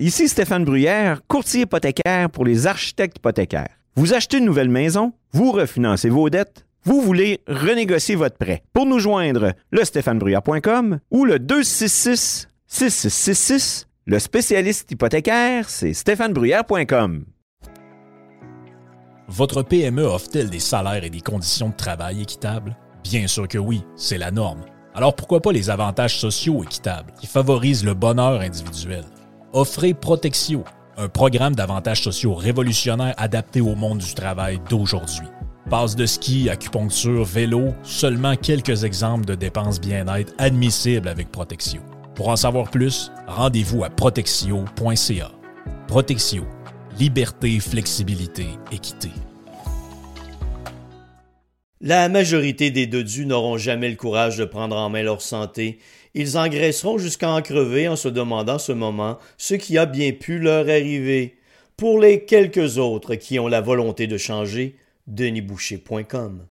Ici Stéphane Bruyère, courtier hypothécaire pour les architectes hypothécaires. Vous achetez une nouvelle maison, vous refinancez vos dettes, vous voulez renégocier votre prêt. Pour nous joindre, le stéphanebruyère.com ou le 266 6666. Le spécialiste hypothécaire, c'est stéphanebruyère.com. Votre PME offre-t-elle des salaires et des conditions de travail équitables? Bien sûr que oui, c'est la norme. Alors pourquoi pas les avantages sociaux équitables qui favorisent le bonheur individuel? Offrez Protexio, un programme d'avantages sociaux révolutionnaire adapté au monde du travail d'aujourd'hui. Passe de ski, acupuncture, vélo, seulement quelques exemples de dépenses bien-être admissibles avec Protexio. Pour en savoir plus, rendez-vous à protexio.ca. Protexio, liberté, flexibilité, équité. La majorité des dodus n'auront jamais le courage de prendre en main leur santé. Ils engraisseront jusqu'à en crever en se demandant ce moment ce qui a bien pu leur arriver. Pour les quelques autres qui ont la volonté de changer, denisboucher.com.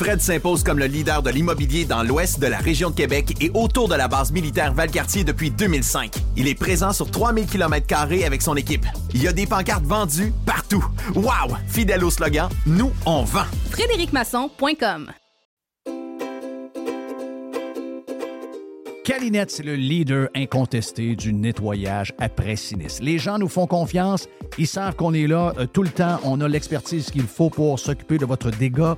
Fred s'impose comme le leader de l'immobilier dans l'ouest de la région de Québec et autour de la base militaire Valcartier depuis 2005. Il est présent sur 3000 km avec son équipe. Il y a des pancartes vendues partout. Wow! Fidèle au slogan, nous, on vend. FrédéricMasson.com Calinette, c'est le leader incontesté du nettoyage après sinistre. Les gens nous font confiance, ils savent qu'on est là euh, tout le temps, on a l'expertise qu'il faut pour s'occuper de votre dégât.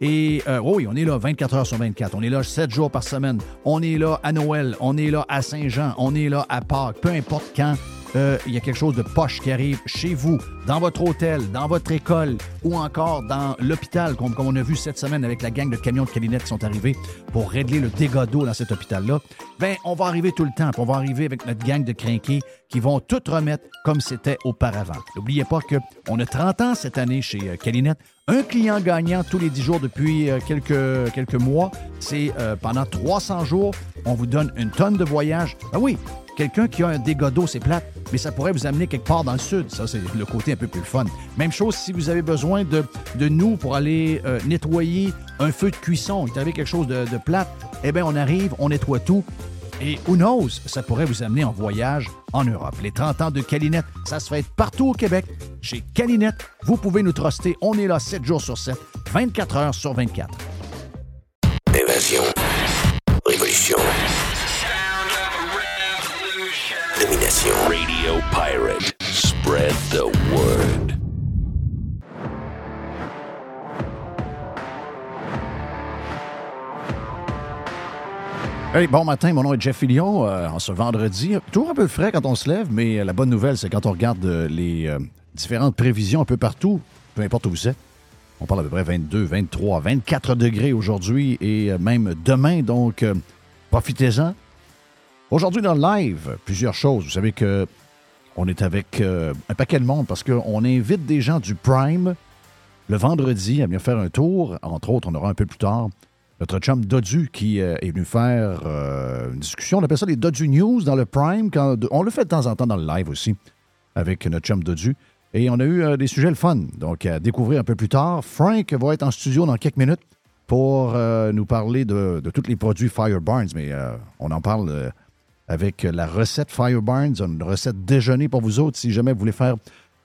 Et euh, oui, on est là 24 heures sur 24. On est là 7 jours par semaine. On est là à Noël. On est là à Saint-Jean. On est là à Pâques. Peu importe quand euh, il y a quelque chose de poche qui arrive chez vous, dans votre hôtel, dans votre école ou encore dans l'hôpital, comme, on a vu cette semaine avec la gang de camions de cabinets qui sont arrivés pour régler le dégât d'eau dans cet hôpital-là, ben on va arriver tout le temps. On va arriver avec notre gang de crinqués qui vont tout remettre comme c'était auparavant. N'oubliez pas qu'on a 30 ans cette année chez euh, Calinette. Un client gagnant tous les 10 jours depuis euh, quelques, quelques mois. C'est pendant 300 jours, on vous donne une tonne de voyages. Ben oui, Quelqu'un qui a un dégât d'eau, c'est plate, mais ça pourrait vous amener quelque part dans le sud. Ça, c'est le côté un peu plus fun. Même chose si vous avez besoin de, de nous pour aller euh, nettoyer un feu de cuisson. Vous avez quelque chose de, de plate, eh bien, on arrive, on nettoie tout. Et who knows, ça pourrait vous amener en voyage en Europe. Les 30 ans de Calinette, ça se fait partout au Québec. Chez Calinette, vous pouvez nous truster. On est là 7 jours sur 7, 24 heures sur 24. Évasion. Révolution. Domination. Radio Pirate. Spread the word. Bon matin, mon nom est Jeff Fillion. Euh, en ce vendredi, toujours un peu frais quand on se lève, mais la bonne nouvelle, c'est quand on regarde euh, les euh, différentes prévisions un peu partout, peu importe où vous êtes, on parle à peu près 22, 23, 24 degrés aujourd'hui et euh, même demain, donc euh, profitez-en. Aujourd'hui dans le live, plusieurs choses. Vous savez que on est avec euh, un paquet de monde parce qu'on invite des gens du Prime le vendredi à venir faire un tour. Entre autres, on aura un peu plus tard notre chum Dodu qui euh, est venu faire euh, une discussion. On appelle ça les Dodu News dans le Prime. Quand, on le fait de temps en temps dans le live aussi avec notre chum Dodu. Et on a eu euh, des sujets le fun. Donc, à découvrir un peu plus tard. Frank va être en studio dans quelques minutes pour nous parler de, de tous les produits Fireburns. Mais on en parle avec la recette Fireburns, une recette déjeuner pour vous autres. Si jamais vous voulez faire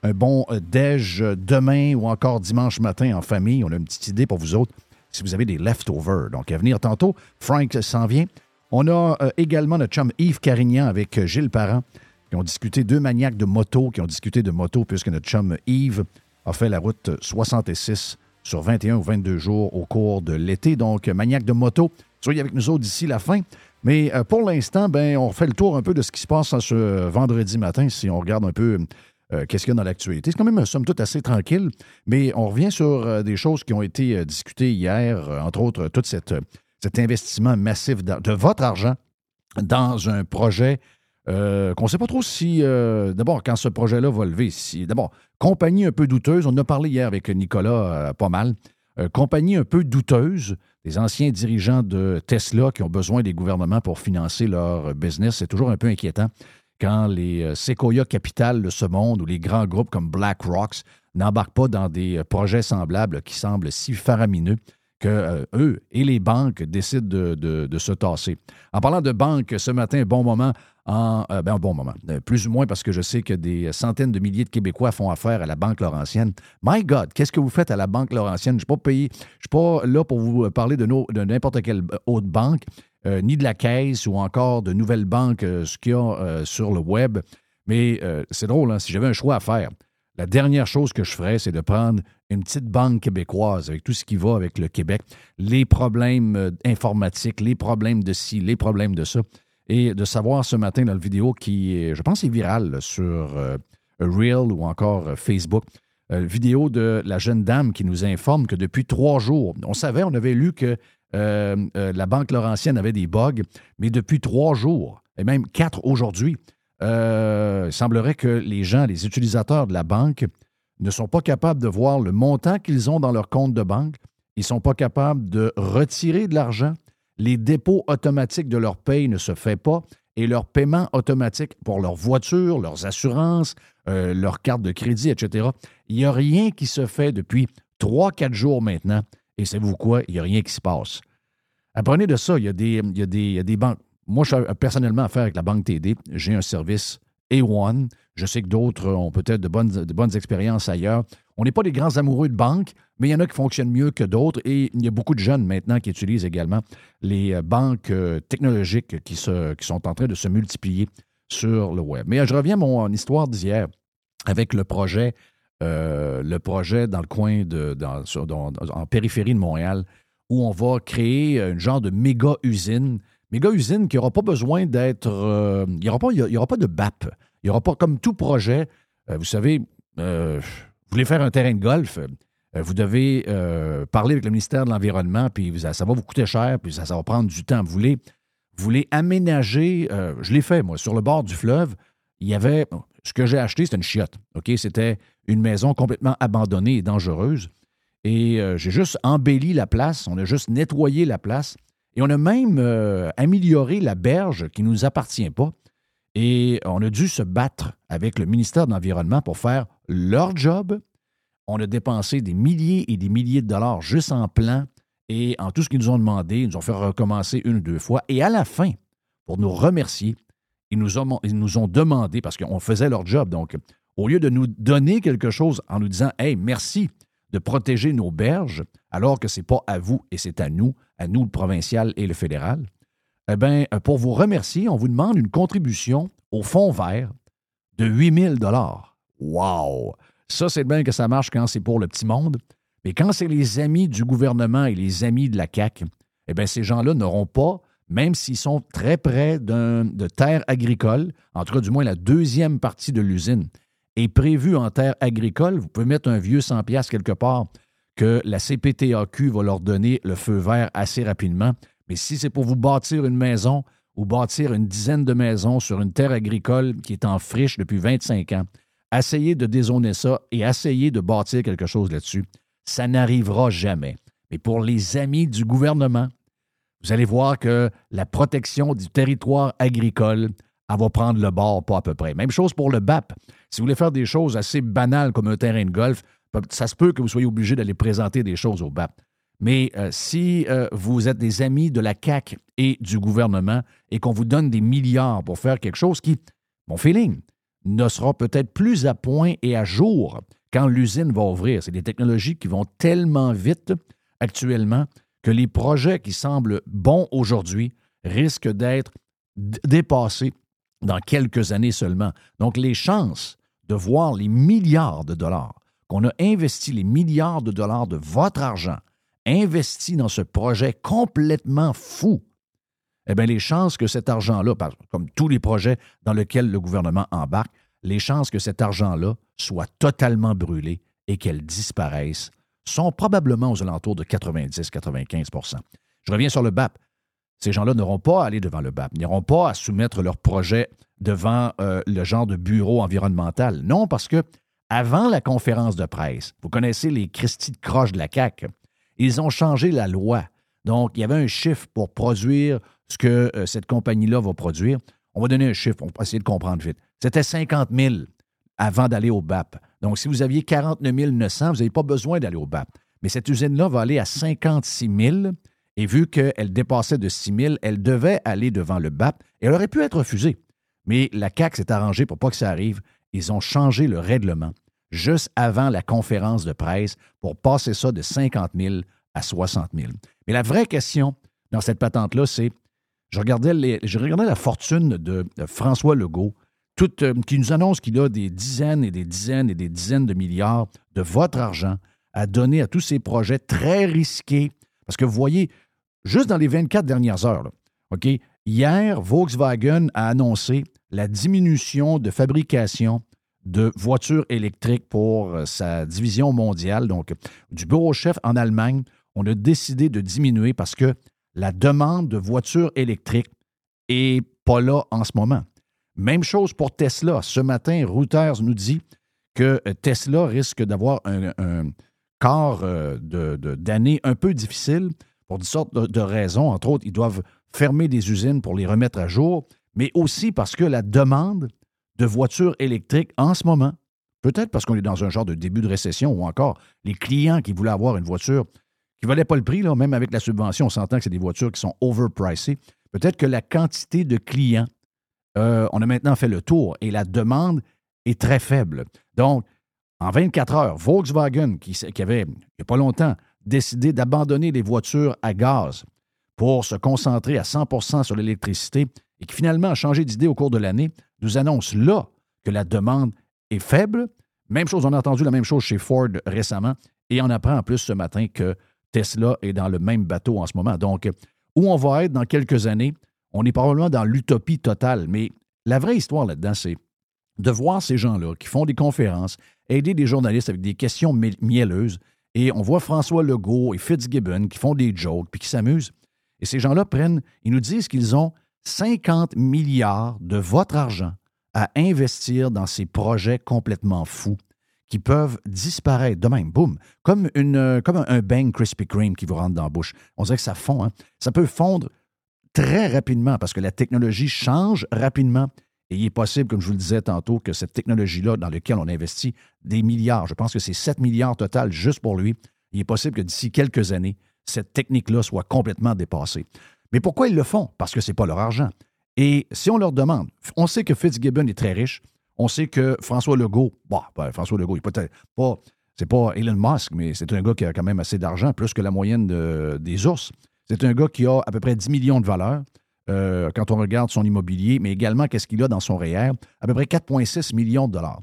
un bon déj demain ou encore dimanche matin en famille, on a une petite idée pour vous autres si vous avez des leftovers. Donc, à venir tantôt, Frank s'en vient. On a euh, également notre chum Yves Carignan avec euh, Gilles Parent qui ont discuté, deux maniaques de moto qui ont discuté de moto puisque notre chum Yves a fait la route 66 sur 21 ou 22 jours au cours de l'été. Donc, maniaque de moto, soyez avec nous autres d'ici la fin. Mais euh, pour l'instant, ben, on fait le tour un peu de ce qui se passe en ce vendredi matin si on regarde un peu euh, qu'est-ce qu'il y a dans l'actualité? C'est quand même, somme toute, assez tranquille, mais on revient sur euh, des choses qui ont été euh, discutées hier, entre autres, tout cette, cet investissement massif de, votre argent dans un projet qu'on ne sait pas trop si, d'abord, quand ce projet-là va lever. Si, d'abord, compagnie un peu douteuse, on en a parlé hier avec Nicolas pas mal. compagnie un peu douteuse, des anciens dirigeants de Tesla qui ont besoin des gouvernements pour financer leur business. C'est toujours un peu inquiétant quand les euh, Sequoia Capital de ce monde ou les grands groupes comme BlackRock n'embarquent pas dans des euh, projets semblables qui semblent si faramineux que euh, eux et les banques décident de, se tasser. En parlant de banques, ce matin, bon moment, en, ben, bon moment, plus ou moins parce que je sais que des centaines de milliers de Québécois font affaire à la Banque Laurentienne. My God, qu'est-ce que vous faites à la Banque Laurentienne? Je ne suis pas je suis pas là pour vous parler de n'importe quelle autre banque, euh, ni de la caisse ou encore de nouvelles banques, euh, ce qu'il y a euh, sur le web. Mais c'est drôle, hein, si j'avais un choix à faire, la dernière chose que je ferais, c'est de prendre une petite banque québécoise avec tout ce qui va avec le Québec, les problèmes informatiques, les problèmes de ci, les problèmes de ça, et de savoir ce matin dans la vidéo qui, je pense, est virale sur Reel ou encore Facebook, vidéo de la jeune dame qui nous informe que depuis trois jours, on savait, on avait lu que euh, euh, la Banque Laurentienne avait des bugs, mais depuis trois jours, et même quatre aujourd'hui, euh, il semblerait que les gens, les utilisateurs de la banque, ne sont pas capables de voir le montant qu'ils ont dans leur compte de banque. Ils ne sont pas capables de retirer de l'argent. Les dépôts automatiques de leur paye ne se fait pas et leur paiement automatique pour leur voiture, leurs assurances, euh, leur carte de crédit, etc. Il n'y a rien qui se fait depuis trois, quatre jours maintenant. Et savez-vous quoi? Il n'y a rien qui se passe. Apprenez de ça. Il y a des, il y a des, il y a des banques. Moi, je suis personnellement affaire avec la Banque TD. J'ai un service A1. Je sais que d'autres ont peut-être de bonnes, de bonnes expériences ailleurs. On n'est pas des grands amoureux de banques, mais il y en a qui fonctionnent mieux que d'autres. Et il y a beaucoup de jeunes maintenant qui utilisent également les euh, banques euh, technologiques qui, se, qui sont en train de se multiplier sur le web. Mais je reviens à mon histoire d'hier avec le projet, euh, le projet dans le coin de, en périphérie de Montréal, où on va créer un genre de méga usine. Méga usine qui n'aura pas besoin d'être. euh, il n'y aura, pas- de BAP. Il n'y aura pas, comme tout projet, euh, vous savez, vous voulez faire un terrain de golf, vous devez parler avec le ministère de l'Environnement, puis ça, va vous coûter cher, puis ça, va prendre du temps. Vous voulez, vous voulez aménager, je l'ai fait, moi, sur le bord du fleuve, il y avait, ce que j'ai acheté, c'était une chiotte? C'était une maison complètement abandonnée et dangereuse. Et euh, j'ai juste embelli la place, on a juste nettoyé la place, et on a même euh, amélioré la berge qui ne nous appartient pas. Et on a dû se battre avec le ministère de l'Environnement pour faire leur job. On a dépensé des milliers et des milliers de dollars juste en plan et en tout ce qu'ils nous ont demandé. Ils nous ont fait recommencer une ou deux fois. Et à la fin, pour nous remercier, ils nous ont, demandé, parce qu'on faisait leur job, donc au lieu de nous donner quelque chose en nous disant Hey, merci de protéger nos berges, alors que ce n'est pas à vous et c'est à nous, à nous le provincial et le fédéral, eh bien, pour vous remercier, on vous demande une contribution au fonds vert de 8 000 Wow! Ça, c'est bien que ça marche quand c'est pour le petit monde. Mais quand c'est les amis du gouvernement et les amis de la CAQ, eh bien, ces gens-là n'auront pas, même s'ils sont très près de terres agricoles, en tout cas, du moins, la deuxième partie de l'usine est prévue en terre agricole. Vous pouvez mettre un vieux 100 pièces quelque part que la CPTAQ va leur donner le feu vert assez rapidement. Mais si c'est pour vous bâtir une maison ou bâtir une dizaine de maisons sur une terre agricole qui est en friche depuis 25 ans, essayez de dézoner ça et essayez de bâtir quelque chose là-dessus. Ça n'arrivera jamais. Mais pour les amis du gouvernement, vous allez voir que la protection du territoire agricole, elle va prendre le bord, pas à peu près. Même chose pour le BAP. Si vous voulez faire des choses assez banales comme un terrain de golf, ça se peut que vous soyez obligé d'aller présenter des choses au BAP. Mais euh, si euh, vous êtes des amis de la CAC et du gouvernement et qu'on vous donne des milliards pour faire quelque chose qui, mon feeling, ne sera peut-être plus à point et à jour quand l'usine va ouvrir. C'est des technologies qui vont tellement vite actuellement que les projets qui semblent bons aujourd'hui risquent d'être dépassés dans quelques années seulement. Donc, les chances de voir les milliards de dollars qu'on a investis, les milliards de dollars de votre argent investis dans ce projet complètement fou, eh bien, les chances que cet argent-là, comme tous les projets dans lesquels le gouvernement embarque, les chances que cet argent-là soit totalement brûlé et qu'elle disparaisse sont probablement aux alentours de 90-95% Je reviens sur le BAP. Ces gens-là n'auront pas à aller devant le BAP, n'iront pas à soumettre leur projet devant euh, le genre de bureau environnemental. Non, parce que avant la conférence de presse, vous connaissez les Christie de croche de la CAQ. Ils ont changé la loi. Donc, il y avait un chiffre pour produire ce que euh, cette compagnie-là va produire. On va donner un chiffre, on va essayer de comprendre vite. C'était 50 000 avant d'aller au BAP. Donc, si vous aviez 49 900, vous n'avez pas besoin d'aller au BAP. Mais cette usine-là va aller à 56 000. Et vu qu'elle dépassait de 6 000, elle devait aller devant le BAP. Et elle aurait pu être refusée. Mais la CAQ s'est arrangée pour pas que ça arrive. Ils ont changé le règlement juste avant la conférence de presse pour passer ça de 50 000 à 60 000. Mais la vraie question dans cette patente-là, c'est je je regardais la fortune de François Legault, euh, qui nous annonce qu'il a des dizaines et des dizaines et des dizaines de milliards de votre argent à donner à tous ces projets très risqués. Parce que vous voyez, juste dans les 24 dernières heures, OK, hier, Volkswagen a annoncé la diminution de fabrication de voitures électriques pour euh, sa division mondiale. Donc, du bureau chef en Allemagne, on a décidé de diminuer parce que la demande de voitures électriques n'est pas là en ce moment. Même chose pour Tesla. Ce matin, Reuters nous dit que euh, Tesla risque d'avoir un, quart euh, d'année un peu difficile pour des sortes de, de, raisons. Entre autres, ils doivent fermer des usines pour les remettre à jour, mais aussi parce que la demande de voitures électriques en ce moment, peut-être parce qu'on est dans un genre de début de récession ou encore les clients qui voulaient avoir une voiture qui ne valait pas le prix, là, même avec la subvention, on s'entend que c'est des voitures qui sont overpricées. Peut-être que la quantité de clients, euh, on a maintenant fait le tour et la demande est très faible. Donc, en 24 heures, Volkswagen, qui, avait, il n'y a pas longtemps, décidé d'abandonner les voitures à gaz pour se concentrer à 100% sur l'électricité et qui finalement a changé d'idée au cours de l'année, nous annonce là que la demande est faible. Même chose, on a entendu la même chose chez Ford récemment et on apprend en plus ce matin que Tesla est dans le même bateau en ce moment. Donc, où on va être dans quelques années, on est probablement dans l'utopie totale. Mais la vraie histoire là-dedans, c'est de voir ces gens-là qui font des conférences, aider des journalistes avec des questions mielleuses. Et on voit François Legault et Fitzgibbon qui font des jokes puis qui s'amusent. Et ces gens-là prennent, ils nous disent qu'ils ont 50 milliards de votre argent à investir dans ces projets complètement fous qui peuvent disparaître de même, boum, comme, comme un, bang Krispy Kreme qui vous rentre dans la bouche. On dirait que ça fond. Hein? Ça peut fondre très rapidement parce que la technologie change rapidement. Et il est possible, comme je vous le disais tantôt, que cette technologie-là, dans laquelle on investit des milliards, je pense que c'est 7 milliards total juste pour lui, il est possible que d'ici quelques années, cette technique-là soit complètement dépassée. Mais pourquoi ils le font? Parce que ce n'est pas leur argent. Et si on leur demande, on sait que Fitzgibbon est très riche, on sait que François Legault, bah, ben, François Legault, il peut-être pas, c'est pas Elon Musk, mais c'est un gars qui a quand même assez d'argent, plus que la moyenne des ours. C'est un gars qui a à peu près 10 millions de valeur euh, quand on regarde son immobilier, mais également qu'est-ce qu'il a dans son REER, à peu près 4,6 millions de dollars.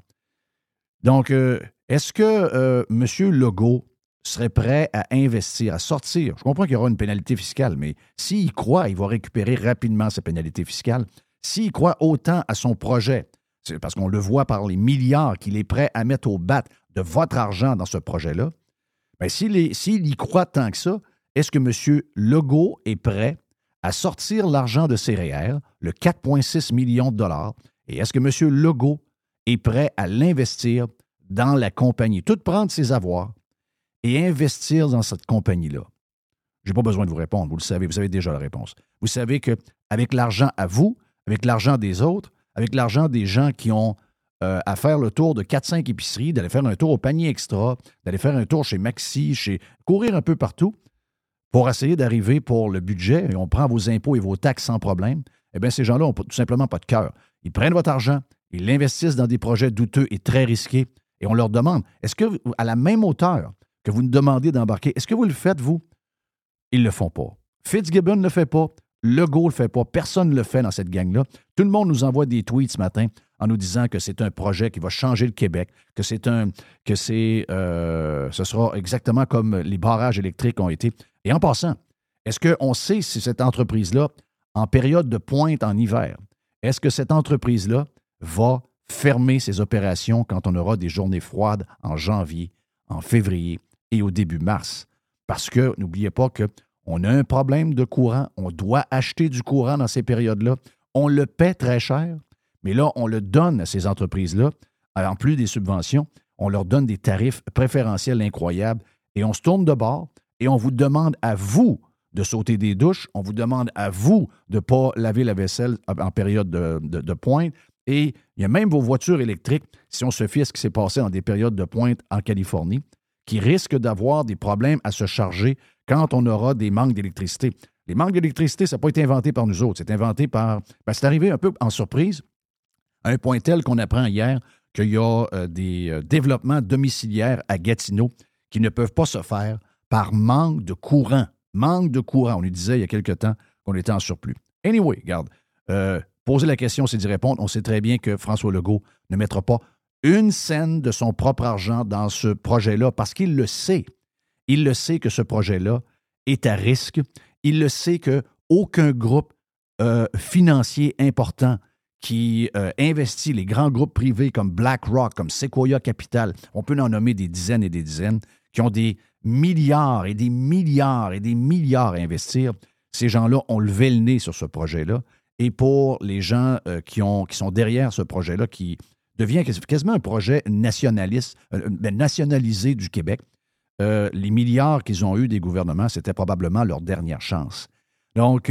Donc, euh, est-ce que euh, M. Legault serait prêt à investir, à sortir? Je comprends qu'il y aura une pénalité fiscale, mais s'il croit, il va récupérer rapidement sa pénalité fiscale. S'il croit autant à son projet, parce qu'on le voit par les milliards qu'il est prêt à mettre au bat de votre argent dans ce projet-là, bien, s'il, y croit tant que ça, est-ce que M. Legault est prêt à sortir l'argent de ses REER, le 4,6 millions de dollars, et est-ce que M. Legault est prêt à l'investir dans la compagnie, tout prendre ses avoirs et investir dans cette compagnie-là? Je n'ai pas besoin de vous répondre, vous le savez, vous avez déjà la réponse. Vous savez qu'avec l'argent à vous, avec l'argent des autres, avec l'argent des gens qui ont euh, à faire le tour de 4-5 épiceries, d'aller faire un tour au panier extra, d'aller faire un tour chez Maxi, chez courir un peu partout pour essayer d'arriver pour le budget, et on prend vos impôts et vos taxes sans problème, eh bien, ces gens-là n'ont tout simplement pas de cœur. Ils prennent votre argent, ils l'investissent dans des projets douteux et très risqués, et on leur demande, est-ce que, à la même hauteur que vous nous demandez d'embarquer, est-ce que vous le faites, vous? Ils ne le font pas. Fitzgibbon ne le fait pas. Legault ne le fait pas. Personne ne le fait dans cette gang-là. Tout le monde nous envoie des tweets ce matin en nous disant que c'est un projet qui va changer le Québec, que c'est un, que c'est, euh, ce sera exactement comme les barrages électriques ont été. Et en passant, est-ce qu'on sait si cette entreprise-là, en période de pointe en hiver, est-ce que cette entreprise-là va fermer ses opérations quand on aura des journées froides en janvier, en février et au début mars? Parce que n'oubliez pas que on a un problème de courant, on doit acheter du courant dans ces périodes-là, on le paie très cher, mais là, on le donne à ces entreprises-là, en plus des subventions, on leur donne des tarifs préférentiels incroyables et on se tourne de bord et on vous demande à vous de sauter des douches, on vous demande à vous de ne pas laver la vaisselle en période de, pointe, et il y a même vos voitures électriques, si on se fie à ce qui s'est passé dans des périodes de pointe en Californie, qui risquent d'avoir des problèmes à se charger quand on aura des manques d'électricité. Les manques d'électricité, ça n'a pas été inventé par nous autres, c'est inventé par... Ben, c'est arrivé un peu en surprise, à un point tel qu'on apprend hier qu'il y a euh, des euh, développements domiciliaires à Gatineau qui ne peuvent pas se faire par manque de courant. Manque de courant. On lui disait il y a quelque temps qu'on était en surplus. Anyway, regarde, euh, poser la question, c'est d'y répondre. On sait très bien que François Legault ne mettra pas une scène de son propre argent dans ce projet-là parce qu'il le sait. Il le sait que ce projet-là est à risque. Il le sait qu'aucun groupe financier important qui euh, investit les grands groupes privés comme BlackRock, comme Sequoia Capital, on peut en nommer des dizaines et des dizaines, qui ont des milliards et des milliards et des milliards à investir. Ces gens-là ont levé le nez sur ce projet-là. Et pour les gens euh, qui, ont, qui sont derrière ce projet-là, qui devient quasiment un projet nationaliste, euh, ben, nationalisé du Québec, les milliards qu'ils ont eus des gouvernements, c'était probablement leur dernière chance. Donc,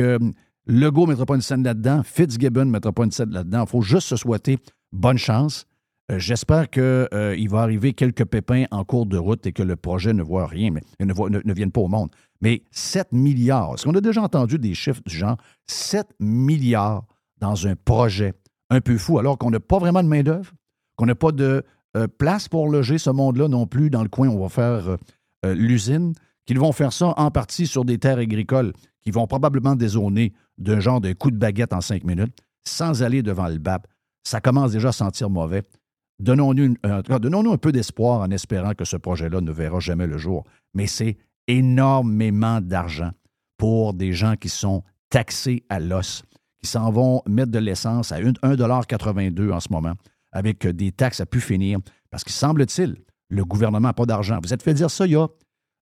Legault ne mettra pas une scène là-dedans. Fitzgibbon ne mettra pas une scène là-dedans. Il faut juste se souhaiter bonne chance. Euh, j'espère qu'il euh, va arriver quelques pépins en cours de route et que le projet ne voit rien, mais ne, ne, vienne pas au monde. Mais 7 milliards, est-ce qu'on a déjà entendu des chiffres du genre 7 milliards dans un projet un peu fou, alors qu'on n'a pas vraiment de main-d'œuvre, qu'on n'a pas de euh, place pour loger ce monde-là non plus dans le coin on va faire l'usine, qu'ils vont faire ça en partie sur des terres agricoles qui vont probablement dézoner d'un genre de coup de baguette en cinq minutes, sans aller devant le BAP. Ça commence déjà à sentir mauvais. Donnons-nous donnons un peu d'espoir en espérant que ce projet-là ne verra jamais le jour. Mais c'est énormément d'argent pour des gens qui sont taxés à l'os, qui s'en vont mettre de l'essence à 1,82 en ce moment, avec des taxes à pu finir, parce qu'il semble-t-il, le gouvernement n'a pas d'argent. Vous êtes fait dire ça il y a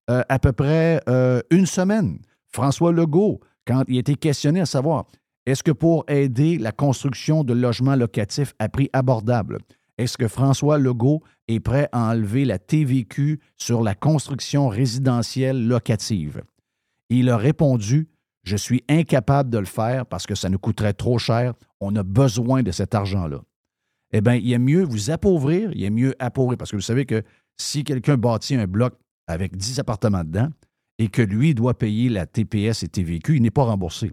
euh, à peu près euh, une semaine. François Legault, quand il a été questionné à savoir est-ce que pour aider la construction de logements locatifs à prix abordable, est-ce que François Legault est prêt à enlever la TVQ sur la construction résidentielle locative? Il a répondu Je suis incapable de le faire parce que ça nous coûterait trop cher. On a besoin de cet argent-là. Eh bien, il est mieux vous appauvrir, il est mieux appauvrir parce que vous savez que si quelqu'un bâtit un bloc avec 10 appartements dedans, et que lui doit payer la TPS et TVQ, il n'est pas remboursé.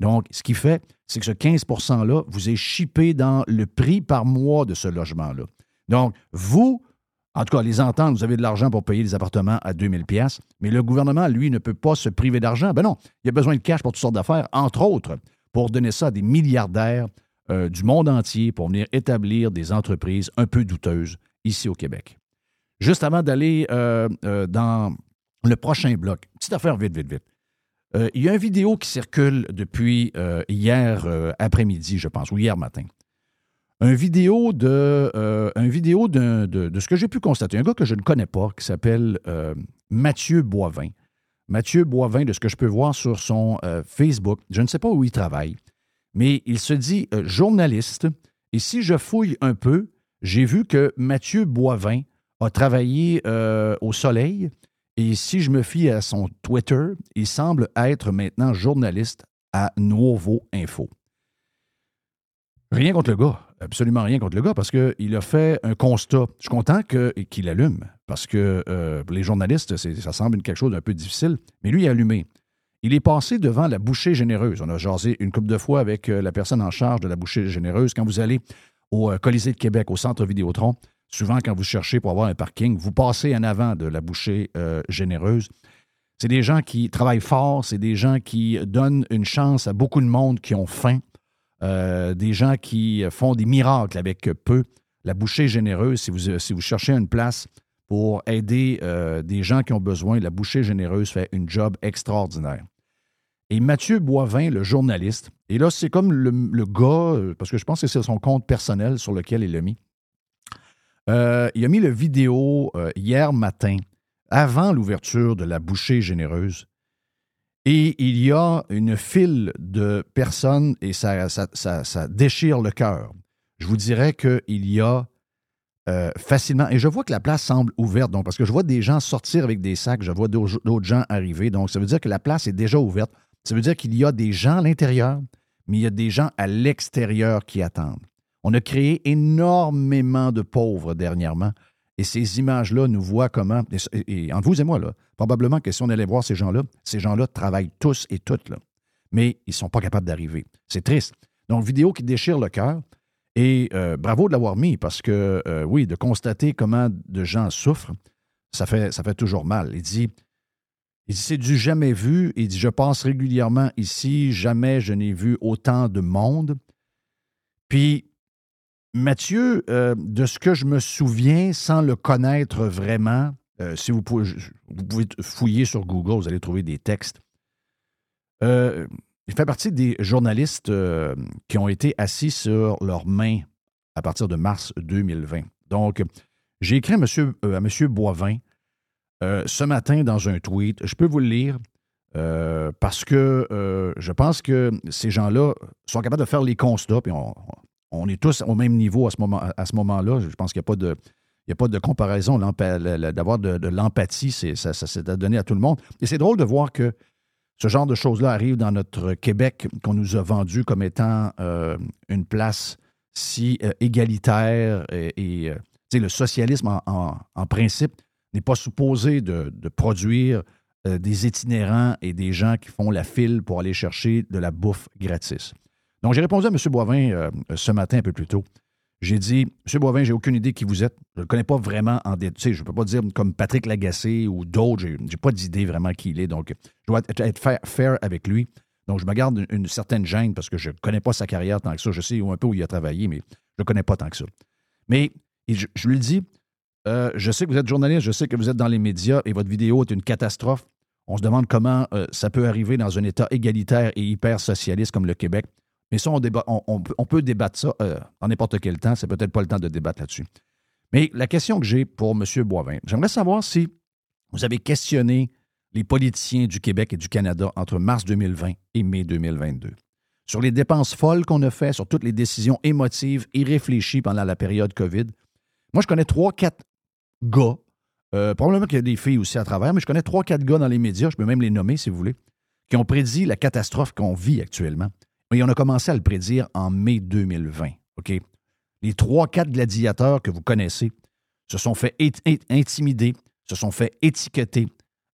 Donc, ce qui fait, c'est que ce 15 %-là vous est chippé dans le prix par mois de ce logement-là. Donc, vous, en tout cas, les entendre, vous avez de l'argent pour payer les appartements à 2000 pièces, mais le gouvernement, lui, ne peut pas se priver d'argent. Ben non, il a besoin de cash pour toutes sortes d'affaires, entre autres, pour donner ça à des milliardaires euh, du monde entier pour venir établir des entreprises un peu douteuses ici au Québec. Juste avant d'aller euh, euh, dans le prochain bloc, petite affaire vite, vite, vite. Euh, il y a une vidéo qui circule depuis euh, hier euh, après-midi, je pense, ou hier matin. Un vidéo de, vidéo de, de, ce que j'ai pu constater. Un gars que je ne connais pas, qui s'appelle Mathieu Boivin. Mathieu Boivin, de ce que je peux voir sur son Facebook, je ne sais pas où il travaille, mais il se dit journaliste. Et si je fouille un peu, j'ai vu que Mathieu Boivin a travaillé au Soleil, et si je me fie à son Twitter, il semble être maintenant journaliste à Nouveau Info. Rien contre le gars, absolument rien contre le gars, parce qu'il a fait un constat. Je suis content qu'il allume, parce que euh, les journalistes, ça semble quelque chose d'un peu difficile, mais lui, il allumé. Il est passé devant la bouchée généreuse. On a jasé une couple de fois avec euh, la personne en charge de la bouchée généreuse. Quand vous allez au euh, Colisée de Québec, au Centre Vidéotron, souvent quand vous cherchez pour avoir un parking, vous passez en avant de la bouchée euh, généreuse. C'est des gens qui travaillent fort, c'est des gens qui donnent une chance à beaucoup de monde qui ont faim, euh, des gens qui font des miracles avec peu. La bouchée généreuse, si vous, vous cherchez une place pour aider euh, des gens qui ont besoin, la bouchée généreuse fait une job extraordinaire. Et Mathieu Boivin, le journaliste, et là, c'est comme le, le, gars, parce que je pense que c'est son compte personnel sur lequel il l'a mis. Euh, il a mis le vidéo euh, hier matin, avant l'ouverture de la bouchée généreuse. Et il y a une file de personnes et ça, ça, déchire le cœur. Je vous dirais qu'il y a euh, facilement. Et je vois que la place semble ouverte, donc parce que je vois des gens sortir avec des sacs, je vois d'autres gens arriver. Donc, ça veut dire que la place est déjà ouverte. Ça veut dire qu'il y a des gens à l'intérieur, mais il y a des gens à l'extérieur qui attendent. On a créé énormément de pauvres dernièrement. Et ces images-là nous voient comment, et, et entre vous et moi, là, probablement que si on allait voir ces gens-là, ces gens-là travaillent tous et toutes, là, mais ils ne sont pas capables d'arriver. C'est triste. Donc, vidéo qui déchire le cœur. Et euh, bravo de l'avoir mis parce que, euh, oui, de constater comment de gens souffrent, ça fait, ça fait toujours mal. Il dit, il dit c'est du jamais vu. Il dit, je passe régulièrement ici, jamais je n'ai vu autant de monde. Puis, Mathieu, euh, de ce que je me souviens, sans le connaître vraiment, euh, si vous pouvez, fouiller sur Google, vous allez trouver des textes. Euh, il fait partie des journalistes qui ont été assis sur leurs mains à partir de mars 2020. Donc, j'ai écrit à M. monsieur Boivin ce matin dans un tweet. Je peux vous le lire parce que je pense que ces gens-là sont capables de faire les constats. Puis on, on est tous au même niveau à ce, moment, à ce moment-là. Je pense qu'il n'y a pas de. Comparaison. D'avoir de, l'empathie, c'est, ça, s'est donné à tout le monde. Et c'est drôle de voir que ce genre de choses-là arrive dans notre Québec qu'on nous a vendu comme étant euh, une place si euh, égalitaire et, euh, le socialisme en, principe n'est pas supposé de, produire des itinérants et des gens qui font la file pour aller chercher de la bouffe gratis. Donc, j'ai répondu à M. Boivin euh, ce matin un peu plus tôt. J'ai dit, M. Boivin, j'ai aucune idée qui vous êtes. Je ne le connais pas vraiment en détail. Je ne peux pas dire comme Patrick Lagacé ou d'autres. J'ai n'ai pas d'idée vraiment qui il est. Donc, je dois être, fair, fair avec lui. Donc, je me garde une, certaine gêne parce que je ne connais pas sa carrière tant que ça. Je sais un peu où il a travaillé, mais je ne le connais pas tant que ça. Mais je, je lui dis, euh, je sais que vous êtes journaliste, je sais que vous êtes dans les médias et votre vidéo est une catastrophe. On se demande comment euh, ça peut arriver dans un État égalitaire et hyper socialiste comme le Québec. Mais ça, on, peut débattre ça euh, en n'importe quel temps. C'est peut-être pas le temps de débattre là-dessus. Mais la question que j'ai pour M. Boivin, j'aimerais savoir si vous avez questionné les politiciens du Québec et du Canada entre mars 2020 et mai 2022. Sur les dépenses folles qu'on a faites, sur toutes les décisions émotives, irréfléchies pendant la période COVID. Moi, je connais trois, quatre gars, euh, probablement qu'il y a des filles aussi à travers, mais je connais trois, quatre gars dans les médias, je peux même les nommer si vous voulez, qui ont prédit la catastrophe qu'on vit actuellement. On a commencé à le prédire en mai 2020. OK? Les trois, quatre gladiateurs que vous connaissez se sont fait intimider, se sont fait étiqueter.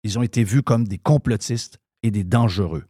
Ils ont été vus comme des complotistes et des dangereux.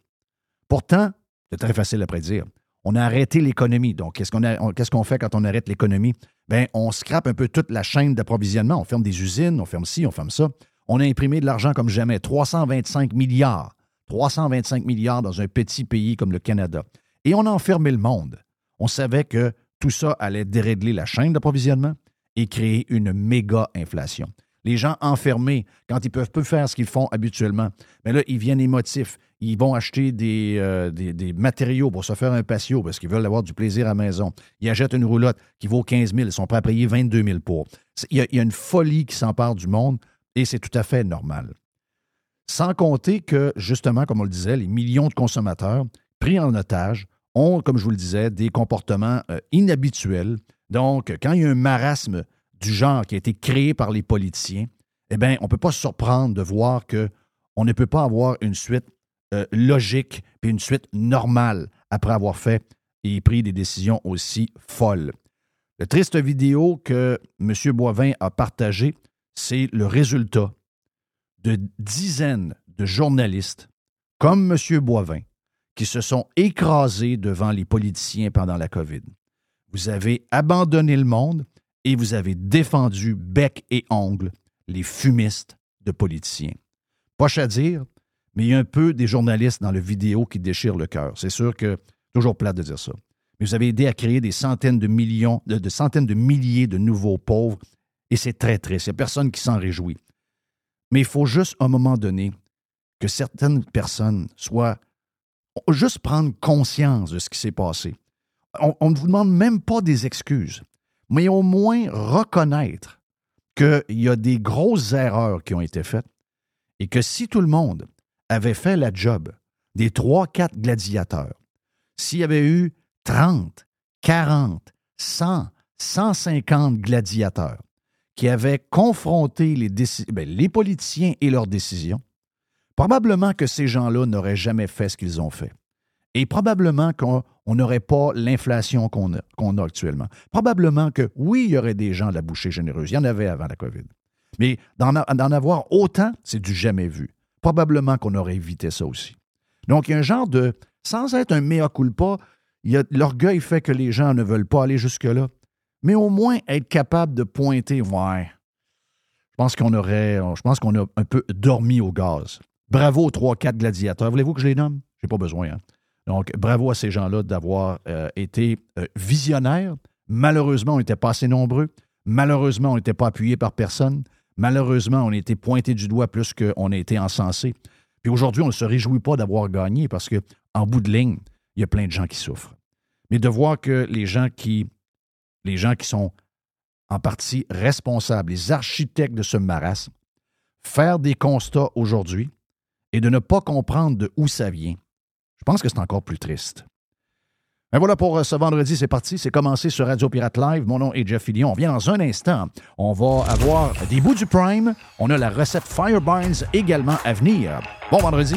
Pourtant, c'est très facile à prédire. On a arrêté l'économie. Donc, qu'est-ce qu'on fait quand on arrête l'économie? Bien, on scrape un peu toute la chaîne d'approvisionnement. On ferme des usines, on ferme ci, on ferme ça. On a imprimé de l'argent comme jamais. 325 milliards. 325 milliards dans un petit pays comme le Canada. Et on a enfermé le monde. On savait que tout ça allait dérégler la chaîne d'approvisionnement et créer une méga inflation. Les gens enfermés, quand ils peuvent plus faire ce qu'ils font habituellement, mais là, ils viennent émotifs. Ils vont acheter des, euh, des, matériaux pour se faire un patio parce qu'ils veulent avoir du plaisir à la maison. Ils achètent une roulotte qui vaut 15 000. Ils sont prêts à payer 22 000 pour. Il y a une folie qui s'empare du monde et c'est tout à fait normal. Sans compter que, justement, comme on le disait, les millions de consommateurs pris en otage ont, comme je vous le disais, des comportements euh, inhabituels. Donc, quand il y a un marasme du genre qui a été créé par les politiciens, eh bien, on ne peut pas se surprendre de voir que on ne peut pas avoir une suite euh, logique puis une suite normale après avoir fait et pris des décisions aussi folles. Le triste vidéo que M. Boivin a partagé, c'est le résultat de dizaines de journalistes comme M. Boivin qui se sont écrasés devant les politiciens pendant la COVID. Vous avez abandonné le monde et vous avez défendu bec et ongle les fumistes de politiciens. Poche à dire, mais il y a un peu des journalistes dans le vidéo qui déchirent le cœur. C'est sûr que toujours plate de dire ça. Mais vous avez aidé à créer des centaines de millions, de, centaines de milliers de nouveaux pauvres, et c'est très triste. Il n'y a personne qui s'en réjouit. Mais il faut juste, à un moment donné, que certaines personnes soient juste prendre conscience de ce qui s'est passé. On, ne vous demande même pas des excuses, mais au moins reconnaître qu'il y a des grosses erreurs qui ont été faites et que si tout le monde avait fait la job des trois, quatre gladiateurs, s'il y avait eu 30, 40, 100, 150 gladiateurs qui avaient confronté les, ben, les politiciens et leurs décisions, probablement que ces gens-là n'auraient jamais fait ce qu'ils ont fait. Et probablement qu'on on n'aurait pas l'inflation qu'on a, actuellement. Probablement que, oui, il y aurait des gens de la bouchée généreuse. Il y en avait avant la COVID. Mais d'en avoir autant, c'est du jamais vu. Probablement qu'on aurait évité ça aussi. Donc, il y a un genre de, sans être un mea culpa, l'orgueil fait que les gens ne veulent pas aller jusque-là. Mais au moins être capable de pointer, ouais, je pense qu'on aurait, je pense qu'on a un peu dormi au gaz. Bravo aux 3-4 gladiateurs. Voulez-vous que je les nomme? J'ai pas besoin. hein. Donc, bravo à ces gens-là d'avoir euh, été euh, visionnaires. Malheureusement, on n'était pas assez nombreux. Malheureusement, on n'était pas appuyé par personne. Malheureusement, on a été pointé du doigt plus qu'on a été encensé. Puis aujourd'hui, on ne se réjouit pas d'avoir gagné parce que, en bout de ligne, il y a plein de gens qui souffrent. Mais de voir que les gens qui, les gens qui sont en partie responsables, les architectes de ce marasme, faire des constats aujourd'hui et de ne pas comprendre de où ça vient, je pense que c'est encore plus triste. Ben voilà pour euh, ce vendredi, c'est parti. C'est commencé sur Radio Pirate Live. Mon nom est Jeff Fillion. On vient dans un instant. On va avoir des bouts du Prime. On a la recette Fireburns également à venir. Bon vendredi.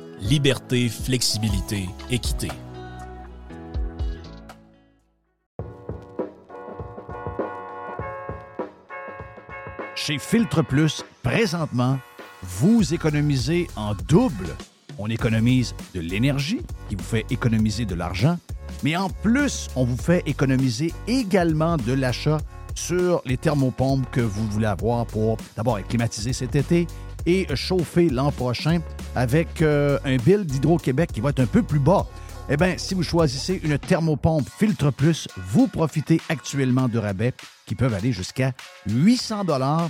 liberté, flexibilité, équité. Chez Filtre Plus, présentement, vous économisez en double. On économise de l'énergie qui vous fait économiser de l'argent, mais en plus, on vous fait économiser également de l'achat sur les thermopompes que vous voulez avoir pour d'abord être climatisé cet été et chauffer l'an prochain avec euh, un bill d'Hydro-Québec qui va être un peu plus bas. Eh bien, si vous choisissez une thermopompe Filtre Plus, vous profitez actuellement de rabais qui peuvent aller jusqu'à 800 dollars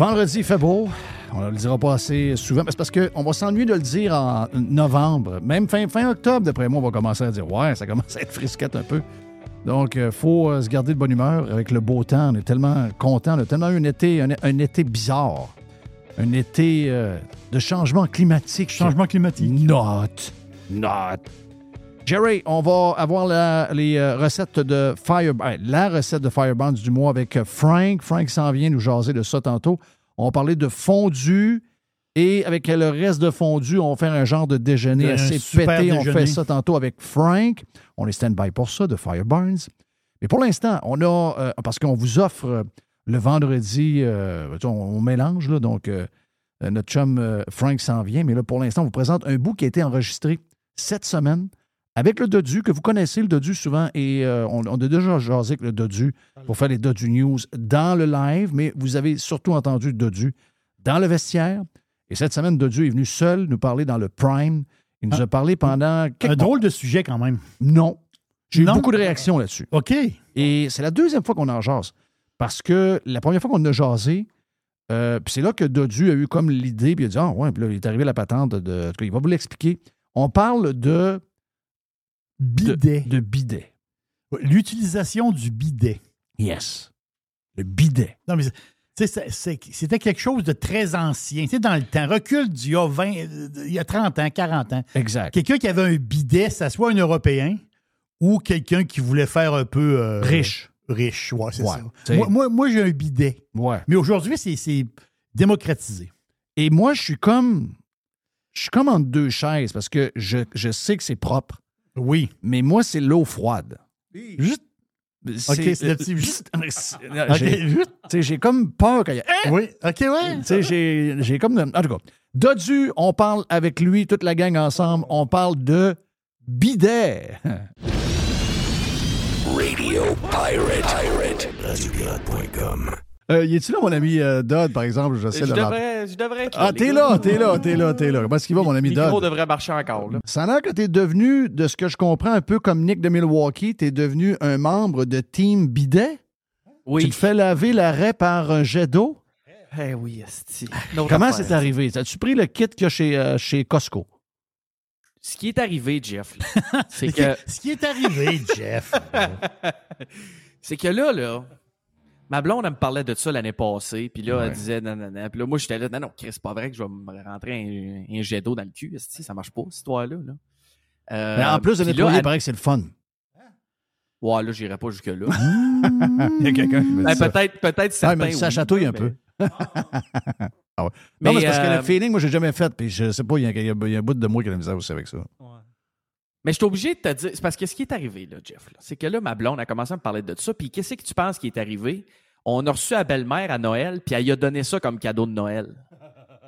Vendredi, il fait beau. On ne le dira pas assez souvent. mais C'est parce qu'on va s'ennuyer de le dire en novembre. Même fin, fin octobre, d'après moi, on va commencer à dire Ouais, ça commence à être frisquette un peu. Donc, il faut euh, se garder de bonne humeur avec le beau temps. On est tellement content. On a tellement eu un été, un, un été bizarre. Un été euh, de changement climatique. Changement climatique. Not. Not. Jerry, on va avoir la, les euh, recettes de Fire, ben, la recette de Firebands du mois avec euh, Frank. Frank s'en vient nous jaser de ça tantôt. On va parler de fondu et avec le reste de fondu, on va faire un genre de déjeuner Un assez pété. On fait ça tantôt avec Frank. On est stand-by pour ça de Fireburns. Mais pour l'instant, on a, euh, parce qu'on vous offre le vendredi, euh, on, on mélange, là, donc euh, notre chum Frank s'en vient, mais là, pour l'instant, on vous présente un bout qui a été enregistré cette semaine avec le Dodu, que vous connaissez le Dodu souvent, et euh, on, on a déjà jasé avec le Dodu pour faire les Dodu News dans le live, mais vous avez surtout entendu Dodu dans le vestiaire. Et cette semaine, Dodu est venu seul nous parler dans le Prime. Il nous a parlé pendant quelques Un drôle de sujet quand même. Non. J'ai eu beaucoup de réactions là-dessus. OK. Et c'est la deuxième fois qu'on en jase. Parce que la première fois qu'on en a jasé, euh, puis c'est là que Dodu a eu comme l'idée, puis il a dit Ah, ouais, puis là, il est arrivé la patente de. en tout cas, il va vous l'expliquer. On parle de. Bidet. De, de bidet. L'utilisation du bidet. Yes. Le bidet. Non, mais c'était quelque chose de très ancien. Tu sais, dans le temps, recul d'il y a 20, euh, il y a 30 ans, 40 ans. Exact. Quelqu'un qui avait un bidet, ça soit un Européen ou quelqu'un qui voulait faire un peu... euh, Riche. Riche, ouais, c'est Ouais, ça. Moi, moi, moi, j'ai un bidet. Ouais. Mais aujourd'hui, c'est- c'est démocratisé. Et moi, je suis comme. Je suis comme entre deux chaises parce que je, je sais que c'est propre. Oui. Mais moi, c'est l'eau froide. Juste. C'est- OK, c'est. Juste. J'ai- OK, juste. tu sais, J'ai comme peur qu'il y ait. Hein? Oui, OK, ouais. Tu sais, j'ai j'ai comme. En tout cas, Dodu, on parle avec lui, toute la gang ensemble, on parle de bidet. Radio Pirate. Pirate. Euh, y est-tu là, mon ami euh, Dodd, par exemple? Je de l'entendre. devrais, je devrais Ah, t'es là, t'es là, t'es là, t'es là. Comment est-ce qu'il va, mon ami Le micro Dodd? devrait marcher encore. Là. Ça a l'air que t'es devenu, de ce que je comprends, un peu comme Nick de Milwaukee, t'es devenu un membre de Team Bidet? Oui. Tu te fais laver l'arrêt par un jet d'eau? Eh oui, esti. Comment c'est arrivé? As-tu pris le kit qu'il y a chez, euh, chez Costco? Ce qui est arrivé, Jeff, là, c'est que. Ce qui est arrivé, Jeff. c'est que là, là, ma blonde, elle me parlait de ça l'année passée, puis là, elle Ouais. disait, non, non, non. Puis là, moi, j'étais là, non, non, Chris, c'est pas vrai que je vais me rentrer un, un jet d'eau dans le cul, esti, ça marche pas, cette histoire-là. Là. Euh, Mais en plus de nettoyer, il elle- paraît que c'est le fun. Ouais, là, j'irai pas jusque-là. Il y a quelqu'un qui me dit Ben, ça. peut-être, peut-être Ouais, mais ça oui, chatouille un mais- peu. Ah ouais. Mais, non, mais c'est parce que euh, le feeling, moi, j'ai jamais fait. Puis je sais pas, il y, a- il y un bout de moi qui a la misère aussi avec ça. Mais je suis obligé de te dire, c'est parce que ce qui est arrivé, là, Jeff, c'est que là, ma blonde a commencé à me parler de ça. Puis qu'est-ce que tu penses qui est arrivé? On a reçu la belle-mère à Noël, puis elle a donné ça comme cadeau de Noël.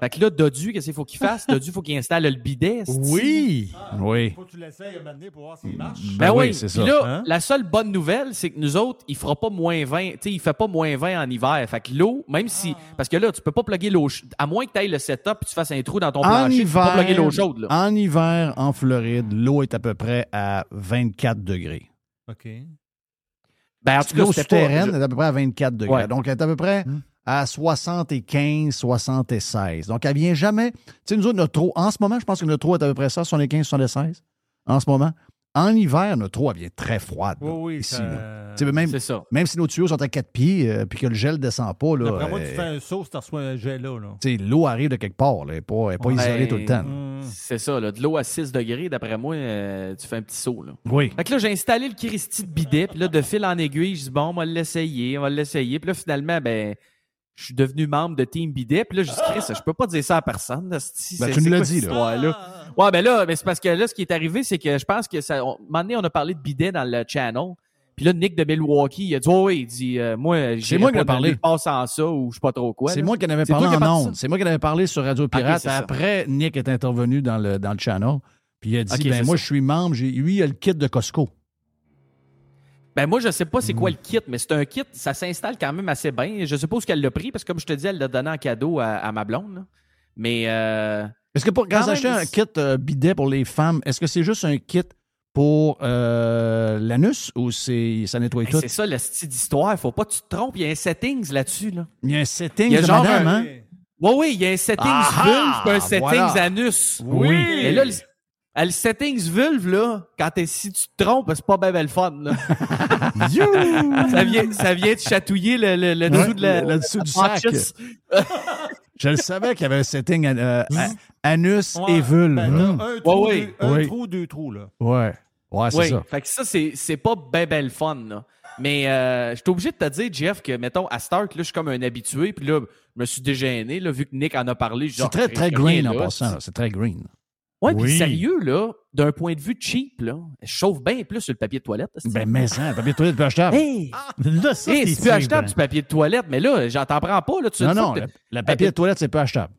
Fait que là, Dodu, qu'est-ce qu'il faut qu'il fasse? Dodu, il faut qu'il installe le bidet. Oui. Oui. Faut que tu l'essayes un moment donné pour voir s'il marche. Ben, oui, c'est Puis ça. là, Hein? la seule bonne nouvelle, c'est que nous autres, il fera pas moins 20. Tu sais, il fait pas moins 20 en hiver. Fait que l'eau, même si. Parce que là, tu peux pas plugger l'eau. À moins que tu ailles le setup et tu fasses un trou dans ton En plancher, tu peux pas hiver, plugger l'eau chaude. Là. en hiver, en Floride, l'eau est à peu près à 24 degrés. OK. Ben, en tout cas, L'eau souterraine est à peu près à 24 degrés. Ouais. Donc, elle est à peu près à 75, 76. Donc, elle vient jamais. Tu sais, nous autres, notre eau, en ce moment, je pense que notre eau est à peu près ça, 75, 76, en ce moment. En hiver, notre eau, elle vient très froide. là, Oui, oui. ici, ça- là. Sais, même, C'est ça. même si nos tuyaux sont à quatre pieds euh, puis que le gel descend pas, là, D'après moi, tu euh, fais un saut si tu reçois un jet là. là. tu sais, l'eau arrive de quelque part. là. Elle n'est pas, elle est pas Ouais. isolée tout le temps. Hum. C'est ça, là, de l'eau à 6 degrés, d'après moi, euh, tu fais un petit saut. Là. Oui. Fait que là, j'ai installé le Christy de bidet, puis là, de fil en aiguille, je dis bon, on va l'essayer, on va l'essayer. Puis là, finalement, ben, je suis devenu membre de Team Bidet, puis là, je dis Chris, je peux pas dire ça à personne. là, c'est- Ben, tu nous c'est l'as dit, là. histoire-là? Ouais, ben là, mais c'est parce que là, ce qui est arrivé, c'est que je pense que ça. on- un moment donné, on a parlé de bidet dans le channel. Puis là, Nick de Milwaukee, il a dit, oh, oui, il dit, euh, moi, j'ai moi qui ai parlé. Je passe en ça ou je sais pas trop quoi. C'est là. moi qui en avais parlé en ondes. C'est moi qui en avais parlé sur Radio Pirate. ça. Après, Nick est intervenu dans le, dans le channel. Puis il a dit Ok, ben moi, ça. je suis membre. J'ai- Lui, il a le kit de Costco. Ben moi, je sais pas c'est quoi le kit, mais c'est un kit, ça s'installe quand même assez bien. Je où qu'elle l'a pris, parce que comme je te dis, elle l'a donné en cadeau à, à ma blonde. là. Mais euh, Est-ce que pour, quand Quand vous achetez un kit euh, bidet pour les femmes, est-ce que c'est juste un kit pour euh, l'anus ou c'est ça nettoie ben, tout? c'est ça le style d'histoire. Faut pas que tu te trompes. Il y a un settings là-dessus. Là. Il y a un setting Il y a de genre madame, un- hein? Oui, oui, il y a un settings Ah, vulve un settings voilà. anus. Oui. Et là, le, ah, le settings vulve, là, quand t'es, si tu te trompes, c'est pas bien le fun. Là. ça, vient, ça vient te chatouiller le, le, le dessous de la, le- le dessous du la sac. Je le savais qu'il y avait un setting euh, a- anus Ouais, et vulve. ben, Hum. un trou, Ouais, deux, un Oui. trou, deux trous, là. Ouais. Ouais, c'est ça. fait que ça, c'est, c'est pas ben ben le fun, là. Mais euh, je suis obligé de te dire, Jeff, que, mettons, à Start, là, je suis comme un habitué, puis là, je me suis dégêné, là, vu que Nick en a parlé. C'est Ah, très, Chris, très green en passant. là. C'est très green. Ouais, puis Oui. sérieux, là, d'un point de vue cheap, là, je chauffe bien plus sur le papier de toilette. Ben, ça. mais ça, un papier de toilette plus achetable. Hey! Là, ça, Hey, c'est plus achetable cheap, du papier de toilette, mais là, j'en t'en prends pas. Là, tu non, non, que le, le papier de toilette, c'est peu achetable.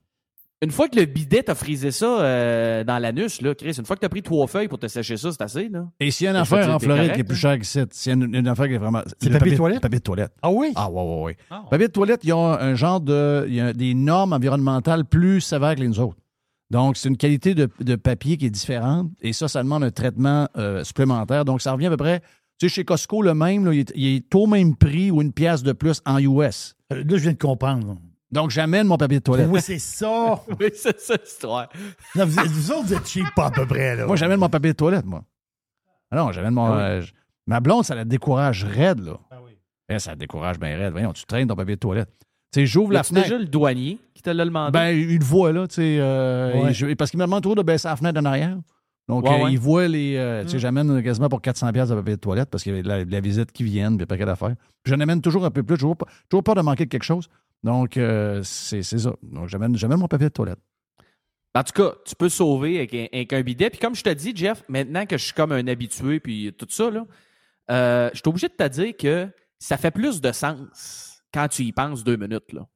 Une fois que le bidet t'a frisé ça euh, dans l'anus, là, Chris, une fois que t'as pris trois feuilles pour te sécher ça, c'est assez, là. Et s'il y a une affaire en Floride correct, qui est plus hein? chère qu'ici, s'il y a une, une affaire qui est vraiment. C'est le papier de toilette? Papier de toilette. Ah oui? Ah, ouais, ouais, ouais. Ah. Papier de toilette, ils ont un genre de. Il y a des normes environnementales plus sévères que les autres. Donc, c'est une qualité de, de papier qui est différente. Et ça, ça demande un traitement euh, supplémentaire. Donc, ça revient à peu près. Tu sais, chez Costco, le même, là, il, est, il est au même prix ou une pièce de plus en US. Euh, Là, je viens de comprendre. Donc, j'amène mon papier de toilette. Oui, c'est ça. Oui, c'est ça l'histoire. Vous, vous autres, vous êtes cheap pas à peu près, là. Moi, j'amène mon papier de toilette, moi. Ah non, j'amène mon. Ah oui. euh, ma blonde, ça la décourage raide, là. Ah oui. Eh, ça la décourage bien raide. Voyons, tu traînes ton papier de toilette. Sais, j'ouvre la fenêtre. déjà le douanier qui te l'a demandé? Ben, il le voit, là, tu sais. euh, Ouais. et je- parce qu'il me demande toujours de baisser la fenêtre en arrière. Donc, Ouais, euh, ouais. il voit les. euh, Tu sais, j'amène quasiment pour 400$ piastres de papier de toilette parce qu'il y a la, la visite qui viennent, puis un paquet d'affaires. J'en amène toujours un peu plus. J'ai toujours, pas- toujours peur de manquer de quelque chose. Donc, c'est ça. Donc, j'amène j'amène mon papier de toilette. En tout cas, tu peux sauver avec un, avec un bidet. Puis comme je te dis, Jeff, maintenant que je suis comme un habitué, puis tout ça, là, je suis obligé de te dire que ça fait plus de sens quand tu y penses deux minutes. Là.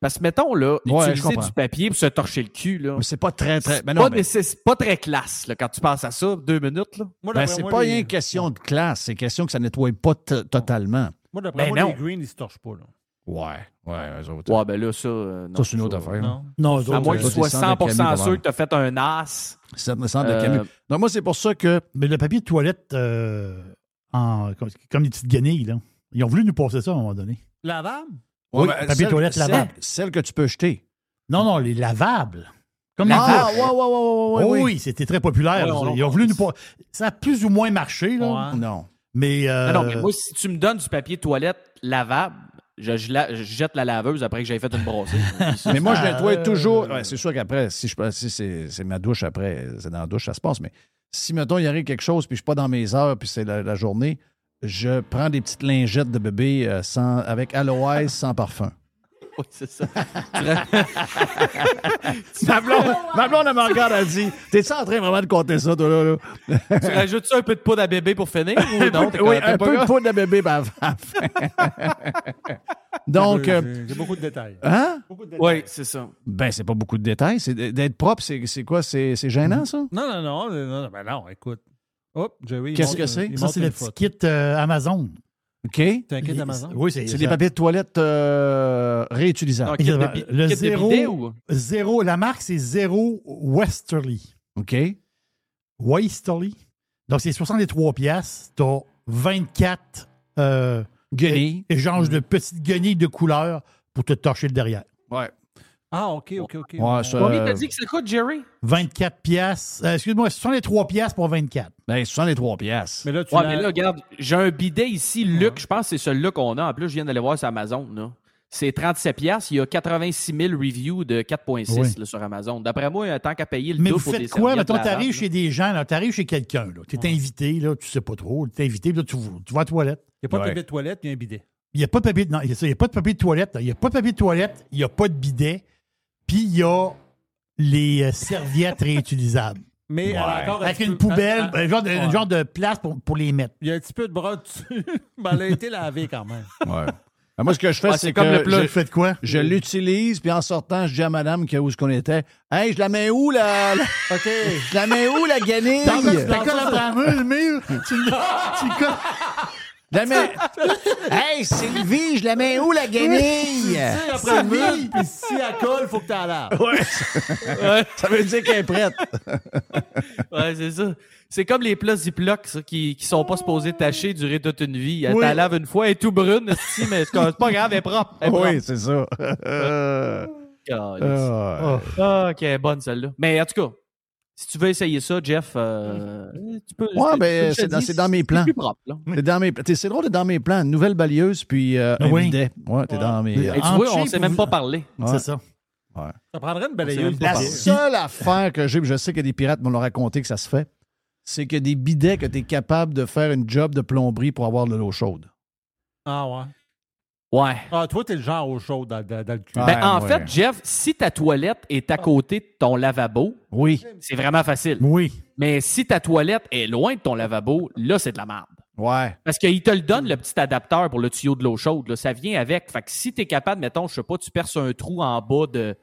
Parce que, mettons, là, Ouais, utiliser du papier pour se torcher le cul, là, Mais c'est pas très, très. Ben non, pas, ben- pas très classe là, quand tu penses à ça, deux minutes. Là. Moi, ben, c'est pas les- rien question de classe. C'est question que ça nettoie pas totalement. Moi, d'après Ben moi, non. les greens, ils se torchent pas, là. Ouais, ouais, eux autres. Ouais, ben là, ça. euh, non, ça, c'est une autre affaire. là. Non. Non, À moins euh, que tu ça, sois c'est centre de 100% Camille sûr que tu as fait un as. Centre centre de Euh, Camus. Donc, moi, c'est pour ça que. Mais le papier de toilette, euh, en, comme, comme des petites guenilles, là. Ils ont voulu nous passer ça à un moment donné. Lavable? Oui, Ouais, ben, papier celle- toilette lavable. Celle que tu peux jeter. Non, non, les lavables. Comme les Ah, douches. ouais, ouais, ouais, ouais, ouais, Oh oui. oui, c'était très populaire. Ouais, on- Ils ont voulu nous pas. Ça a plus ou moins marché, là. Ouais. Non. Mais, euh, Non, non, mais moi, si tu me donnes du papier toilette lavable, je, je la- je jette la laveuse après que j'ai fait une brossée. Mais moi, je nettoie Euh, toujours. ouais, c'est sûr qu'après, si, je, si c'est, c'est ma douche après, c'est dans la douche, ça se passe. Mais si, mettons, il arrive quelque chose, puis je suis pas dans mes heures, puis c'est la, la journée, je prends des petites lingettes de bébé euh, sans, avec aloès sans parfum. oui, c'est ça. ma, blonde, ma blonde, elle me regarde, elle dit T'es-tu en train vraiment de compter ça, toi, là? là? tu rajoutes ça un peu de poudre à bébé pour finir ou non? T'es oui, un peu de poudre de bébé, ben, à la fin. Donc, euh, j'ai j'ai beaucoup de détails. hein? Beaucoup de détails. Oui, c'est ça. Ben, c'est pas beaucoup de détails. C'est d'être propre, c'est, c'est quoi? C'est, c'est gênant, ça? Non, non, non, non, non, ben non, écoute. Jerry. il Qu'est-ce que c'est? Ça, c'est le petit kit euh, Amazon. OK? C'est un kit d'Amazon? Oui, c'est C'est des papiers de toilette euh, Non, réutilisables. kit de, Le bi- kit de zéro- bidet ou? Zéro. La marque, c'est Zéro Westerly. OK? Westerly. Donc, c'est 63 piastres. T'as 24 euh, Guenilles. é- échanges de petites guenilles de couleur pour te torcher le derrière. Ouais. Ah, OK, OK, OK. Ouais, ça, Combien t'as dit que ça coûte, Jerry? 24 piastres. Euh, Excuse-moi, 63 piastres pour 24. Ben, 63 piastres. Mais là, tu Ouais, mais là, regarde, j'ai un bidet ici, Luc. Je pense que c'est celui-là qu'on a. En plus, je viens d'aller voir sur Amazon. Là. C'est 37 piastres. Il y a 86 000 reviews de 4.6 Oui. là, sur Amazon. D'après moi, tant qu'à payer le Mais vous double des faites quoi? Mettons, t'arrives chez des gens, là, t'arrives chez quelqu'un, là. T'es invité, là, tu sais pas trop. T'es invité, puis là, tu, tu vas à la toilette. Il n'y a pas de papier de toilette, il y a un bidet. Il n'y a pas de papier de, non, il y a ça, il y a pas de papier de toilette. là. Il n'y a pas de papier de toilette, il n'y a pas de bidet, puis il y a les euh, serviettes réutilisables. Mais elle a Ouais. encore un Avec petit une peu- poubelle, un genre de, un genre de place pour, pour les mettre. Il y a un petit peu de bras dessus, mais elle a été lavée quand même. Ouais. Ben, moi, ce que je fais, Ouais, c'est c'est comme que le plat. je- Faites quoi? Je l'utilise, puis en sortant, je dis à madame qui où est-ce qu'on était. Hey, je la mets où, la. la- OK. Je la mets où, la guenille? T'as Je t'as quoi la mur? Tu le- tu le colles- la mets. Hey, Sylvie, je la mets où, la guenille? Tu après le mur, puis si elle colle, faut que tu la laves. Ouais, Ça veut dire qu'elle est prête. ouais, c'est ça. C'est comme les plats Ziploc, ça, qui, qui sont pas supposés tâcher durer toute une vie. Elle Oui. t'en lave une fois, elle est tout brune, mais c'est pas grave, elle est propre. Elle est propre. Oui, c'est ça. Euh, Ah, ok, bonne celle-là. Mais en tout cas, si tu veux essayer ça, Jeff, euh, tu peux. Ouais, ben, c'est dans- c'est mes plans. plus propre. C'est dans mes. C'est drôle, d'être dans mes plans. Une nouvelle balieuse, puis euh, un Oui. bidet. Ouais, t'es dans mes. Et tu vois, on s'est même pas parlé. Ouais. C'est ça. Ça prendrait une C'est balayeuse. La seule affaire que j'ai, puis je sais que des pirates m'ont raconté que ça se fait, c'est que des bidets que tu es capable de faire une job de plomberie pour avoir de l'eau chaude. Ah ouais. Ouais. Ah, toi, t'es le genre au chaud dans, dans- dans le cul. Ah. Ben, en ouais. fait, Jeff, si ta toilette est à côté de ton lavabo, Oui. c'est vraiment facile. Oui. Mais si ta toilette est loin de ton lavabo, là, c'est de la merde. Ouais. Parce qu'il te le donne, le petit adapteur pour le tuyau de l'eau chaude. là. Ça vient avec. Fait que si tu es capable, mettons, je sais pas, tu perces un trou en bas de,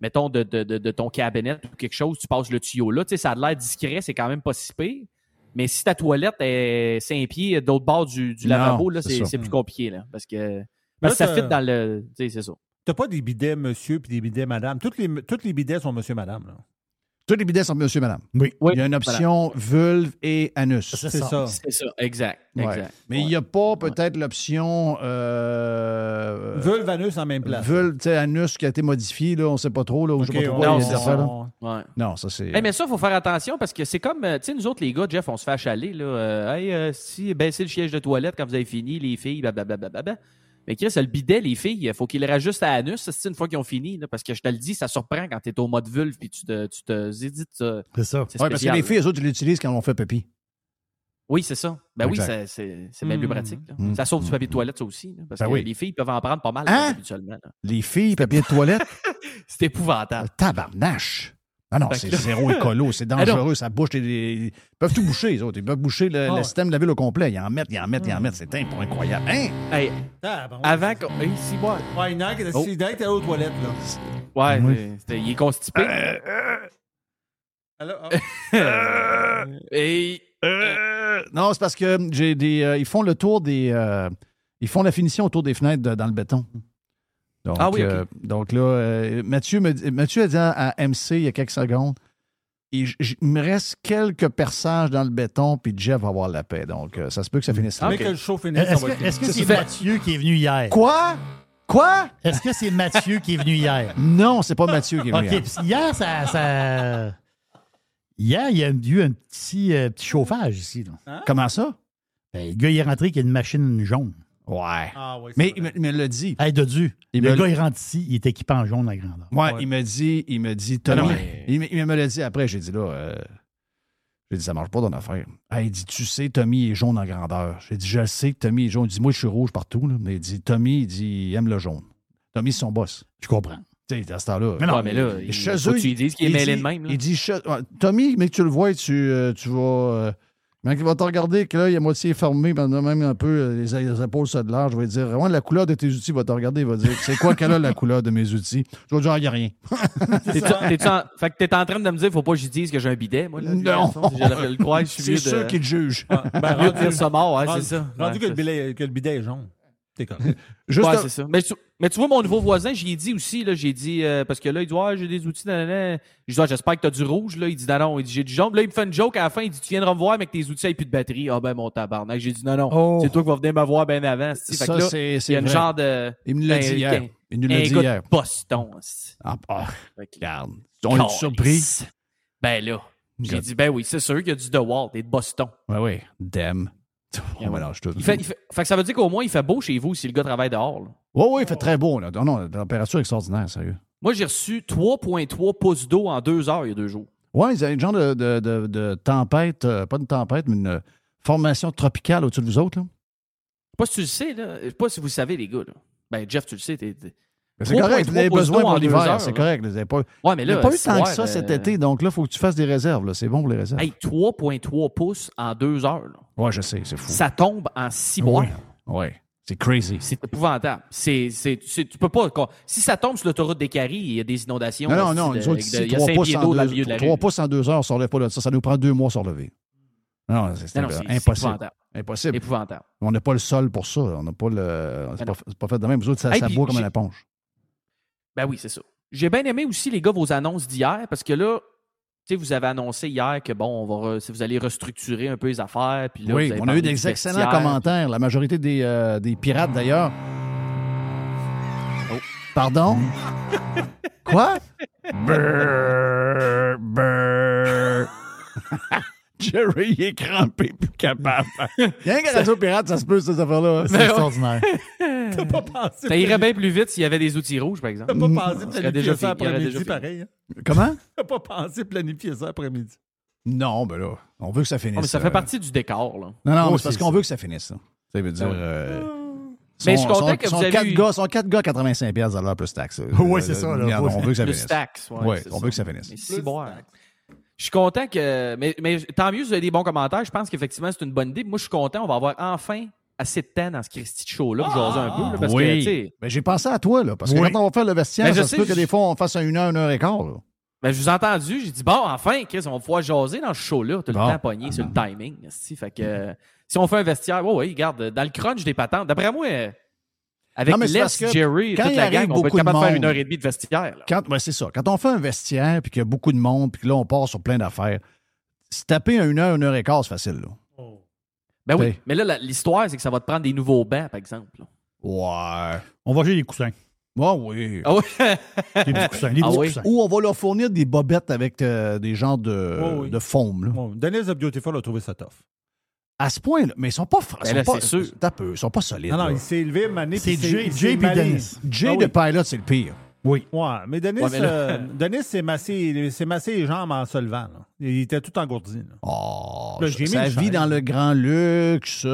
mettons, de, de, de, de ton cabinet ou quelque chose, tu passes le tuyau là. Tu sais, ça a l'air discret, c'est quand même pas si pire. Mais si ta toilette est 5 pieds d'autre bord du, du Non, lavabo, là, c'est plus compliqué. Là, parce que, parce que Là, ça t'as- fit dans le. Tu sais, c'est ça. T'as pas des bidets monsieur puis des bidets madame. Toutes les, toutes les bidets sont monsieur madame. Là. Tous les bidets sont monsieur, madame. Oui. Il y a une option vulve et anus. C'est ça. ça. C'est ça, exact. Ouais. exact. Mais il n'y a pas peut-être l'option euh, Vulve, anus en même place. vulve, tu sais, anus qui a été modifié, là, on ne sait pas trop, là, je sais pas trop ouais, quoi, Non, il y a c'est des affaires, là. ouais. Ouais. Non, ça c'est. Hey, mais ça, il faut faire attention parce que c'est comme, euh, tu sais, nous autres, les gars, Jeff, on se fait achaler. Là, euh, hey, euh, si baissez le siège de toilette quand vous avez fini, les filles, blablabla. Mais Chris, le bidet, les filles, il faut qu'ils le rajustent à anus, c'est une fois qu'ils ont fini. là, parce que je te le dis, ça surprend quand tu es au mode vulve puis tu te, tu te édites. ça. C'est ça. C'est Ouais, parce que les filles, eux autres, ils l'utilisent quand on fait pipi. Oui, c'est ça. Ben oui, Exact. c'est- bien plus pratique. là. Mm. Ça sauve du papier de toilette, ça aussi. là, parce Ben que oui. les filles peuvent en prendre pas mal Hein? habituellement. là. Les filles, papier de toilette, C'est épouvantable. tabarnache. Ah non, c'est zéro écolo, c'est Ah dangereux, ça bouche. les- Ils peuvent tout boucher, les autres. Ils peuvent boucher le, Ah le ouais. système de la ville au complet. Ils en mettent, ils en mettent, ils en mettent. C'est incroyable. Hein? Hey, avant qu'on. Hey, si, moi. Ouais, il y en a un qui Oh. il y en a un qui était aux toilettes. Là. Ouais, Oui. euh, il est constipé. Alors, ah. Et. Euh, non, c'est parce que j'ai des. euh, ils font le tour des. euh, ils font la finition autour des fenêtres de- dans le béton. Donc, Ah oui, euh, donc là, euh, Mathieu, me, Mathieu a dit à, à MC il y a quelques secondes il, j- il me reste quelques perçages dans le béton, puis Jeff va avoir la paix. Donc, euh, ça se peut que ça finisse là. Mais que le show finisse, Est-ce que le est-ce que c'est Mathieu qui est venu hier? Quoi? Quoi? Est-ce que c'est Mathieu qui est venu hier? Non, c'est pas Mathieu qui est venu. Hier. hier, ça, ça- Hier, il y a eu un petit, euh, petit chauffage ici. là. Comment ça? Ben, le gars, il est rentré avec une machine jaune. Ouais. Ah, oui, Mais il me, il me l'a dit. Hey, Dodu, Il le me- gars, il rentre ici, il est équipé en jaune à grandeur. Ouais, Ouais. il me dit, il me dit, Ah Tommy, mais- il, me- il me l'a dit après, j'ai dit là, euh, j'ai dit, ça marche pas ton affaire. Ah, il dit, tu sais, Tommy est jaune en grandeur. J'ai dit, je sais que Tommy est jaune. Il dit, moi, je suis rouge partout, là. Mais il dit, Tommy, il dit, il aime le jaune. Tommy, c'est son boss. Je comprends. Tu sais, à ce temps-là. Mais non, ouais, mais là, il chez eux, tu lui dises qu'il est il mêlé dit- de même. là. Il dit, Tommy, mais que tu le vois, tu, euh, tu vas. euh, quand il va te regarder, que là, il est moitié fermé, même un peu euh, les, les épaules ça de large, je vais dire, vraiment, la couleur de tes outils, il va te regarder, il va dire, c'est quoi qu'elle a la couleur de mes outils? Je vais dire, Ah, il n'y a rien. T'es-tu- t'es-tu en... Fait que t'es en train de me dire, faut pas que je dise que j'ai un bidet, moi. Là, Non. Je le croire, je suis C'est sûr de... qu'il te juge. Ben, rendu, dire ça mort, rendu- c'est ça. rendu Ouais, que, le bidet, que le bidet est jaune. T'es comme. Juste Ouais, un- c'est ça. Mais tu, mais tu vois, mon nouveau voisin, j'y ai dit aussi, là, j'ai dit, euh, parce que là, il dit, ouais, j'ai des outils, nanana. Je dis, j'espère que t'as du rouge, là. Il dit, non, non, il dit, j'ai du jaune. Là, il me fait une joke à la fin, il dit, tu viendras me voir, mais que tes outils n'aient plus de batterie. Ah, ben, mon tabarnak. J'ai dit, non, non, Oh. c'est toi qui vas venir me voir bien avant. c'ti. Fait Ça, que là, c'est il c'est y a une vrai. genre de. Il me l'a ben, dit hier. Il nous l'a dit hier. Boston. Ah, ah, Fait regarde. On est surpris. Ben là. J'ai dit, ben oui, c'est sûr qu'il y a du DeWalt et de Boston. Ouais, oui. Damn. On ouais. mélange tout. Il fait, il fait- fait que ça veut dire qu'au moins, il fait beau chez vous si le gars travaille dehors. là. Oui, oui, il fait très beau. Là. Non, non, la température extraordinaire, sérieux. Moi, j'ai reçu 3,3 pouces d'eau en deux heures il y a deux jours. Oui, ils ont un genre de, de, de- de tempête, euh, pas une tempête, mais une formation tropicale au-dessus de vous autres. Là. Je sais pas si tu le sais, là. Je sais pas si vous le savez, les gars. Là. Ben, Jeff, tu le sais. t'es- c'est correct, vous avez 3,3 pouces besoin pour l'hiver. C'est correct. Vous n'avez pas, Ouais, mais là, pas eu tant que ça cet été, donc là, il faut que tu fasses des réserves. là. C'est bon pour les réserves. Hey, 3,3 pouces en deux heures. Ouais, je sais, c'est fou. Ça tombe en six mois. Oui. Ouais. C'est crazy. C'est épouvantable. C'est, c'est, c'est- tu peux pas. Si ça tombe sur l'autoroute des Caries, il y a des inondations. Non, non, non. de- Nous autres, de- ici, il y a 3 cinq pouces, en d'eau dans le deux, de la 3 rue. pouces en deux heures, on ne pas de ça. Ça nous prend deux mois à se relever. Non, c'est impossible. épouvantable. Impossible. Épouvantable. On n'a pas le sol pour ça. On n'a pas le. C'est pas, fait de même. Vous autres, ça, Hey, ça boit comme une éponge. Ben oui, c'est ça. J'ai bien aimé aussi, les gars, vos annonces d'hier, parce que là, tu sais, vous avez annoncé hier que, bon, on va vous allez restructurer un peu les affaires. Puis là, oui, on a eu des excellents vestiaire. commentaires. La majorité des, euh, des pirates, d'ailleurs. Oh, Pardon? Quoi? Brrr, brrr. Jerry, il est crampé, plus capable. Rien qu'à Radio Pirate, ça se peut, ces affaires-là. C'est Ben ouais. extraordinaire. T'as pas pensé. Ça irait bien plus vite s'il y avait des outils rouges, par exemple. T'as pas pensé Ça serait planifier déjà ça après-midi, pareil. hein? Comment? T'as pas pensé planifier ça après-midi? Non, ben là, on veut que ça finisse. Oh, mais ça euh. fait partie du décor, là. Non, non, Oh, mais c'est parce qu'on veut que ça finisse. Ça, ça veut dire. Ah oui. euh, Mais sont- je suis content sont- que vous avez quatre eu- gars, sont quatre gars à 85 pièces à l'heure plus taxe. Ouais, c'est ça, là. On veut que ça finisse. Stax, ouais, Ouais, c'est on ça. veut que ça finisse. Si. Je suis content que. Mais, mais tant mieux si vous avez des bons commentaires. Je pense qu'effectivement, c'est une bonne idée. Moi, je suis content. On va avoir enfin assez de temps dans ce Christy de show-là pour jaser un peu. là, parce que, tu oui. sais, Mais j'ai pensé à toi, là, parce que Oui. quand on va faire le vestiaire, Mais je ça se sais, peut que je- des fois, on fasse un une heure, une heure et quart. là. ben, je vous ai entendu. J'ai dit, bon, enfin, Chris, on va pouvoir jaser dans ce show-là. Tout Bon. le temps pogné sur le timing. esti. Fait que euh, si on fait un vestiaire, oui, oui, regarde, dans le crunch des patentes, d'après moi, avec Non, Les, que Jerry et quand toute il la gang, on peut être beaucoup de capable de faire monde- une heure et demie de vestiaire. là. Quand, c'est ça. Quand on fait un vestiaire, puis qu'il y a beaucoup de monde, puis que là, on part sur plein d'affaires, se taper un une heure, une heure et quart, c'est facile, là. Ben oui. Mais là, l'histoire, c'est que ça va te prendre des nouveaux bancs, par exemple. là. Ouais. On va acheter des coussins. Bon, oui. Ah oui? Des petits coussins. Des Ah petits oui? coussins. Ou on va leur fournir des bobettes avec euh, des genres de, Oui, oui. de foam, là. Bon, Denise de Beautiful a trouvé ça tough. À ce point-là. Mais ils sont pas... fra- Ben sont là, pas c'est sûr. T'as peu, Ils sont pas solides. Non, non, là. il s'est élevé, mané. C'est Jay- Jay. Dennis. Jay Ah de oui. Pilot, c'est le pire. Oui. Ouais, mais Denis, Ouais, euh, Denis s'est massé, s'est massé les jambes en se levant. là. Il était tout engourdi. là. Oh, Là, j'ai mis ça une vit dans le grand luxe.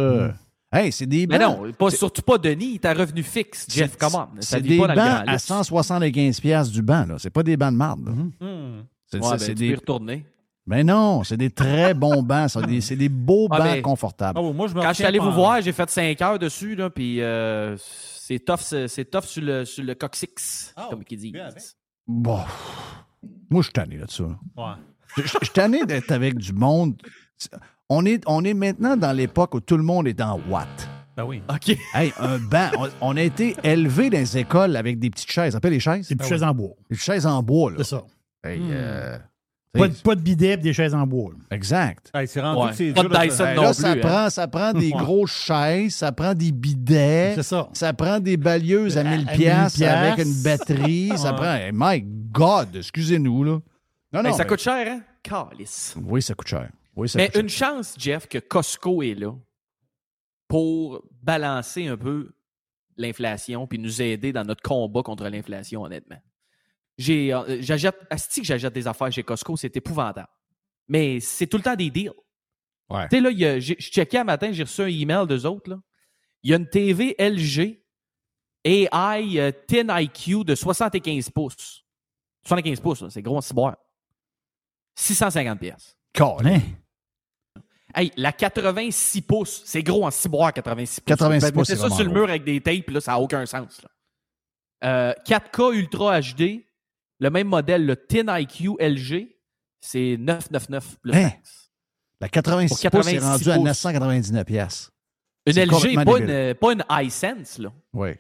Hey, c'est des Mais bancs. non, pas, surtout pas Denis, il t'a revenu fixe, Jeff. Comment? Ça C'est des pas dans le bancs grand à luxe. 175 pièces du banc, là. C'est pas des bancs de marde, là. Hmm. C'est Ouais, ça, ben, des... retourner. Mais non, c'est des très bons bancs. ça. Des- C'est des beaux Ah, bancs ben- confortables. Ah, bon, moi, je me Quand je suis retiens allé pas vous en- voir, j'ai fait 5 heures dessus, là, puis euh, c'est tough, c'est c'est tough sur le, sur le coccyx, Ah, comme ils disent. bien avec. Bon. Moi, je suis tanné là-dessus. là. Ouais. Je je- je suis tanné d'être avec du monde. On est, on est maintenant dans l'époque où tout le monde est en watts. Ben oui. OK. Hey, un banc. On, on a été élevés dans les écoles avec des petites chaises. Ça s'appelle les chaises? Des petites chaises en bois. Des chaises en bois, là. C'est ça. Hey, euh, Pas de, pas de bidet des chaises en bois. là. exact. Hey, c'est rendu Ouais. que c'est Pas de dur de- Dyson Hey, non là, plus. ça, hein. prend, ça prend des grosses chaises, ça prend des bidets, C'est ça. ça prend des balayeuses à 1000 À- à 1000 piastres avec une batterie. Ça prend... hey, my God, excusez-nous, là. Non, Mais non, ça mais- coûte cher, hein? Calice. Oui, ça coûte cher. Oui, ça Mais coûte cher. une chance, Jeff, que Costco est là pour balancer un peu l'inflation puis nous aider dans notre combat contre l'inflation, honnêtement. J'ai, euh, j'achète, que j'achète des affaires chez Costco, c'est épouvantable. Mais c'est tout le temps des deals. Ouais. Tu sais, là, il y a- j'ai- je checkais un matin, j'ai reçu un email d'eux autres. Là. Il y a une TV LG AI euh, Thin IQ de 75 pouces. 75 pouces, là, c'est gros en ciboire. 650 pièces. Hein? Hey, la 86 pouces, c'est gros en ciboire, 86 pouces. 86 Ben, pouces, c'est ça sur le mur avec des tapes, là, ça n'a aucun sens. là. Euh, 4K Ultra HD, le même modèle, le Thin IQ LG, c'est 999 plus Hein? La 86 Pour pouces est 86 rendue à pouces. 999 piastres. Une LG, pas une, pas une iSense, là. Oui.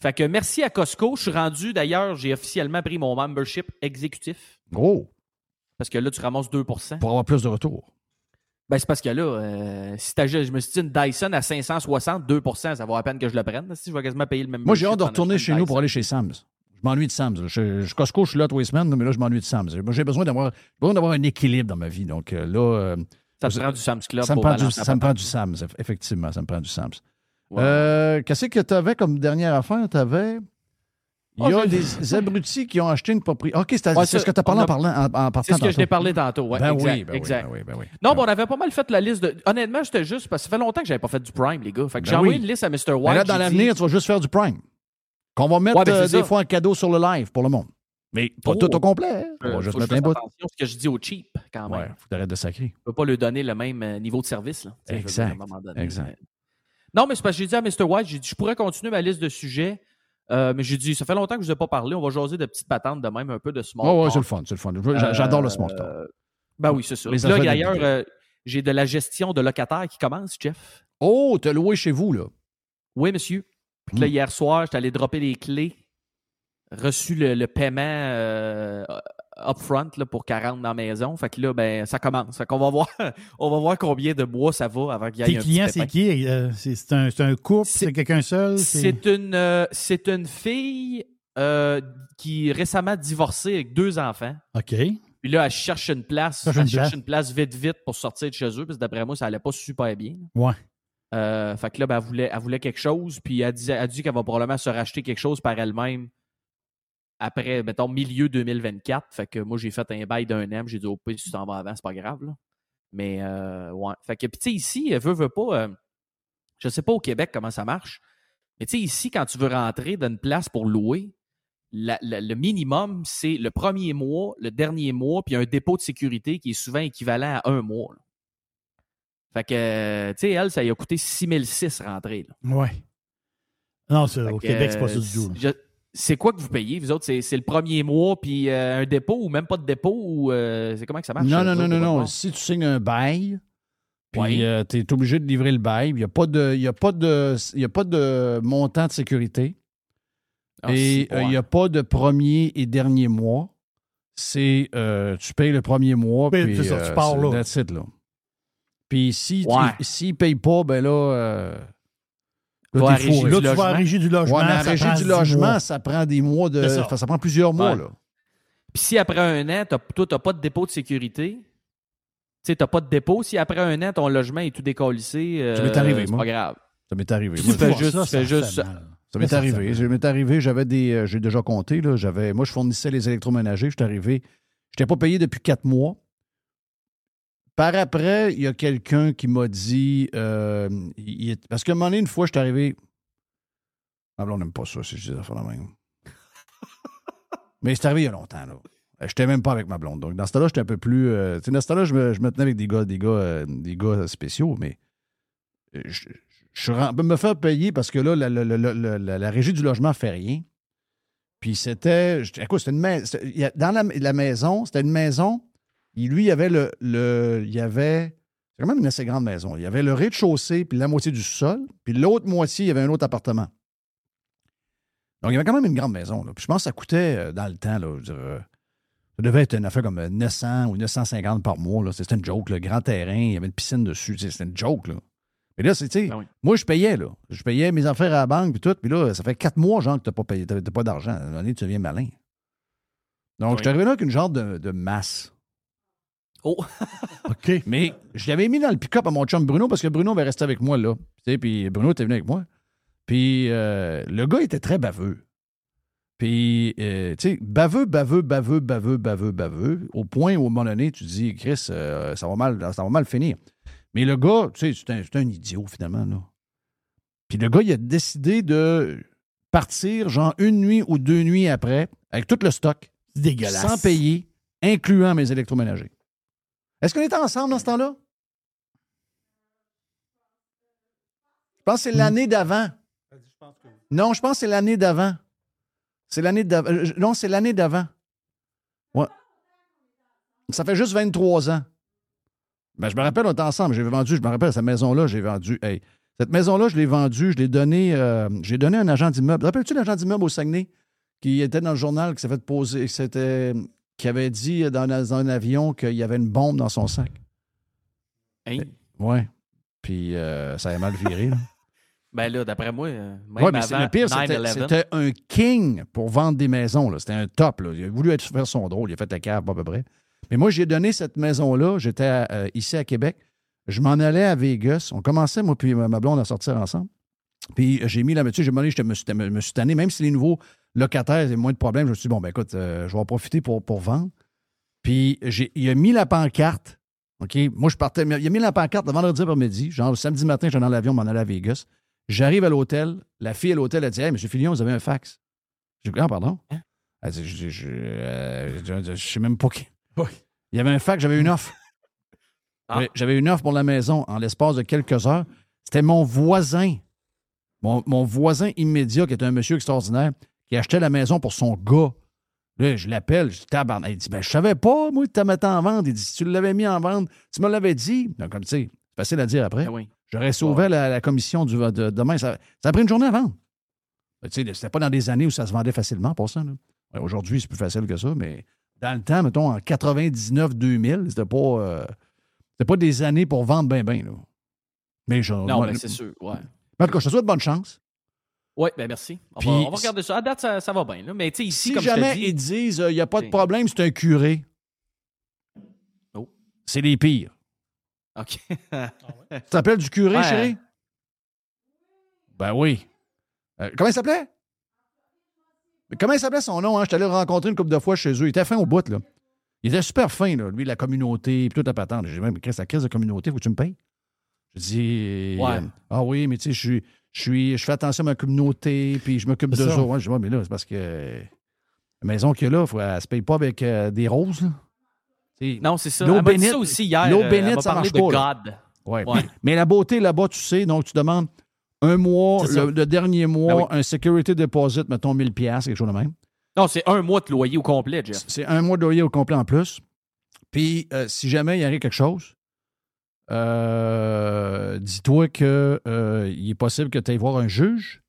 Fait que merci à Costco. Je suis rendu, d'ailleurs, j'ai officiellement pris mon membership exécutif. Gros. Parce que là, tu ramasses 2% Pour avoir plus de retour. Ben, c'est parce que là, euh, si je me suis dit une Dyson à 560, 2% ça vaut la peine que je le prenne. Si je vais quasiment payer le même Moi, j'ai hâte de retourner chez nous pour aller chez Sam's. Je m'ennuie de Sam's. Je, je, Costco, je suis là tous les semaines, mais là, je m'ennuie de Sam's. J'ai besoin d'avoir j'ai besoin d'avoir un équilibre dans ma vie. Donc euh, là, euh, Ça te prend du Sam's Club ça me prend du, balancer la ça me prend patente. du Sam's. eff- Effectivement, ça me prend du Sam's. Euh, Qu'est-ce que tu avais comme dernière affaire? Tu avais. Il y Ah, a des abrutis qui ont acheté une propriété. OK, c'est Ouais, ce que tu as parlé en, parlant, en, en partant C'est ce que je t'ai parlé tantôt. Ouais, Ben exact, oui, ben oui, exact. ben oui, ben oui. Non, bon, on avait pas mal fait la liste de. Honnêtement, j'étais juste. Parce que ça fait longtemps que j'avais pas fait du Prime, les gars. Fait que Ben j'ai envoyé une liste à Mr. White. Mais là, dans l'avenir, dit- tu vas juste faire du Prime. Qu'on va mettre Ouais, ben, euh, des fois en cadeau sur le live pour le monde. Mais pas Oh. tout au complet. hein. On va Euh, juste mettre un bout. attention à ce que je dis au cheap, quand même. Ouais, faut t'arrêter de sacrer. Je peux pas lui donner le même euh, niveau de service. Là. Dire, Exact, un donné, exact. euh, Non, mais c'est parce que j'ai dit à Mr. White, j'ai dit, je pourrais continuer ma liste de sujets, euh, mais j'ai dit, ça fait longtemps que je ne vous ai pas parlé, on va jaser de petites patentes de même, un peu de small Ouais, ouais, c'est le fun, c'est le fun. J'a- J'adore le small talk. Euh, Ben oui, c'est ça. Les là, d'ailleurs, euh, j'ai de la gestion de locataires qui commence, Jeff. Oh, t'as loué chez vous, là. Oui, monsieur. Puis là, Hmm. hier soir, j'étais allé dropper les clés, reçu le, le paiement euh, upfront là, pour 40 dans la maison. Fait que là, ben, ça commence. Fait qu'on va voir, on va voir combien de mois ça va avant qu'il y ait Tes un clients, c'est qui? Euh, c'est un, un couple? C'est quelqu'un seul? C'est une, euh, c'est une fille qui est récemment divorcée avec deux enfants. OK. Puis là, elle cherche une place. Cherche elle une cherche place. une place vite, vite pour sortir de chez eux, parce que d'après moi, ça allait pas super bien. Ouais. Euh, fait que là, ben, elle, voulait, quelque chose, puis elle, dit qu'elle va probablement se racheter quelque chose par elle-même après, mettons, milieu 2024. Fait que moi, j'ai fait un bail d'un an, j'ai dit, pire, si tu t'en vas avant, c'est pas grave. Mais, euh, ouais. Fait que, puis tu sais, ici, elle veut, veut pas. euh, je sais pas au Québec comment ça marche, mais tu sais, ici, quand tu veux rentrer dans une place pour louer, le minimum, c'est le premier mois, le dernier mois, puis un dépôt de sécurité qui est souvent équivalent à un mois. Fait que, euh, tu sais, elle, ça lui a coûté 6006 rentrer. Là. Ouais. Non, c'est- au que, Québec, c'est pas ça euh, du tout. là. je- C'est quoi que vous payez, vous autres? C'est le premier mois, puis euh, un dépôt ou même pas de dépôt? ou euh, C'est comment que ça marche? Non, euh, non, non, non, non. Si tu signes un bail, puis Ouais. tu es obligé de livrer le bail, il n'y a, pas de- y a, pas de- il y a pas de montant de sécurité. Ah, et euh, il n'y a pas de premier et dernier mois. C'est euh, tu payes le premier mois, Ben, puis ça, euh, tu pars c'est- là. that's it, là. Puis si tu- Ouais. s'ils ne payent pas, ben là, euh, Va là, régie tu vas à régie du logement. Ouais, mais ça régie prend du 10 logement, mois. ça prend des mois de. Ça. ça prend plusieurs mois, Ouais. là. Puis si après un an, toi, tu n'as pas de dépôt de sécurité, tu sais, tu n'as pas de dépôt, si après un an, ton logement est tout décollissé, euh, Ça m'est arrivé, c'est pas grave. Ça m'est arrivé. Tu Moi, fais je- juste, ça, juste m'est arrivé. Ça m'est arrivé. J'avais des. euh, J'ai déjà compté. Là, j'avais, moi, je fournissais les électroménagers. J'étais arrivé. Je n'étais pas payé depuis quatre mois. Par après, il y a quelqu'un qui m'a dit. euh, parce qu'à un moment donné, une fois, je suis arrivé. Ah, on n'aime pas ça si je dis ça la même. Mais c'est arrivé il y a longtemps. Là. Je n'étais même pas avec ma blonde. Donc, dans ce temps-là, j'étais un peu plus. euh, dans ce temps-là, je me, je tenais avec des gars, des gars, euh, des gars spéciaux, mais euh, je, je ren- me faire payer parce que là, la, la- régie du logement fait rien. Puis c'était. je- Écoute, c'était une maison. Dans la maison, c'était une maison. Il, lui, il y avait le. le il y avait. C'est quand même une assez grande maison. Il y avait le rez-de-chaussée, puis la moitié du sol. Puis l'autre moitié, il y avait un autre appartement. Donc, il y avait quand même une grande maison. là. Puis je pense que ça coûtait, euh, dans le temps, là, je euh, ça devait être une affaire comme euh, 900 ou 950 par mois. C'était une joke. Le grand terrain, il y avait une piscine dessus. C'était une joke. Là. Mais là, c'est, oui. moi, je payais. là. Je payais mes affaires à la banque, puis tout. Puis là, ça fait quatre mois, genre, que tu n'as pas, payé, t'as- t'as pas d'argent. À un moment donné, tu deviens malin. Donc, Oui. je suis arrivé là avec une genre de, de masse. Oh! OK. Mais je l'avais mis dans le pick-up à mon chum Bruno parce que Bruno avait resté avec moi là. Tu sais, Puis Bruno était venu avec moi. Puis euh, le gars était très baveux. Puis, euh, tu sais, baveux, baveux, baveux, baveux, baveux, baveux, au point où, à un moment donné, tu te dis, Chris, euh, ça, va mal, ça va mal finir. Mais le gars, tu sais, c'est un, c'est un idiot, finalement, là. Puis le gars, il a décidé de partir, genre, une nuit ou deux nuits après, avec tout le stock, dégueulasse. sans payer, incluant mes électroménagers. Est-ce qu'on était ensemble dans ce temps-là? Je pense que c'est l'année d'avant. Non, je pense que c'est l'année d'avant. C'est l'année d'avant. Euh, Non, c'est l'année d'avant. Ouais. Ça fait juste 23 ans. Ben, je me rappelle, on était ensemble. J'ai vendu, je me rappelle, cette maison-là, j'ai vendu. Hey, cette maison-là, je l'ai vendue, je l'ai donnée. euh, j'ai donné à un agent d'immeuble. Rappelles-tu l'agent d'immeuble au Saguenay qui était dans le journal, qui s'est fait poser, qui, s'était- qui avait dit dans, dans un avion qu'il y avait une bombe dans son sac? Hein? Ouais. Puis euh, ça a mal viré. là. Ben là, d'après moi, euh, même Ouais, mais avant le pire, c'était 9/11, c'était un king pour vendre des maisons. C'était un top. là. Il a voulu être, faire son drôle. Il a fait la cave, pas à peu près. Mais moi, j'ai donné cette maison-là. J'étais euh, ici à Québec. Je m'en allais à Vegas. On commençait, moi, puis ma blonde, à sortir ensemble. Puis euh, j'ai mis la métier. J'ai demandé, je me suis tanné. Même si les nouveaux locataires avaient moins de problèmes, je me suis dit, bon, ben écoute, euh, je vais en profiter pour, pour vendre. Puis j'ai- il a mis la pancarte. OK? Moi, je partais. Il a mis la pancarte le vendredi après-midi. Genre, le samedi matin, j'étais dans l'avion, m'en allais à Vegas. J'arrive à l'hôtel. La fille à l'hôtel a dit Hey, M. Fillon, vous avez un fax. J'ai dit, ah, pardon? Hein? Elle dit, je, je, euh, je- je- sais même pas qui. Il y avait un fac, j'avais une offre. Ah. J'avais- J'avais une offre pour la maison en l'espace de quelques heures. C'était mon voisin, mon, mon voisin immédiat, qui était un monsieur extraordinaire, qui achetait la maison pour son gars. Là, je l'appelle, je dis tabarnak. Il dit ben, Je savais pas, moi, que tu mettais en vente. Il dit Si tu l'avais mis en vente, tu me l'avais dit. Donc, comme tu sais, c'est facile à dire après. Ben oui. J'aurais sauvé la, la commission du, de, demain. Ça, ça a pris une journée à vendre. Ben, tu sais, C'était pas dans des années où ça se vendait facilement pour ça. là. Ouais, Aujourd'hui, c'est plus facile que ça, mais dans le temps, mettons, en 99-2000, c'était pas, euh, c'était pas des années pour vendre bien, bien. Mais je, Non, moi, mais c'est sûr, ouais. En tout cas, je te souhaite bonne chance. Oui, ben merci. On, Puis- va, on va regarder ça. À date, ça, ça va bien. Là. Mais tu sais, ici, Si comme je jamais te dis, ils disent il n'y a pas de problème, c'est un curé. Oh. C'est les pires. OK. Tu t'appelles du curé, Ouais. chérie? Ben oui. Euh, comment il s'appelait? Comment il s'appelait son nom? Hein? Je suis allé le rencontrer une couple de fois chez eux. Il était fin au bout, là. Il était super fin, là. Lui, la communauté, puis toute la patente. J'ai même écrit la crise de communauté, faut que tu me payes? Je dis, Ouais. euh, ah oui, mais tu sais, je suis- je suis, je fais attention à ma communauté, puis je m'occupe de ça. je dis, mais là, c'est parce que la maison qu'il y a là, faut, elle se paye pas avec euh, des roses, là. Non, c'est ça. L'eau bénite- ça aussi hier. L'eau euh, bénite, ça marche de pas. là. God. Ouais. Ouais. Mais, la beauté là-bas, tu sais, donc tu demandes un mois, le, le dernier mois, Ben oui. un security deposit, mettons 1000$, piastres, quelque chose de même. Non, c'est un mois de loyer au complet, Jeff. C'est un mois de loyer au complet en plus. Puis, euh, si jamais il arrive quelque chose, euh, dis-toi qu'il est possible que tu ailles voir un juge.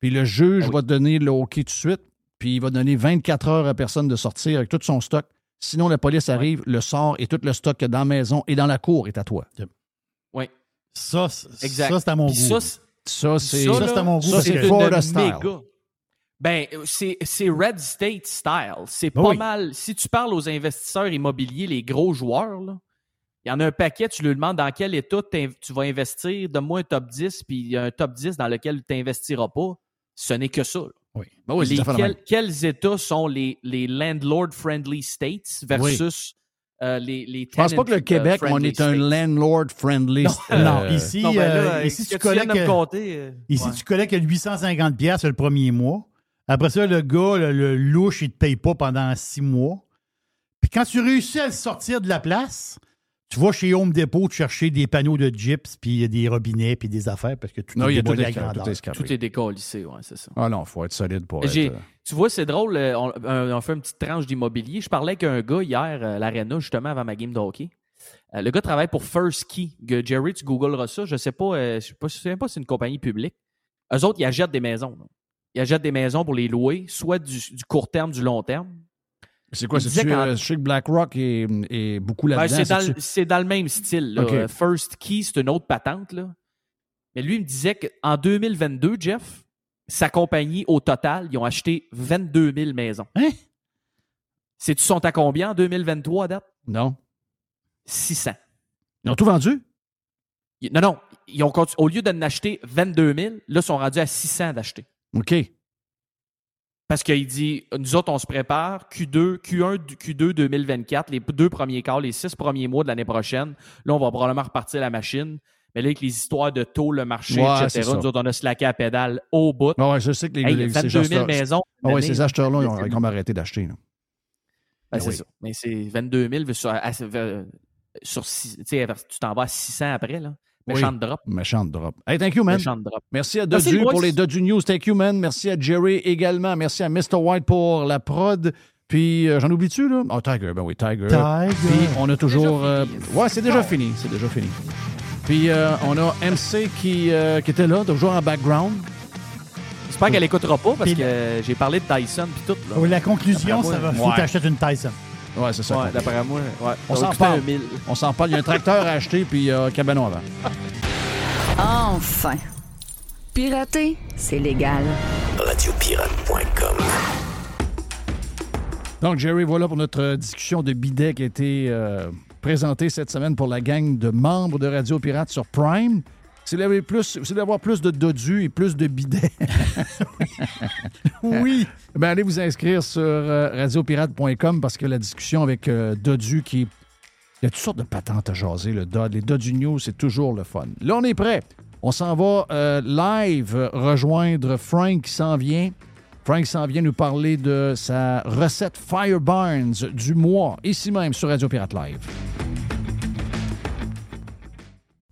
Puis le juge Ah oui. va te donner le OK tout de suite. Puis il va donner 24 heures à personne de sortir avec tout son stock. Sinon, la police arrive, le sort et tout le stock qu'il y a dans la maison et dans la cour est à toi. Oui. Ça, Exact. ça, c'est à mon Puis goût. ça, c'est- Ça, c'est. Ça, c'est à mon goût, Ça, c'est que- Florida style. méga- Ben, euh, c'est c'est Red State style. C'est pas Oui. mal. Si tu parles aux investisseurs immobiliers, les gros joueurs, là, il y en a un paquet, tu lui demandes dans quel état tu vas investir, donne-moi un top 10, puis il y a un top 10 dans lequel tu n'investiras pas. Ce n'est que ça. là. Oui. Ben oui, Les- quels, États sont les, les landlord-friendly states versus euh, les, les Je pense pas que le Québec, on est un landlord-friendly. Non, ici, Non, ben là, euh, ici tu que tu de collectes. me compter, euh, Ici, ouais. tu collectes 850 pièces le premier mois. Après ça, le gars, le, le louche, il te paye pas pendant six mois. Puis quand tu réussis à le sortir de la place, tu vas chez Home Depot te chercher des panneaux de gyps, puis des robinets, puis des affaires, parce que tout Non, est il y a tout est tout est scrapé. Tout est décollissé, ouais, c'est ça. Ah non, faut être solide pour être. Euh, Tu vois, c'est drôle, euh, on, on- fait une petite tranche d'immobilier. Je parlais avec un gars hier euh, à l'Arena, justement, avant ma game de hockey. Euh, le gars travaille pour First Key. Que Jerry, tu googleras ça. Je sais pas, euh, je sais pas, je sais même pas si c'est une compagnie publique. Eux autres, ils achètent des maisons. là. Ils achètent des maisons pour les louer, soit du, du court terme, du long terme. C'est quoi? Il disait C'est je sais que BlackRock est, est beaucoup là-dedans. c'est, dans, le- c'est-tu- c'est dans le même style. là. Euh, First Key, c'est une autre patente. Là. Mais lui, il me disait qu'en 2022, Jeff, sa compagnie, au total, ils ont acheté 22 000 maisons. Hein? Sais-tu sont à combien en 2023 à date? Non. 600. Ils ont tout vendu? Ils- Non, non. Ils ont au lieu d'en acheter 22 000, là, ils sont rendus à 600 d'acheter. OK. Parce qu'il dit, nous autres, on se prépare, Q2, Q1, Q2 2024, les deux premiers quarts, les six premiers mois de l'année prochaine. Là, on va probablement repartir la machine. Mais là, avec les histoires de taux, le marché, Ouais, etc., nous autres, on a slacké à pédale au bout. Ouais, je sais que les, Hey, les- ces 22 000 acheteurs- maisons. Ah l'année, ces là. acheteurs-là, ils ont, ils ont arrêté d'acheter. Ben, Ben c'est oui. ça. Mais c'est 22 000 sur, à- sur tu t'en vas à 600 après, là. Méchant Oui. drop. Méchant de drop. Hey, thank you, man. Méchant de drop. Merci à Dodu pour les Dodu News. Thank you, man. Merci à Jerry également. Merci à Mr. White pour la prod. Puis, euh, j'en oublie-tu, là? Oh, Tiger, ben oui, Tiger. Tiger. Puis, on a toujours... euh, ouais, c'est déjà fini. C'est déjà fini. Puis, euh, on a MC qui, euh, qui était là, toujours en background. J'espère qu'elle écoutera pas parce Puis- que j'ai parlé de Tyson puis tout. Là. Oui, la conclusion, ça va. Faut ouais. que t'achètes une Tyson. Ouais, c'est ça. Ouais, d'après moi, ouais. On s'en parle. un. On s'en parle. Il y a un tracteur à acheter, puis euh, cabanon avant. Enfin. Pirater, c'est légal. Radiopirate.com. Donc, Jerry, voilà pour notre euh, discussion de bidet qui a été euh, présentée cette semaine pour la gang de membres de Radio Pirate sur Prime. Si vous voulez plus, si vous voulez avoir plus de dodus et plus de bidets, Oui. ben allez vous inscrire sur euh, radiopirate.com parce que la discussion avec euh, Dodu qui Il y a toutes sortes de patentes à jaser, le Dod. Les Dodu News, c'est toujours le fun. Là, on est prêt. On s'en va euh, live rejoindre Frank qui s'en vient. Frank s'en vient nous parler de sa recette Fire Barnes du mois, ici même sur Radio Pirate Live.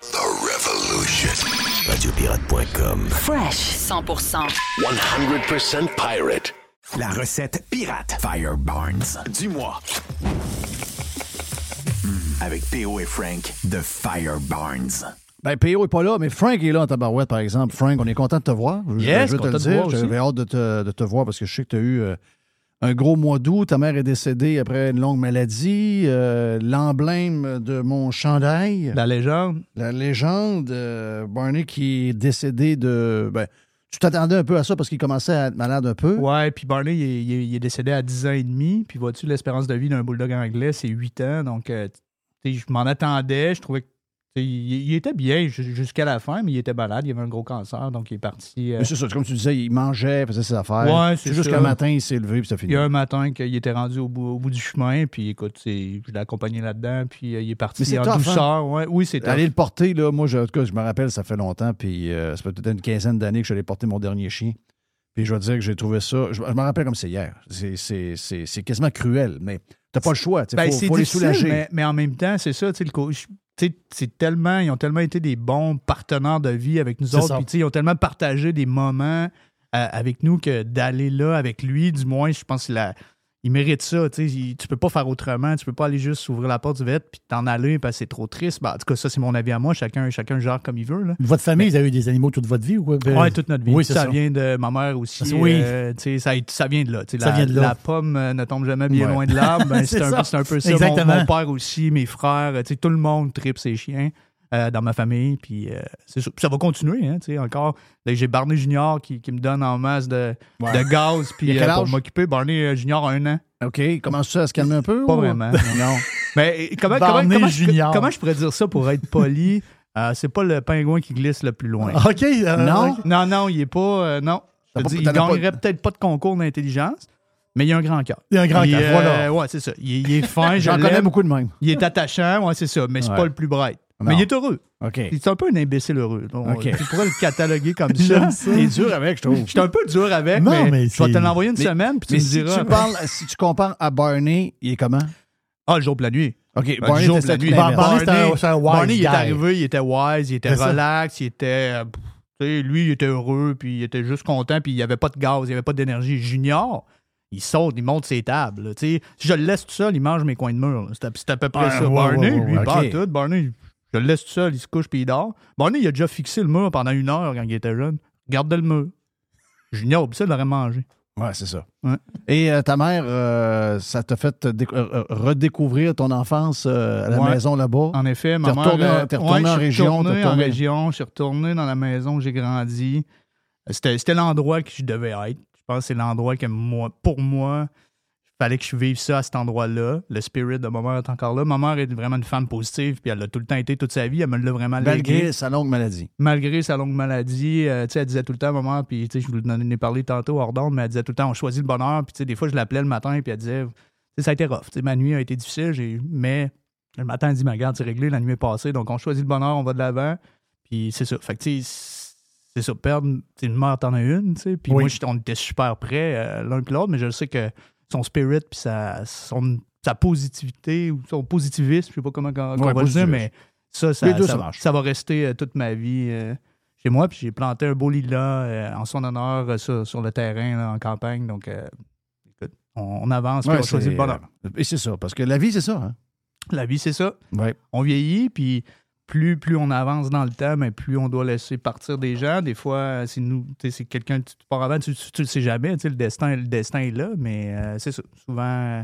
The Revolution. Radiopirate.com. Fresh 100%. 100% pirate. La recette pirate Fire Barnes du mois. Mm, avec P.O. et Frank de Fire Barnes. Ben, P.O. est pas là, mais Frank est là en tabarouette, par exemple. Frank, on est content de te voir. Yes, je veux te content le de dire. J'avais hâte de te, de te voir parce que je sais que tu as eu euh, un gros mois d'août. Ta mère est décédée après une longue maladie. Euh, L'emblème de mon chandail. La légende. La légende. euh, Barney qui est décédé de. Ben, tu t'attendais un peu à ça parce qu'il commençait à être malade un peu. Ouais, puis Barney, il est, il est- il est décédé à 10 ans et demi. Puis vois-tu, l'espérance de vie d'un bulldog anglais, c'est 8 ans. Donc, euh, tu sais, je m'en attendais. Je trouvais que il, il était bien ju- jusqu'à la fin, mais il était malade. Il avait un gros cancer, donc il est parti. euh, Mais c'est ça, comme tu disais, il mangeait, faisait ses affaires. Ouais, c'est juste qu'un matin, il s'est levé puis ça Il finit. y a un matin qu'il était rendu au bout, au bout du chemin, puis écoute, je l'ai accompagné là-dedans, puis euh, il est parti Mais c'est en tough, hein? douceur. Ouais, oui, c'est Aller le porter, là, moi, je, en tout cas, je me rappelle, ça fait longtemps, puis euh, ça fait peut-être une quinzaine d'années que je l'ai porté mon dernier chien. Puis je dois dire que j'ai trouvé ça. Je, je me rappelle comme c'est hier. C'est- quasiment cruel, mais t'as pas le choix. Il Ben, faut, les soulager. Mais, mais en même temps, c'est ça, tu sais, le coach. C'est tellement, ils ont tellement été des bons partenaires de vie avec nous autres. Puis, ils ont tellement partagé des moments euh, avec nous que d'aller là avec lui, du moins, je pense qu'il a- il mérite ça. Tu sais, il- tu peux pas faire autrement. Tu peux pas aller juste ouvrir la porte du vêtement puis t'en aller parce que c'est trop triste. Ben, en tout cas, ça, c'est mon avis à moi. Chacun, chacun gère comme il veut. Là. Votre famille, vous avez eu des animaux toute votre vie ou quoi? Oui, toute notre vie. Oui, ça, ça. vient de ma mère aussi. Oui. euh, tu sais, ça, ça vient de là. Ça la, vient de là. la pomme euh, ne tombe jamais bien Ouais. loin de l'arbre. Ben, C'est un, un peu ça. Mon- Exactement. Mon, père aussi, mes frères, tu sais, tout le monde tripe ses chiens euh, dans ma famille. Puis euh, c'est ça. Puis ça va continuer. Hein, tu sais, encore. Là, j'ai Barney Junior qui, qui me donne en masse de, Ouais. de gaz puis, euh, pour m'occuper. Barney euh, Junior a un an. OK, commence ça à se calmer un peu? Pas ou- vraiment. Non. Mais comment, comment, comment, je, comment pourrais dire ça pour être poli? C'est pas le pingouin qui glisse le plus loin. OK. Non, non, non, il est pas. non. Je pas- il pas- gagnerait peut-être pas de concours d'intelligence, mais il a un grand cœur. Il a un grand cœur, euh, voilà. Ouais, c'est ça. Il, est- il est fin, je connais beaucoup de même. Il est attachant, ouais, c'est ça, mais c'est Ouais. pas le plus bright. Non. Mais il est heureux. OK. C'est un peu un imbécile heureux. Donc, Ok. Tu pourrais le cataloguer comme ça. Ça. T'es dur avec, je trouve. Je suis un peu dur avec, Non, mais, mais je vais te l'envoyer une Mais- semaine, puis tu me si diras. tu, parles, si tu compares à Barney, il est comment? Ah, le jour et la nuit. OK, Le Barney, jour la nuit. Barney, c'était un- c'est un wise Barney, il est arrivé, il était wise, il était ça. relax, il était. euh, tu sais, lui, il était heureux, puis il était juste content, puis il n'y avait pas de gaz, il n'y avait pas d'énergie. Junior, il saute, il monte ses tables. là, tu sais. Si je le laisse tout seul, il mange mes coins de mur. C'est à, peu près ça. ouais, Barney, ouais, ouais, lui, ouais. pas tout. Barney, je le laisse tout seul, il se couche, puis il dort. Barney, il a déjà fixé le mur pendant une heure quand il était jeune. Gardez le mur. Junior, ça, il l'aurait mangé. Ouais, c'est ça. Ouais. Et euh, ta mère, euh, ça t'a fait euh, redécouvrir ton enfance euh, à la Ouais. maison là-bas? En effet, ma T'es mère. retourné- t'es retourné ouais, en région, retourné t'as en tourné- région, je suis retourné dans la maison où j'ai grandi. C'était, l'endroit que je devais être. Je pense que c'est l'endroit que moi, pour moi, fallait que je vive ça à cet endroit-là. Le spirit de ma mère est encore là. Ma mère est vraiment une femme positive, puis elle a tout le temps été toute sa vie. Elle me l'a vraiment légué. Malgré sa longue maladie. Malgré sa longue maladie, euh, tu sais, elle disait tout le temps, maman, puis je vous en ai parlé tantôt hors d'onde, mais elle disait tout le temps, on choisit le bonheur, puis tu sais, des fois, je l'appelais le matin, puis elle disait, ça a été rough, tu sais, ma nuit a été difficile, mais le matin, elle dit, ma garde, c'est réglé, la nuit est passée, donc on choisit le bonheur, on va de l'avant, puis c'est ça. Fait que, tu sais, c'est ça, perdre, une mère, t'en as une, tu sais, puis Oui. moi, j'étais- on était super près euh, l'un puis l'autre, mais je sais que son spirit, puis sa, son- sa positivité, ou son positivisme, je sais pas comment on, Ouais, va le dire, mais ça, ça, deux, ça- ça marche. ça va rester euh, toute ma vie. euh, chez moi, puis j'ai planté un beau lilas euh, en son honneur euh, sur, sur le terrain, là, en campagne. Donc, euh, écoute, on, on avance, puis Ouais, on choisit le bonheur. Et c'est ça, parce que la vie, c'est ça. Hein? La vie, c'est ça. Ouais. On vieillit, puis plus, plus on avance dans le temps, mais plus on doit laisser partir des gens. Des fois, c'est nous, tu sais, c'est quelqu'un que tu pars avant, tu, tu, tu le sais jamais, le destin, le destin est là, mais euh, c'est ça. Souvent, euh,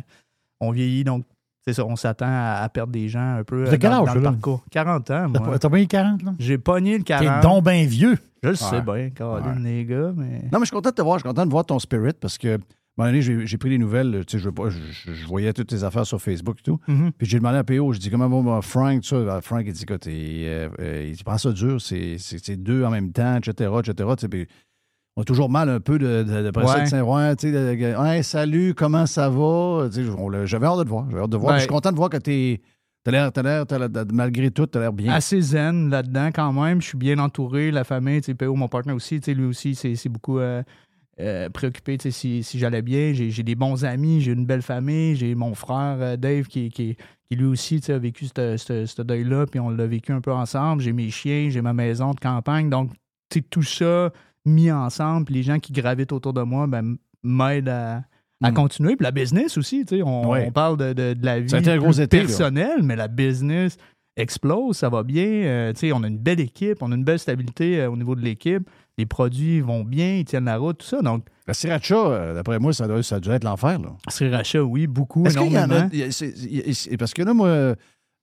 on vieillit, donc c'est ça, on s'attend à, à perdre des gens un peu euh, quel dans, âge, dans le là? parcours. 40 ans, T'as moi. pas- T'as pogné 40, là? J'ai pogné le 40. T'es donc bien vieux. Je le sais Ouais. bien, Caroline, les gars, mais... Non, mais je suis content de te voir. Je suis content de voir ton spirit parce que, un moment donné, j'ai pris des nouvelles. Tu sais, je, voyais toutes tes affaires sur Facebook et tout. Mhm. Puis j'ai demandé à PO, je dis comment va mon Frank, ça? Ben, Frank, il dit, écoute, il, euh, euh, il ça dur, c'est deux en même temps, etc., etc. Tu sais, puis on a toujours mal un peu de, de, de presser Ouais. de ouais, tu sais, ouais, salut, comment ça va? Tu sais, J'avais hâte de te voir. J'avais hâte de voir. Je suis content de voir que t'es. T'as l'air, t'as l'air, t'as l'air- malgré tout, t'as l'air bien. assez zen là-dedans quand même. Je suis bien entouré, la famille, tu sais, PO, mon partenaire aussi, tu sais, lui aussi, c'est c'est beaucoup euh, euh, préoccupé, si, si j'allais bien. J'ai des bons amis, j'ai une belle famille, j'ai mon frère euh, Dave qui, qui, qui lui aussi, a vécu ce- deuil-là, puis on l'a vécu un peu ensemble. J'ai mes chiens, j'ai ma maison de campagne, donc, tout ça mis ensemble, puis les gens qui gravitent autour de moi, ben, m'aident à, à Mm. continuer. Puis la business aussi, tu sais, on, Ouais. on parle de, de- de la vie été là. personnelle, mais la business explose, ça va bien. Euh, tu sais, on a une belle équipe, on a une belle stabilité euh, au niveau de l'équipe. Les produits vont bien, ils tiennent la route, tout ça. Donc, La sriracha, euh, d'après moi, ça doit, ça doit être l'enfer. là. sriracha, oui, beaucoup, Est-ce qu'il y en a. c'est- c'est- parce que là, moi,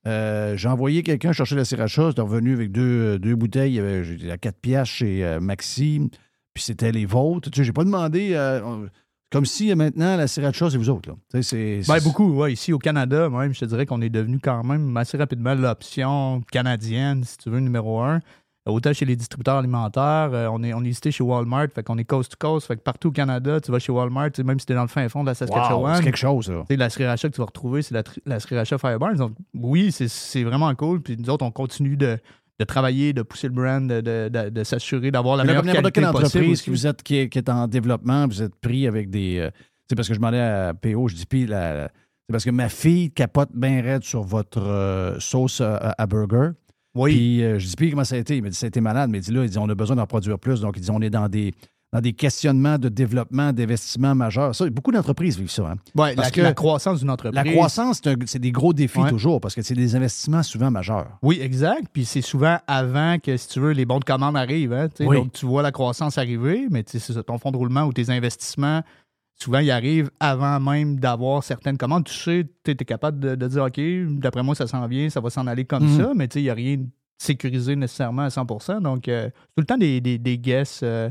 euh, j'ai envoyé quelqu'un chercher la sriracha. C'était revenu avec deux, deux bouteilles. Il y avait j'étais à 4 piastres chez euh, Maxime. Puis c'était les vôtres. Tu sais, j'ai pas demandé. euh, comme si euh, maintenant, la sriracha, c'est vous autres. Là. C'est- Ben, c'est- beaucoup, ouais. Ici au Canada, même, je te dirais qu'on est devenu quand même assez rapidement l'option canadienne, si tu veux, numéro un. Autant chez les distributeurs alimentaires, euh, on est, on est listé chez Walmart, fait qu'on est coast to coast, fait que partout au Canada, tu vas chez Walmart, même si tu es dans le fin fond de la Saskatchewan. Wow, c'est quelque chose, là. Tu sais, la sriracha que tu vas retrouver, c'est la, la sriracha Fireburns. Donc, oui, c'est- vraiment cool. Puis nous autres, on continue de, de travailler, de pousser le brand, de, de- s'assurer d'avoir la Mais meilleure comme qualité quelle entreprise vous êtes, qui, est, qui est en développement, vous êtes pris avec des. euh, c'est parce que je demandais à PO, je dis, puis la- la- c'est parce que ma fille capote bien raide sur votre euh, sauce à, à burger. Oui. Puis euh, je dis, puis comment ça a été? Il m'a dit, ça a été malade. Mais il dit, là, il dit, on a besoin d'en produire plus. Donc, il dit, on est dans des, dans des questionnements de développement, d'investissement majeurs. Ça, beaucoup d'entreprises vivent ça. Hein? Parce la, que la croissance d'une entreprise. La croissance, c'est des gros défis Ouais. toujours parce que c'est des investissements souvent majeurs. Oui, exact. Puis c'est souvent avant que, si tu veux, les bons de commande arrivent. hein. Oui. Donc, tu vois la croissance arriver, mais c'est ça, ton fonds de roulement ou tes investissements, souvent, ils arrivent avant même d'avoir certaines commandes. Tu sais, tu es capable de, de dire, OK, d'après moi, ça s'en vient, ça va s'en aller comme Mhm. ça, mais tu sais, il n'y a rien de sécurisé nécessairement à 100% Donc, euh, c'est tout le temps des, des, des guesses, euh,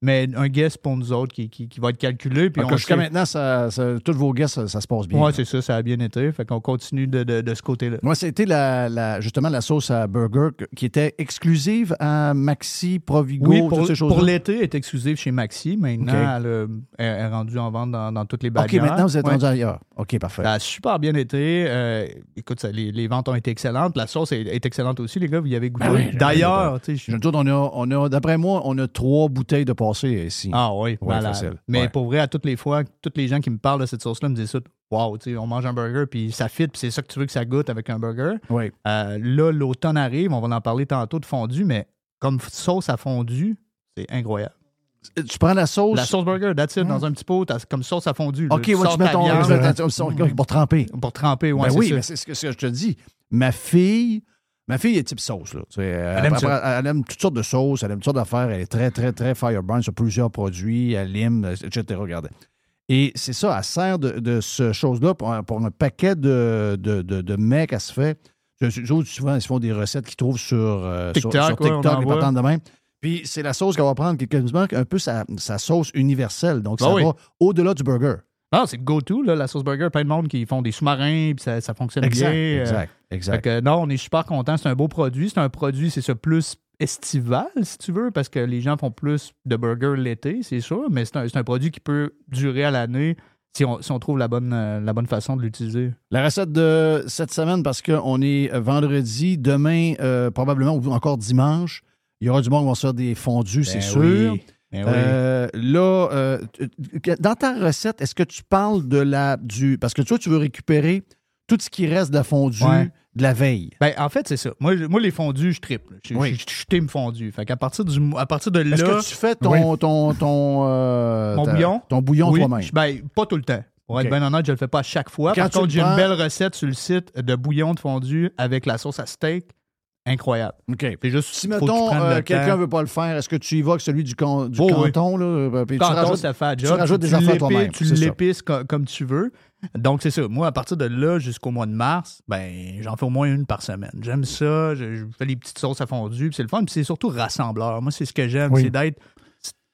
mais un guess pour nous autres qui, qui, qui va être calculé. Puis Jusqu'à maintenant, ça, ça- tous vos guests, ça, ça se passe bien. Ouais, c'est ça, ça a bien été. Fait qu'on continue de, de, de ce côté-là. Moi, c'était la, la- justement la sauce à burger qui était exclusive à Maxi, Provigo, Oui, toutes pour, ces choses pour l'été, elle est exclusive chez Maxi. Maintenant, OK. elle, euh, elle est rendue en vente dans, dans toutes les OK, bagarres. maintenant, vous êtes Ouais. rendu ailleurs. OK, parfait. Ça a super bien été. Euh, écoute, ça, les, les ventes ont été excellentes. La sauce est, est excellente aussi, les gars. Vous y avez goûté. Ben oui, D'ailleurs, je- autres, on a, on a- d'après moi, on a trois bouteilles de ici. Ah oui, Ouais, facile. Mais Ouais. pour vrai, à toutes les fois, tous les gens qui me parlent de cette sauce-là me disent ça. Wow, tu sais, on mange un burger, puis ça fit, puis c'est ça que tu veux que ça goûte avec un burger. Oui. Euh, là, l'automne arrive, on va en parler tantôt de fondu, mais comme sauce à fondu, c'est incroyable. Tu prends la sauce? La sauce burger, that's it, dans un petit pot, comme sauce à fondu. là. OK, Tu ouais, sors tu mets ton. viande. pour tremper. Pour tremper, ouais, Ben oui, c'est ce que, ce que je te dis. Ma fille, ma fille est type sauce. Là. Elle, aime après- elle aime toutes sortes de sauces, elle aime toutes sortes d'affaires. Elle est très, très, très fireburn sur plusieurs produits, elle lime, etc. Regardez. Et c'est ça, elle sert de, de ce chose-là pour, un- pour un paquet de, de, de, de mets qu'elle se fait. Je- souvent, ils se font des recettes qu'ils trouvent sur, euh, sur- TikTok, sur on TikTok, les patentes de même. Puis c'est la sauce qu'elle va prendre, qui est un peu sa, sa sauce universelle. Donc, Ben ça oui. va au-delà du burger. Non, c'est go-to, la sauce burger. Plein de monde qui font des sous-marins, puis ça, ça fonctionne Exact, bien. euh, exact, exact. Fait que, non, on est super content. C'est un beau produit. C'est un produit, c'est ça, plus estival, si tu veux, parce que les gens font plus de burgers l'été, c'est sûr, mais c'est un, un produit qui peut durer à l'année si on, si on trouve la bonne, euh, la bonne façon de l'utiliser. La recette de cette semaine, parce qu'on est euh, vendredi, demain, euh, probablement, ou encore dimanche, il y aura du monde qui va se faire des fondus, c'est sûr. oui. Ben oui. Euh, là, euh, dans ta recette, est-ce que tu parles de la du. Parce que toi, tu veux récupérer tout ce qui reste de la fondue Ouais. de la veille. Ben, en fait, c'est ça. Moi, je- moi les fondus, je triple. Je, Oui. je, je team fondu. Fait qu'à partir, du, à partir de là. Est-ce que tu fais ton, ton, ton, euh, Mon ta- bouillon? Ton bouillon Oui, toi-même? je- Ben, pas tout le temps. Pour être bien honnête, je le fais pas à chaque fois. Quand Par contre, j'ai une belle recette sur le site de bouillon de fondu avec la sauce à steak. Incroyable. OK. C'est juste, Si, mettons, euh, quelqu'un ne veut pas le faire, est-ce que tu y vas avec celui du, du Oh, oui. canton? Là, euh, puis tu Canton, rajoutes- ça fait un tu rajoutes des affaires l'épices- toi-même. Tu l'épices co- comme tu veux. Donc, c'est ça. Moi, à partir de là, jusqu'au mois de mars, ben, j'en fais au moins une par semaine. J'aime ça. Je, je fais les petites sauces à fondu. puis c'est le fun. Puis c'est surtout rassembleur. Moi, c'est ce que j'aime. Oui. C'est d'être.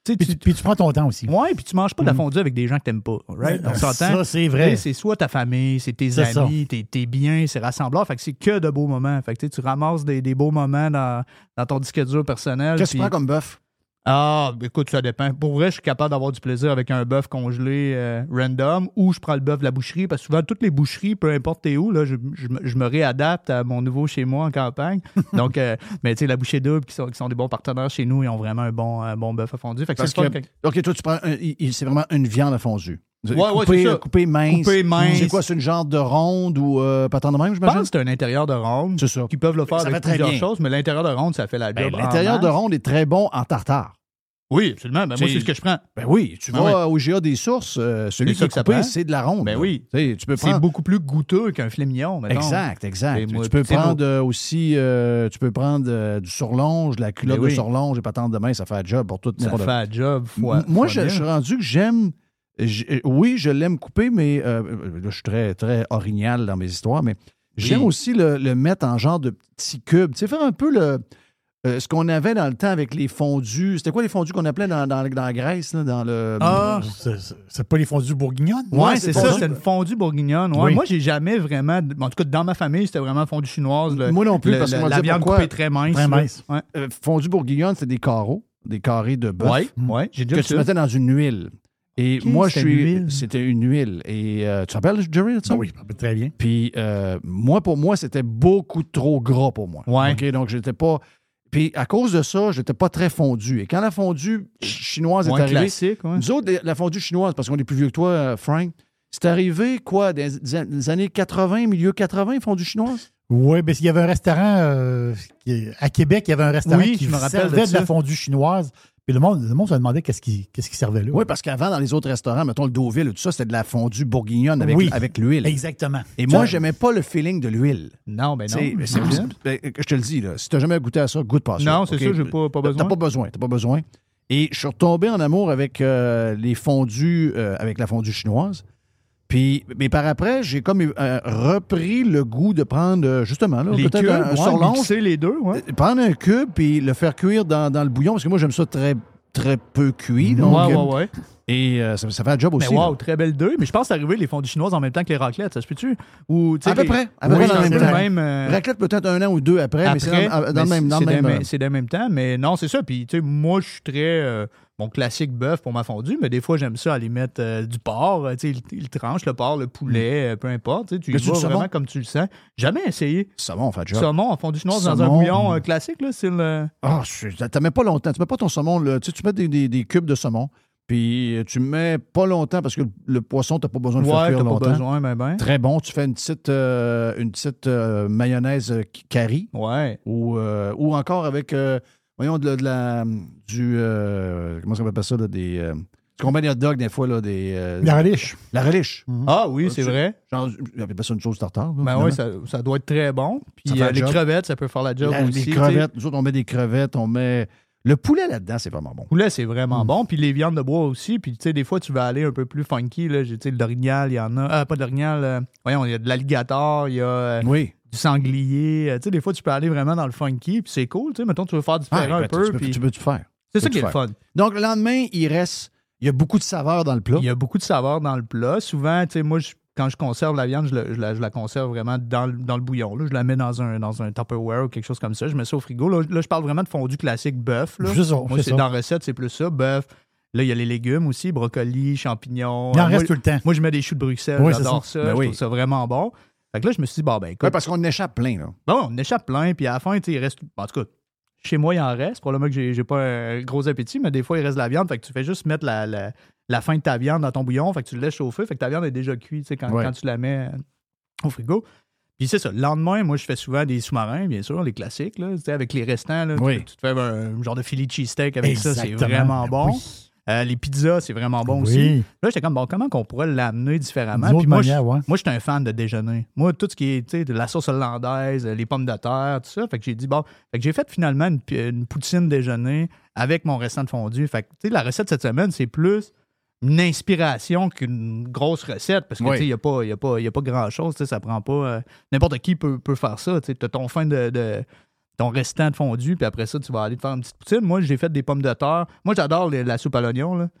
Puis, tu- puis tu prends ton temps aussi. Ouais, puis tu manges pas de la Mm. fondue avec des gens que t'aimes pas. Right? Ouais, On s'entend? ça, c'est vrai. C'est soit ta famille, c'est tes amis, tes, tes biens, c'est rassembleur. Fait que c'est que de beaux moments. Fait que tu ramasses des, des beaux moments dans, dans ton disque dur personnel. Qu'est-ce que tu prends comme bœuf? Ah, écoute, ça dépend. Pour vrai, je suis capable d'avoir du plaisir avec un bœuf congelé euh, random ou je prends le bœuf de la boucherie parce que souvent, toutes les boucheries, peu importe t'es où, là, je, je me- je me réadapte à mon nouveau chez moi en campagne. Donc, euh, mais tu sais, la bouchée double qui sont, qui sont des bons partenaires chez nous, ils ont vraiment un bon, un bon bœuf à fondu. Fait que que, quand- OK, toi, tu prends. un- c'est vraiment une viande à fondue. Ouais, c'est ça. coupée mince. Coupée mince. C'est quoi, c'est une genre de ronde ou euh, pas tant de même, Je pense que c'est un intérieur de ronde. C'est ça. Qui peuvent le faire Ça avec plusieurs bien. choses, mais l'intérieur de ronde, ça fait la Ben, job. L'intérieur de ronde est très bon en tartare. Oui, absolument. Ben, moi, C'est- c'est ce que je prends. Ben oui, tu Ben vas au GA des sources, euh, celui C'est qui est que ça coupé, c'est de la ronde. Ben oui. Tu peux C'est prendre. beaucoup plus goûteux qu'un filet mignon, mettons. Exact, exact. Moi, tu peux prendre euh, aussi, euh, tu peux prendre euh, du surlonge, de la culotte Ben oui. de surlonge et patente de main, ça fait un job pour tout Ça fait un job. fois- Moi, fois je, mille. je suis rendu que j'aime. Euh, Oui, je l'aime couper, mais euh, là, je suis très, très orignal dans mes histoires, mais j'aime Oui. aussi le, le mettre en genre de petits cubes. Tu sais, faire un peu le. euh, ce qu'on avait dans le temps avec les fondus. C'était quoi les fondus qu'on appelait dans, dans, dans la Grèce, là, dans le. Ah, c'est- pas les fondus bourguignonnes? Ouais, c'est ça, c'est une fondue bourguignonne. Ouais, Oui. Moi, j'ai jamais vraiment. En tout cas, dans ma famille, c'était vraiment fondue chinoise. le- Moi non plus, le- parce m'a la dit viande pourquoi. coupée très mince. Très mince. Ouais, Euh, fondue bourguignonne, c'est des carreaux, des carrés de bœuf. ouais, ouais, que tu mettais dans une huile. Et moi, je c'était une suis. huile. C'était une huile. Et euh, tu te rappelles, Jerry, de ça? Ah oui, très bien. Puis euh, moi, pour moi, c'était beaucoup trop gras pour moi. Ouais. OK, donc j'étais pas. Puis à cause de ça, j'étais pas très fondu. Et quand la fondue ch- chinoise Ouais, est arrivée, classique, ouais. nous autres, la fondue chinoise, parce qu'on est plus vieux que toi, euh, Frank, c'est arrivé quoi, des, des années 80, milieu 80, fondue chinoise? Oui, mais il y avait un restaurant euh, qui- à Québec, il y avait un restaurant Oui, qui je me rappelle servait de de, la fondue chinoise. Puis le monde, le monde se demandait qu'est-ce qui, qu'est-ce qui servait là. Oui, parce qu'avant, dans les autres restaurants, mettons le Deauville, tout ça, c'était de la fondue bourguignonne avec, Oui. avec l'huile. Exactement. Et moi, j'aimais pas le feeling de l'huile. Non, ben non. Tu sais, c'est- ben, je te le dis, là, si tu n'as jamais goûté à ça, goûte pas ça. Non, c'est OK? ça, j'ai pas, pas T'as besoin. pas besoin, t'as pas besoin. Et je suis retombé en amour avec euh, les fondus, euh, avec la fondue chinoise. Puis, mais par après, j'ai comme euh, repris le goût de prendre, euh, justement, là, Les cubes, un, un ouais, mixer les deux, ouais. euh, prendre un cube puis le faire cuire dans, dans le bouillon, parce que moi, j'aime ça très, très peu cuit. Donc, ouais, ouais, ouais. Et euh, ça, ça fait un job Mais aussi. wow, là. très belle deux. Mais je pense arrivé les fondues chinoises en même temps que les raclettes, ça se peut-tu? Ou, À peu les- près, à peu Oui, près dans le même temps. même, euh, Raclette peut-être un an ou deux après, mais c'est dans, Après, dans le mais même. Le- c'est dans le même temps, mais non, c'est ça. Puis, tu sais, moi, je suis très. Mon classique bœuf pour ma fondue, mais des fois, j'aime ça aller mettre euh, du porc. euh, Tu sais, il, il tranche le porc, le poulet, euh, peu importe. Tu sais, tu y vas saumon? comme tu le sens. Jamais essayé. saumon, en fait, job. Saumon en fondue chinoise dans un bouillon euh, classique, là, c'est le. Ah, t'as mets pas longtemps. Tu mets pas ton saumon. là. Tu sais, tu mets des, des- des cubes de saumon. Puis tu mets pas longtemps parce que le, poisson, t'as pas besoin de faire Ouais, cuire t'as pas longtemps. besoin, ben ben. Très bon. Tu fais une petite, euh, une petite euh, mayonnaise qui- curry. Ouais. Ou, euh, ou encore avec, euh, voyons, de, la- de la, du, euh, comment on appelle ça, là, des... Euh, tu combats des hot dogs des fois, là, des... euh, La relish. La relish. Ah oui, c'est vrai. Genre, j'appelle ça une chose tartare. là, Ben oui, ça, ça doit être très bon. Puis euh, les job. crevettes, ça peut faire la job La- aussi. les crevettes. Nous autres, on met des crevettes, on met... Le poulet là-dedans, c'est vraiment bon. poulet, c'est vraiment Mm. bon. Puis les viandes de bois aussi. Puis, tu sais, des fois, tu vas aller un peu plus funky. Là. Tu sais, le d'orignal, il y en a. Ah, pas de l'orignal. euh, voyons, il y a de l'alligator, il y a euh, Oui. Du sanglier. Euh, Tu sais, des fois, tu peux aller vraiment dans le funky. Puis c'est cool. Tu sais, mettons, tu veux faire différent Ah, un peu. tu, peux, puis tu peux tout faire. c'est ça qui est le fun. Donc, le lendemain, il reste... Il y a beaucoup de saveurs dans le plat. Il y a beaucoup de saveurs dans le plat. Souvent, tu sais, moi, je- quand je conserve la viande, je, le- je la, je la conserve vraiment dans, le- dans le bouillon. Là. Je la mets dans un, dans un Tupperware ou quelque chose comme ça. Je mets ça au frigo. Là, là, je parle vraiment de fondu classique bœuf. ça, Moi, c'est dans la recette, c'est plus ça, bœuf. Là, il y a les légumes aussi, brocolis, champignons. Il en moi, reste tout le temps. Moi, je mets des choux de Bruxelles. Oui, J'adore ça. ça. Ben je oui. trouve ça vraiment bon. Fait que là, je me suis dit, bon, ben, écoute, Ouais, parce qu'on échappe plein, là. bon, on échappe plein. Puis à la fin, tu il reste. En tout cas, chez moi, il en reste. Probablement que j'ai j'ai pas un gros appétit, mais des fois, il reste de la viande. Fait que tu fais juste mettre la, la, la fin de ta viande dans ton bouillon. Fait que tu le laisses chauffer. Fait que ta viande est déjà cuite tu sais, quand, Ouais. quand tu la mets euh, au frigo. Puis c'est ça. Le lendemain, moi, je fais souvent des sous-marins, bien sûr, les classiques, là, tu sais, avec les restants. Là, Oui. tu, tu te fais un, genre de Philly cheesesteak avec ça, c'est vraiment bon. Oui. Euh, les pizzas, c'est vraiment bon Oui. aussi. Là, j'étais comme, bon, comment qu'on pourrait l'amener différemment? Puis moi, manière, je- ouais. moi, j'étais un fan de déjeuner. Moi, tout ce qui est, de la sauce hollandaise, les pommes de terre, tout ça. Fait que j'ai dit, bon, fait que j'ai fait finalement une, poutine déjeuner avec mon restant de fondu. Fait que, tu sais, la recette cette semaine, c'est plus une inspiration qu'une grosse recette parce que, Oui. tu sais, il n'y a pas, y a pas, y a pas grand-chose. Tu sais, ça prend pas... euh, N'importe qui peut, peut faire ça. Tu sais, as ton fin de... de- ton restant de fondu, puis après ça, tu vas aller te faire une petite poutine. Moi, j'ai fait des pommes de terre. Moi, j'adore la soupe à l'oignon, là. Tu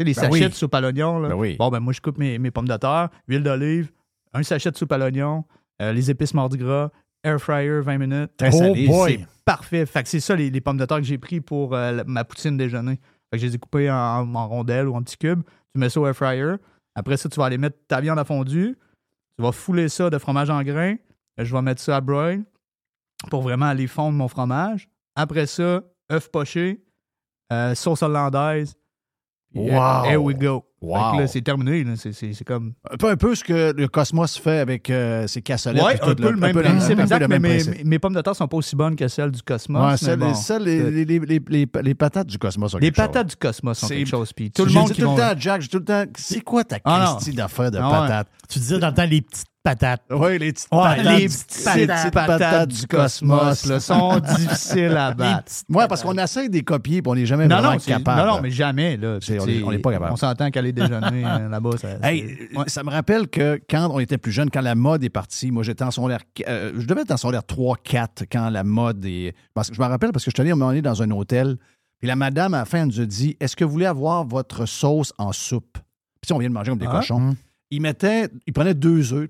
sais, les Ben sachets oui. de soupe à l'oignon, là. Ben oui. Bon, ben moi, je coupe mes, mes pommes de terre, huile d'olive, un sachet de soupe à l'oignon, euh, les épices mardi gras, air fryer 20 minutes. Très salé. Oh boy. C'est parfait. Fait que c'est ça, les, les pommes de terre que j'ai pris pour euh, la- ma poutine déjeuner. Fait que je les ai coupées en, en rondelles ou en petits cubes. Tu mets ça au air fryer. Après ça, tu vas aller mettre ta viande à fondu. Tu vas fouler ça de fromage en grains. Je vais mettre ça à broil pour vraiment aller fondre mon fromage. Après ça, œuf poché, euh, sauce hollandaise. Euh, Wow. Here we go. Wow. c'est terminé. là. C'est- C'est c'est comme. Un peu, un peu ce que le Cosmos fait avec euh, ses cassolettes. Tout, un peu le même principe. exact, mais mes, pommes de terre sont pas aussi bonnes que celles du Cosmos. Ouais, celles- bon, celles- les, les, les, les, les- les patates du Cosmos sont les quelque chose. patates du Cosmos sont quelque chose. Puis tout le monde dit qui tout le temps à Jack, j'ai tout le temps. C'est quoi ta Ah non. Christie d'affaires de Ah ouais. patates? Tu disais dans le temps les petites patates. Oui, les petites Ouais, patates. les petites petites patates, du Cosmos là, sont difficiles à battre. Ouais, parce qu'on essaie de les copier et on n'est jamais Non, vraiment non, capable. non, non, mais jamais. Là, on n'est pas capable. On s'entend qu'aller déjeuner euh, là-bas, ça. Hey, ouais. ça me rappelle que quand on était plus jeune, quand la mode est partie, moi j'étais en secondaire, euh, je devais être en secondaire 3-4 quand la mode est. Parce que je me rappelle parce que je suis allé un moment donné dans un hôtel, puis la madame à la fin elle nous a dit Est-ce que vous voulez avoir votre sauce en soupe Puis si on vient de manger comme des Ah. cochons. Il mettait, il prenait deux œufs,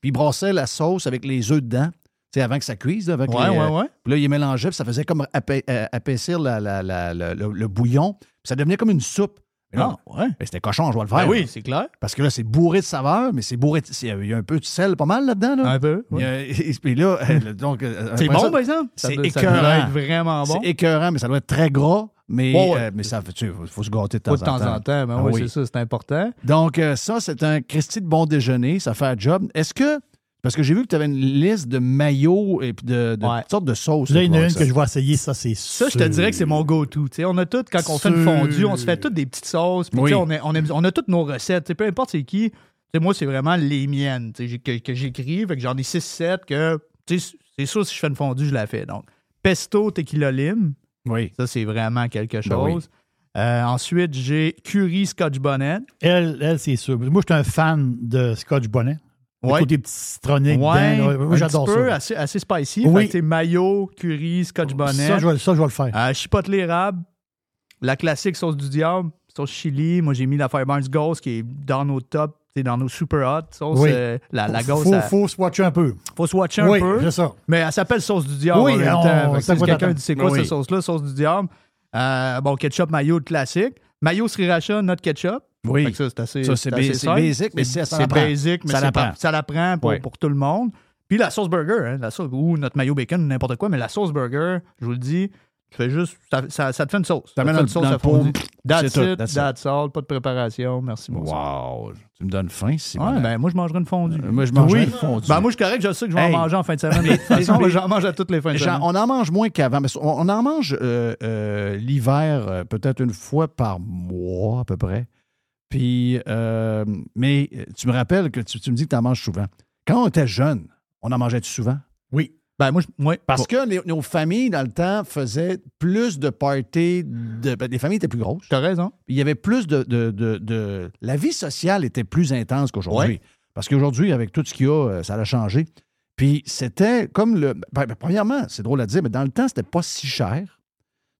puis il brassait la sauce avec les œufs dedans. tu sais, avant que ça cuise, là, avec Ouais, les, ouais, euh, ouais. Puis là, il mélangeait, puis ça faisait comme euh, épaissir la- la- la- la- le, le bouillon. Puis ça devenait comme une soupe. Là, Ah, ouais. c'était cochon, je vais le faire. Ben là. oui, c'est clair. Parce que là, c'est bourré de saveurs, mais c'est bourré. de- c'est- Il y a un peu de sel, pas mal là-dedans. Là. Un peu. A- et puis là, donc. euh, C'est bon, ça, par exemple? C'est doit- ça écœurant. doit être vraiment bon. C'est écœurant, mais ça doit être très gras. Mais, Ouais, ouais. euh, mais ça, tu faut, faut se gâter de temps, de temps en temps. Ben Ah oui, oui. c'est ça, c'est important. Donc, euh, ça, c'est un Christy de bon déjeuner. Ça fait un job. Est-ce que. Parce que j'ai vu que tu avais une liste de maillots et puis de, de Ouais. toutes sortes de sauces. Là, il y en a une ça. que je vais essayer, ça, c'est Ça, je te dirais que c'est mon go-to. Tu sais, On a tout, quand on fait une fondue, on se fait toutes des petites sauces. Puis, Oui. on, est- on, a toutes nos recettes. Tu sais, Peu importe c'est qui. Moi, c'est vraiment les miennes que, que j'écris. Fait que j'en ai 6-7 que. C'est sûr, si je fais une fondue, je la fais. Donc, pesto, tequila lime. Oui. Ça, c'est vraiment quelque Ben oui. chose. Euh, ensuite, j'ai curry scotch bonnet. Elle, elle c'est sûr. Moi, je suis un fan de Scotch Bonnet. Le Ouais. côté petit citronné Ouais. Moi, un j'adore petit peu, ça. Assez, assez spicy. Oui. Sais, mayo, curry, scotch bonnet. Ça, je vais, ça, je vais le faire. Euh, chipotle érable, la classique sauce du diable, sauce chili. Moi, j'ai mis la Fireburns Ghost qui est dans nos top, c'est dans nos super hot. Sauce, Oui. euh, la, la Ghost, faut, faut se watcher un peu. faut se watcher un oui, peu. c'est ça. Mais elle s'appelle sauce du diable Oui, on- si quelqu'un dit c'est quoi Oui. cette sauce-là, sauce du diable? Euh, bon, ketchup, mayo, le classique. Mayo sriracha, notre ketchup. Oui. Ça, c'est assez, Ça, c'est assez ba- c'est simple. basic, mais ça- ça c'est l'apprend. basic, mais Ça l'apprend. pas- ça pour, Oui. pour tout le monde. Puis la sauce burger, hein, la sauce, ou notre mayo bacon, n'importe quoi, mais la sauce burger, je vous le dis, tu fais juste, ça, ça- ça te fait une sauce. Ça te fait une sauce à fondue. That's it, that's that's, all, pas de préparation, merci beaucoup. Wow. Tu me donnes faim, si Ouais, ben moi je mangerai une fondue. Moi, je mangerais Oui. une fondue. Ben moi je suis correct, je sais que je vais Hey. en manger en fin de semaine. De toute façon, mais- j'en mange à toutes les fins de semaine. on en mange moins qu'avant. mais On en mange euh, euh, l'hiver euh, peut-être une fois par mois à peu près. Puis, euh, mais euh, tu me rappelles que tu, tu me dis que tu en manges souvent. Quand on était jeune, on en mangeait-tu souvent? Oui. Ben moi, je- ouais. Parce que les- nos familles, dans le temps, faisaient plus de parties. De, ben, les familles étaient plus grosses. T'as raison. Il y avait plus de, de- de- de- La vie sociale était plus intense qu'aujourd'hui. Ouais. Parce qu'aujourd'hui, avec tout ce qu'il y a, euh, ça a changé. Puis c'était comme le. ben, premièrement, c'est drôle à dire, mais dans le temps, c'était pas si cher.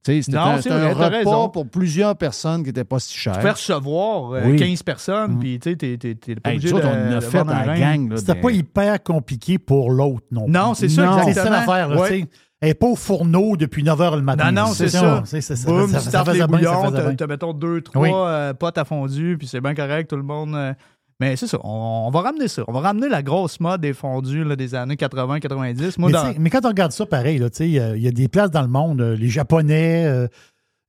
C'était Non, un, vrai, repas raison. pour plusieurs personnes qui n'étaient pas si cher. Tu fais recevoir euh, Oui. 15 personnes, Mm. puis tu sais, t'es- pas Hey, obligé nous de, autres, on en a de fait un rein. gang. C'était des- pas hyper compliqué pour l'autre non plus. Non, c'est ça, exactement. C'est ça l'affaire. là, Ouais. Elle n'est pas au fourneau depuis 9 h le matin. Non, non, c'est ça. C'est ça. ça- Boum, ça- tu ça faisait les ça bouillons, faisait mettons deux, trois Oui. euh, potes à fondu, puis c'est bien correct, tout le monde. euh, mais c'est ça, on, on va ramener ça. On va ramener la grosse mode des fondus là, des années 80-90. Moi, Mais, dans... mais quand on regarde ça, pareil, il y a- il y, a des places dans le monde, euh, les Japonais, euh,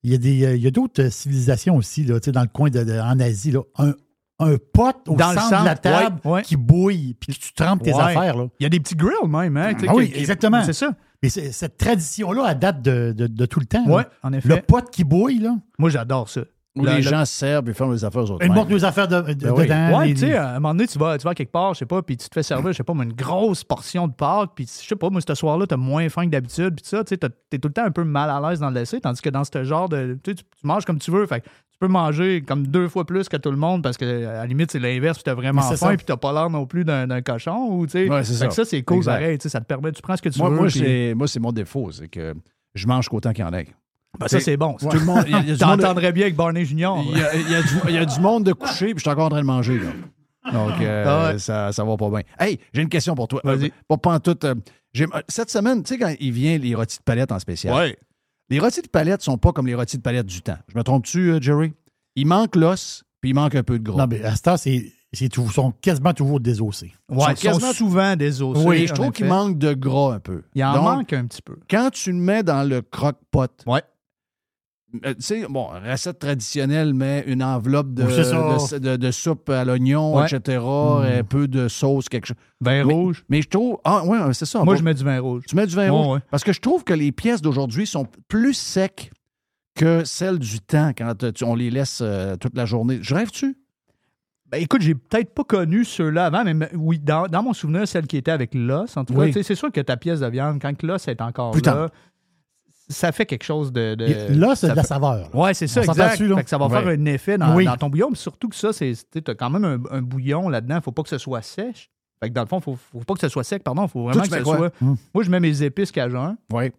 il y a des, euh, il y a d'autres civilisations aussi, là, dans le coin de, de- en Asie, là, un, un pot au Dans le centre, de la table ouais, ouais. qui bouille, puis tu trempes tes Ouais. affaires. Là. Il y a des petits grills même, hein? Ah oui, qui- exactement. C'est ça. Mais cette tradition-là, elle date de, de- de tout le temps. Ouais, en effet. Le pot qui bouille, là. Moi, j'adore ça. Où Le- les le- gens se servent et font les affaires aux autres. Ils montent nos affaires de, de- Ben oui. dedans. Ouais, les- tu sais, à un moment donné, tu vas, tu vas quelque part, je sais pas, puis tu te fais servir, je sais pas, mais une grosse portion de pâtes, puis je sais pas, moi, ce soir-là, t'as moins faim que d'habitude, puis ça, tu sais, t'es tout le temps un peu mal à l'aise dans le laisser, tandis que dans ce genre de. Tu sais, tu manges comme tu veux, fait que tu peux manger comme deux fois plus que tout le monde parce que, à la limite, c'est l'inverse, puis t'as vraiment faim, ça. puis t'as pas l'air non plus d'un cochon, ou tu sais. Ouais, c'est Fait que ça. ça, c'est cool, pareil, tu sais, ça te permet, tu prends ce que tu Moi, veux. moi, moi, c'est mon défaut, c'est que je mange qu'autant qu'il y en ait. Ben, ça, c'est bon. ça. Tout le monde, T'entendrais bien avec Barney Junior. il y a- il y a du- il y a du monde de coucher, puis je suis encore en train de manger. Là. Donc, euh, Ah ouais. ça, ça va pas bien. Hey, j'ai une question pour toi. Vas-y. Euh, Pas pantoute. euh, euh, cette semaine, tu sais, quand il vient les rôtis de palette en spécial, Ouais. les rôtis de palette sont pas comme les rôtis de palette du temps. Je me trompe-tu, euh, Jerry? Il manque l'os, puis il manque un peu de gras. Non, mais à ce temps, c'est, ils sont quasiment toujours désossés. Ouais, Ils sont quasiment- souvent désossés. Oui, je trouve qu'il manque de gras un peu. Il en Donc, manque un petit peu. Quand tu le mets dans le croque-pot, Ouais. Euh, tu sais, bon, recette traditionnelle, mais une enveloppe de, Oui, de, de- de soupe à l'oignon, Ouais. etc., un peu de sauce, quelque chose. Vin Mais- rouge? Mais je trouve. Ah, ouais, c'est ça. Moi, Bon, je mets du vin rouge. Tu mets du vin rouge? ouais. Parce que je trouve que les pièces d'aujourd'hui sont plus secs que celles du temps quand tu- on les laisse euh, toute la journée. Je rêve-tu? Ben, écoute, j'ai peut-être pas connu ceux-là avant, mais oui, dans, dans mon souvenir, celle qui était avec l'os, en tout cas, Oui. c'est sûr que ta pièce de viande, quand l'os est encore Plus là, ça fait quelque chose de. de- Là, c'est ça de la fait- saveur. là. Ouais, c'est ça, On s'entend exact. dessus, là? Fait que ça va Ouais. faire un effet dans, Oui. dans ton bouillon. mais surtout que ça, c'est tu as quand même un, un bouillon là-dedans. faut pas que ce soit sèche. Fait que dans le fond, faut, faut pas que ce soit sec, pardon. faut vraiment que ce quoi? soit. Hum. Moi, je mets mes épices cajun. Oui.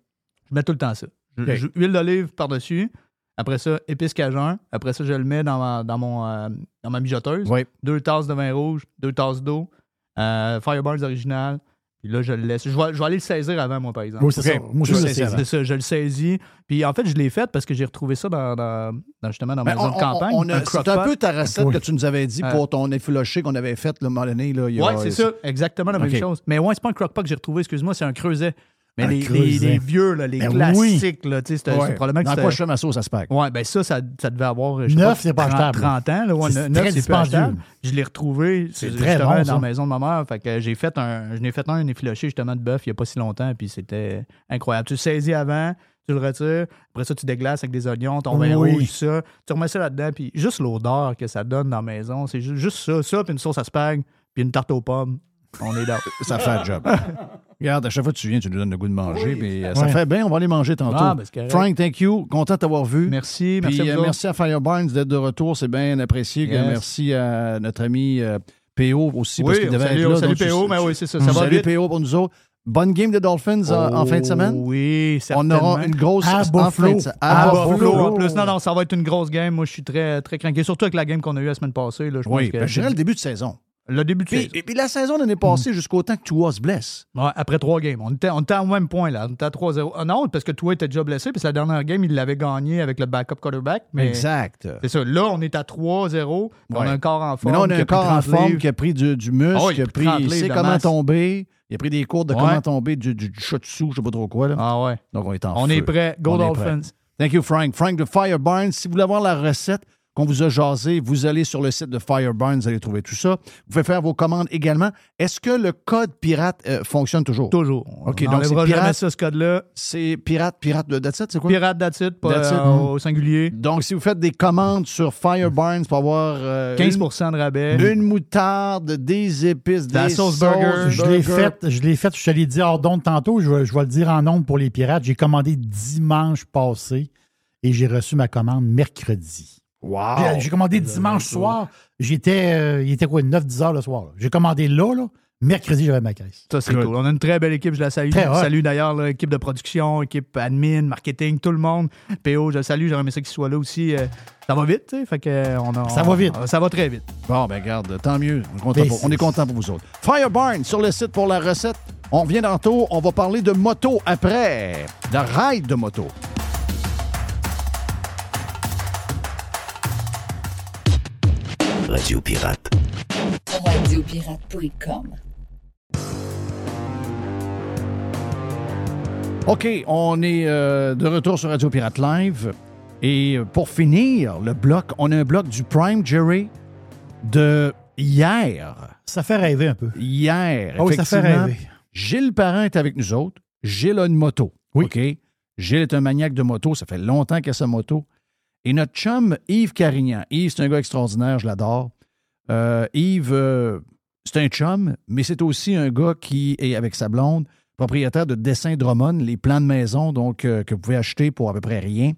Je mets tout le temps ça. Je- Ok. je- huile d'olive par-dessus. Après ça, épices cajun. Après ça, je le mets dans ma, dans mon, euh, dans ma mijoteuse. Oui. Deux tasses de vin rouge, deux tasses d'eau, euh, Fireburns original. Puis là, je le laisse. Je vais, je vais aller le saisir avant, moi, par exemple. Oui, c'est ça. Moi, Tu je le sais sais. Ça, je le saisis. Puis en fait, je l'ai fait parce que j'ai retrouvé ça dans, dans- dans- justement dans ma Ben, maison on- de campagne. on- on a- un c'est un peu ta recette Oui. que tu nous avais dit pour ton effiloché qu'on avait fait le moment donné. Ouais, c'est ça, exactement la même chose. Mais ouais, c'est pas un crock-pot que j'ai retrouvé, excuse-moi, c'est un creuset. Mais Un les, creuset. les- les vieux, là, les Ben classiques, là, c'était Ouais. c'est probablement que Dans quoi je fais ma sauce à spag? Ouais, ben ça, ça, ça devait avoir. Neuf, pas, c'est pas 30, achetable. 30 ans, là. Ouais, C'est neuf, très c'est plus dispendieux. achetable. Je l'ai retrouvé C'est c'est justement bon, dans ça. la maison de ma mère. Fait que j'ai fait un. Je n'ai fait un, un effiloché justement de bœuf il n'y a pas si longtemps, puis c'était incroyable. Tu le saisis avant, tu le retires, après ça, tu déglaces avec des oignons, ton vin Oui. rouge, ça. Tu remets ça là-dedans, puis juste l'odeur que ça donne dans la maison, c'est ju- juste ça, ça, puis une sauce à spag, puis une tarte aux pommes. On est là. Ça fait le job. Regarde, à chaque fois que tu viens, tu nous donnes le goût de manger. puis, euh, Ça fait bien, on va aller manger tantôt. Ah, ben. Frank, thank you. Content de t'avoir vu. Merci, Puis, merci à euh, merci à Fireburns d'être de retour, c'est bien apprécié. Yes. Merci à notre ami euh, PO aussi, Oui, parce qu'il on devait salue- être on là. salue donc tu- PO, mais oui, c'est ça, ça va Salut vite. PO pour nous autres. Bonne game de Dolphins en, en fin de semaine? Oui, On aura une grosse À Buffalo. À Buffalo, en plus. Non, non, ça va être une grosse game. Moi, je suis très, très craqué. Surtout avec la game qu'on a eue la semaine passée. Là, je Oui, pense que ben, je dirais le début de saison. Le début de Puis, saison. et puis la saison l'année passée, jusqu'au temps que Tua se blesse. Ouais, après trois games. On était, on était au même point, là. On était à 3-0. Ah non, parce que toi, était déjà blessé. Puis la dernière game, il l'avait gagné avec le backup quarterback. Mais Exact. C'est ça. Là, on est à 3-0. puis On a un corps en Mais forme. là, on a un corps en 30 forme livres. qui a pris du, du muscle, oui, qui a il a pris, pris 30 il sait comment masse. tomber. Il a pris des cours de Ouais. comment tomber du, du, du shotsu, je sais pas trop quoi. Là. Ah ouais. Donc, on est en On feu. est prêt. Go Dolphins. Thank you, Frank. Frank de Fireburns. Si vous voulez avoir la recette qu'on vous a jasé, vous allez sur le site de Fireburns, vous allez trouver tout ça. Vous pouvez faire vos commandes également. Est-ce que le code pirate euh, fonctionne toujours? Toujours. OK, on donc c'est pirate. ça, ce code-là. C'est pirate, pirate that's it, c'est quoi? Pirate pas That's it. euh, au singulier. Donc, si vous faites des commandes sur Fireburns pour avoir euh, 15 de rabais. une, une moutarde, des épices, De la des sauce sauces, burger. Je l'ai burger. fait, je l'ai fait, je te l'ai dit hors d'onde tantôt, je vais, je vais le dire en onde pour les pirates. J'ai commandé dimanche passé et j'ai reçu ma commande mercredi. Wow! J'ai- J'ai commandé dimanche soir. J'étais, euh, il était quoi, 9-10 heures le soir. J'ai commandé là, là. Mercredi, j'avais ma caisse. Ça, c'est cool. On a une très belle équipe. Je la salue. Très Je hot. salue d'ailleurs l'équipe de production, équipe admin, marketing, tout le monde. PO, je le salue. J'aurais aimé ça qu'il soit là aussi. Euh, Ça va vite, tu sais. Fait que euh, on a- Ça va vite. ça va très vite. Bon, ben garde, tant mieux. On est content pour, c'est- on est content pour vous autres. Fireburn sur le site pour la recette. On revient tantôt. On va parler de moto après. De ride de moto. Radio Pirate. Radiopirate.com. OK, on est euh, de retour sur Radio Pirate Live. Et euh, pour finir le bloc, on a un bloc du Prime, Jerry. de hier. Ça fait rêver un peu. Hier, oui, ça fait effectivement, rêver. Gilles Parent est avec nous autres. Gilles a une moto. OK? Gilles est un maniaque de moto. Ça fait longtemps qu'il a sa moto. Et notre chum, Yves Carignan. Yves, c'est un gars extraordinaire, je l'adore. Euh, Yves, euh, c'est un chum, mais c'est aussi un gars qui est avec sa blonde, propriétaire de Dessin Drummond, les plans de maison donc, euh, que vous pouvez acheter pour à peu près rien.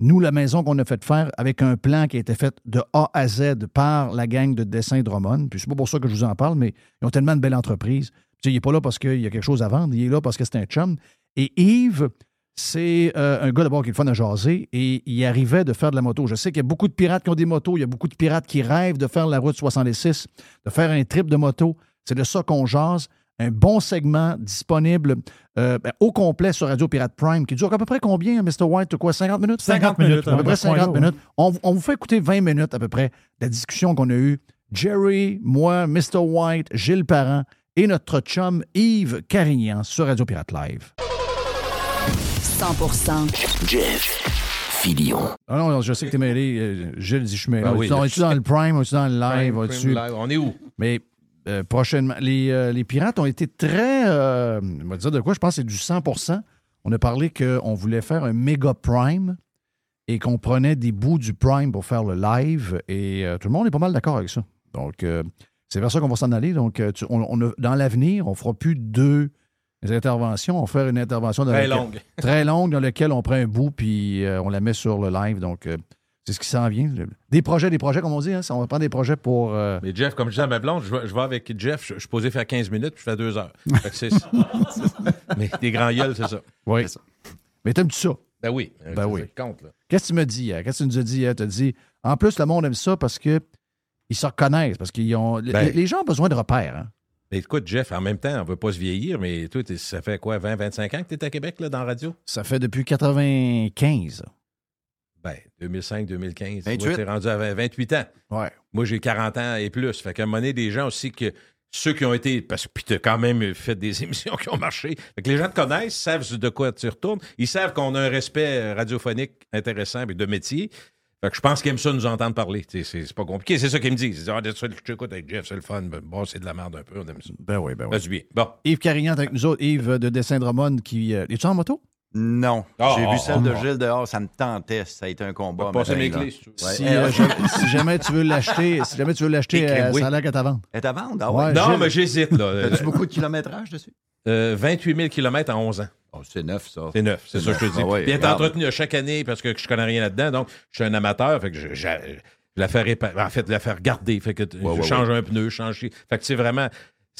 Nous, la maison qu'on a fait faire avec un plan qui a été fait de A à Z par la gang de Dessin Drummond. Puis c'est pas pour ça que je vous en parle, mais ils ont tellement de belles entreprises. Tu sais, il n'est pas là parce qu'il y a quelque chose à vendre, il est là parce que c'est un chum. Et Yves, c'est euh, un gars d'abord qui est le fun à jaser et il arrivait de faire de la moto. Je sais qu'il y a beaucoup de pirates qui ont des motos, il y a beaucoup de pirates qui rêvent de faire la route 66, de faire un trip de moto. C'est de ça qu'on jase. Un bon segment disponible euh, ben, au complet sur Radio Pirate Prime qui dure à peu près combien, Mr. White? Quoi, 50 minutes? 50 minutes, À peu près à ce point-là, 50 minutes. On, on vous fait écouter 20 minutes à peu près de la discussion qu'on a eue. Jerry, moi, Mr. White, Gilles Parent et notre chum Yves Carignan sur Radio Pirate Live. 100% Jeff Filion. Ah non, je sais que t'es mêlé. euh, Gilles dit je suis mêlé. Ben On oui, on est-tu dans le prime, on est-tu dans le live, Prime, on est-tu- Prime Live. On est où? Mais euh, prochainement, les, euh, les pirates ont été très. euh, on va dire de quoi, je pense que c'est du 100% On a parlé qu'on voulait faire un méga prime et qu'on prenait des bouts du prime pour faire le live et euh, tout le monde est pas mal d'accord avec ça. Donc, euh, c'est vers ça qu'on va s'en aller. Donc, tu- on- on a- dans l'avenir, on fera plus deux interventions. On va faire une intervention dans Très laquelle- longue. très longue dans laquelle on prend un bout puis euh, on la met sur le live. Donc, euh, c'est ce qui s'en vient. Des projets, des projets, comme on dit. hein, ça, on va prendre des projets pour. euh, Mais Jeff, comme je dis à ma blonde, je vais, je vais avec Jeff, je, je suis posé faire 15 minutes, puis je fais 2 heures. Fait que c'est ça. Mais des grands gueules, c'est ça. Oui. Mais t'aimes-tu ça? Ben oui. Ben oui. Qu'est-ce que tu me dis hier? Qu'est-ce que tu nous as dit hier? Tu as dit, en plus, le monde aime ça parce que ils se reconnaissent, parce qu'ils ont. Ben- les, les gens ont besoin de repères. Hein? Mais écoute, Jeff, en même temps, on ne veut pas se vieillir, mais toi, t'es- ça fait quoi, 20, 25 ans que tu es à Québec, là, dans la radio? Ça fait depuis 95. Ben, 2005, 2015. 28. Tu es rendu à 20 28 ans. Ouais. Moi, j'ai 40 ans et plus. Fait qu'à un moment donné, des gens aussi que. Ceux qui ont été. Parce que puis tu as quand même fait des émissions qui ont marché. Fait que les gens te connaissent, savent de quoi tu retournes. Ils savent qu'on a un respect euh, radiophonique intéressant et de métier. Fait que je pense qu'ils aiment ça nous entendre parler. C'est c'est pas compliqué. C'est ça qu'ils me disent. Ils disent Ah, ça, je t'écoute avec Jeff, c'est le fun. Ben, Bon, c'est de la merde un peu. On aime ça. Ben oui, ben oui. Ben, du bien. Bon. Yves Carignan avec nous autres. Yves de Dessin Drummond qui. euh, Es-tu en moto? Non. Ah, J'ai ah, vu celle de ah. Gilles dehors, ça me tentait. Ça a été un combat. Passer mes clés, si tu veux. Ouais. Si, euh, je- si jamais tu veux l'acheter, si jamais tu veux l'acheter, euh, ça a l'air qu'à ta vente. Elle est à vendre? Ah Ouais, ouais? non, Gilles- mais j'hésite, là. As-tu beaucoup de kilométrage dessus? Euh, 28 000 km en 11 ans. Oh, c'est neuf, ça. C'est neuf, c'est ça que je te dis. Ah ouais, Puis entretenue à chaque année parce que je connais rien là-dedans. Donc, je suis un amateur. Fait que je, je- je la. En fait, je la fais regarder. Fait que Ouais, je ouais, change un pneu, je change. Fait que c'est vraiment.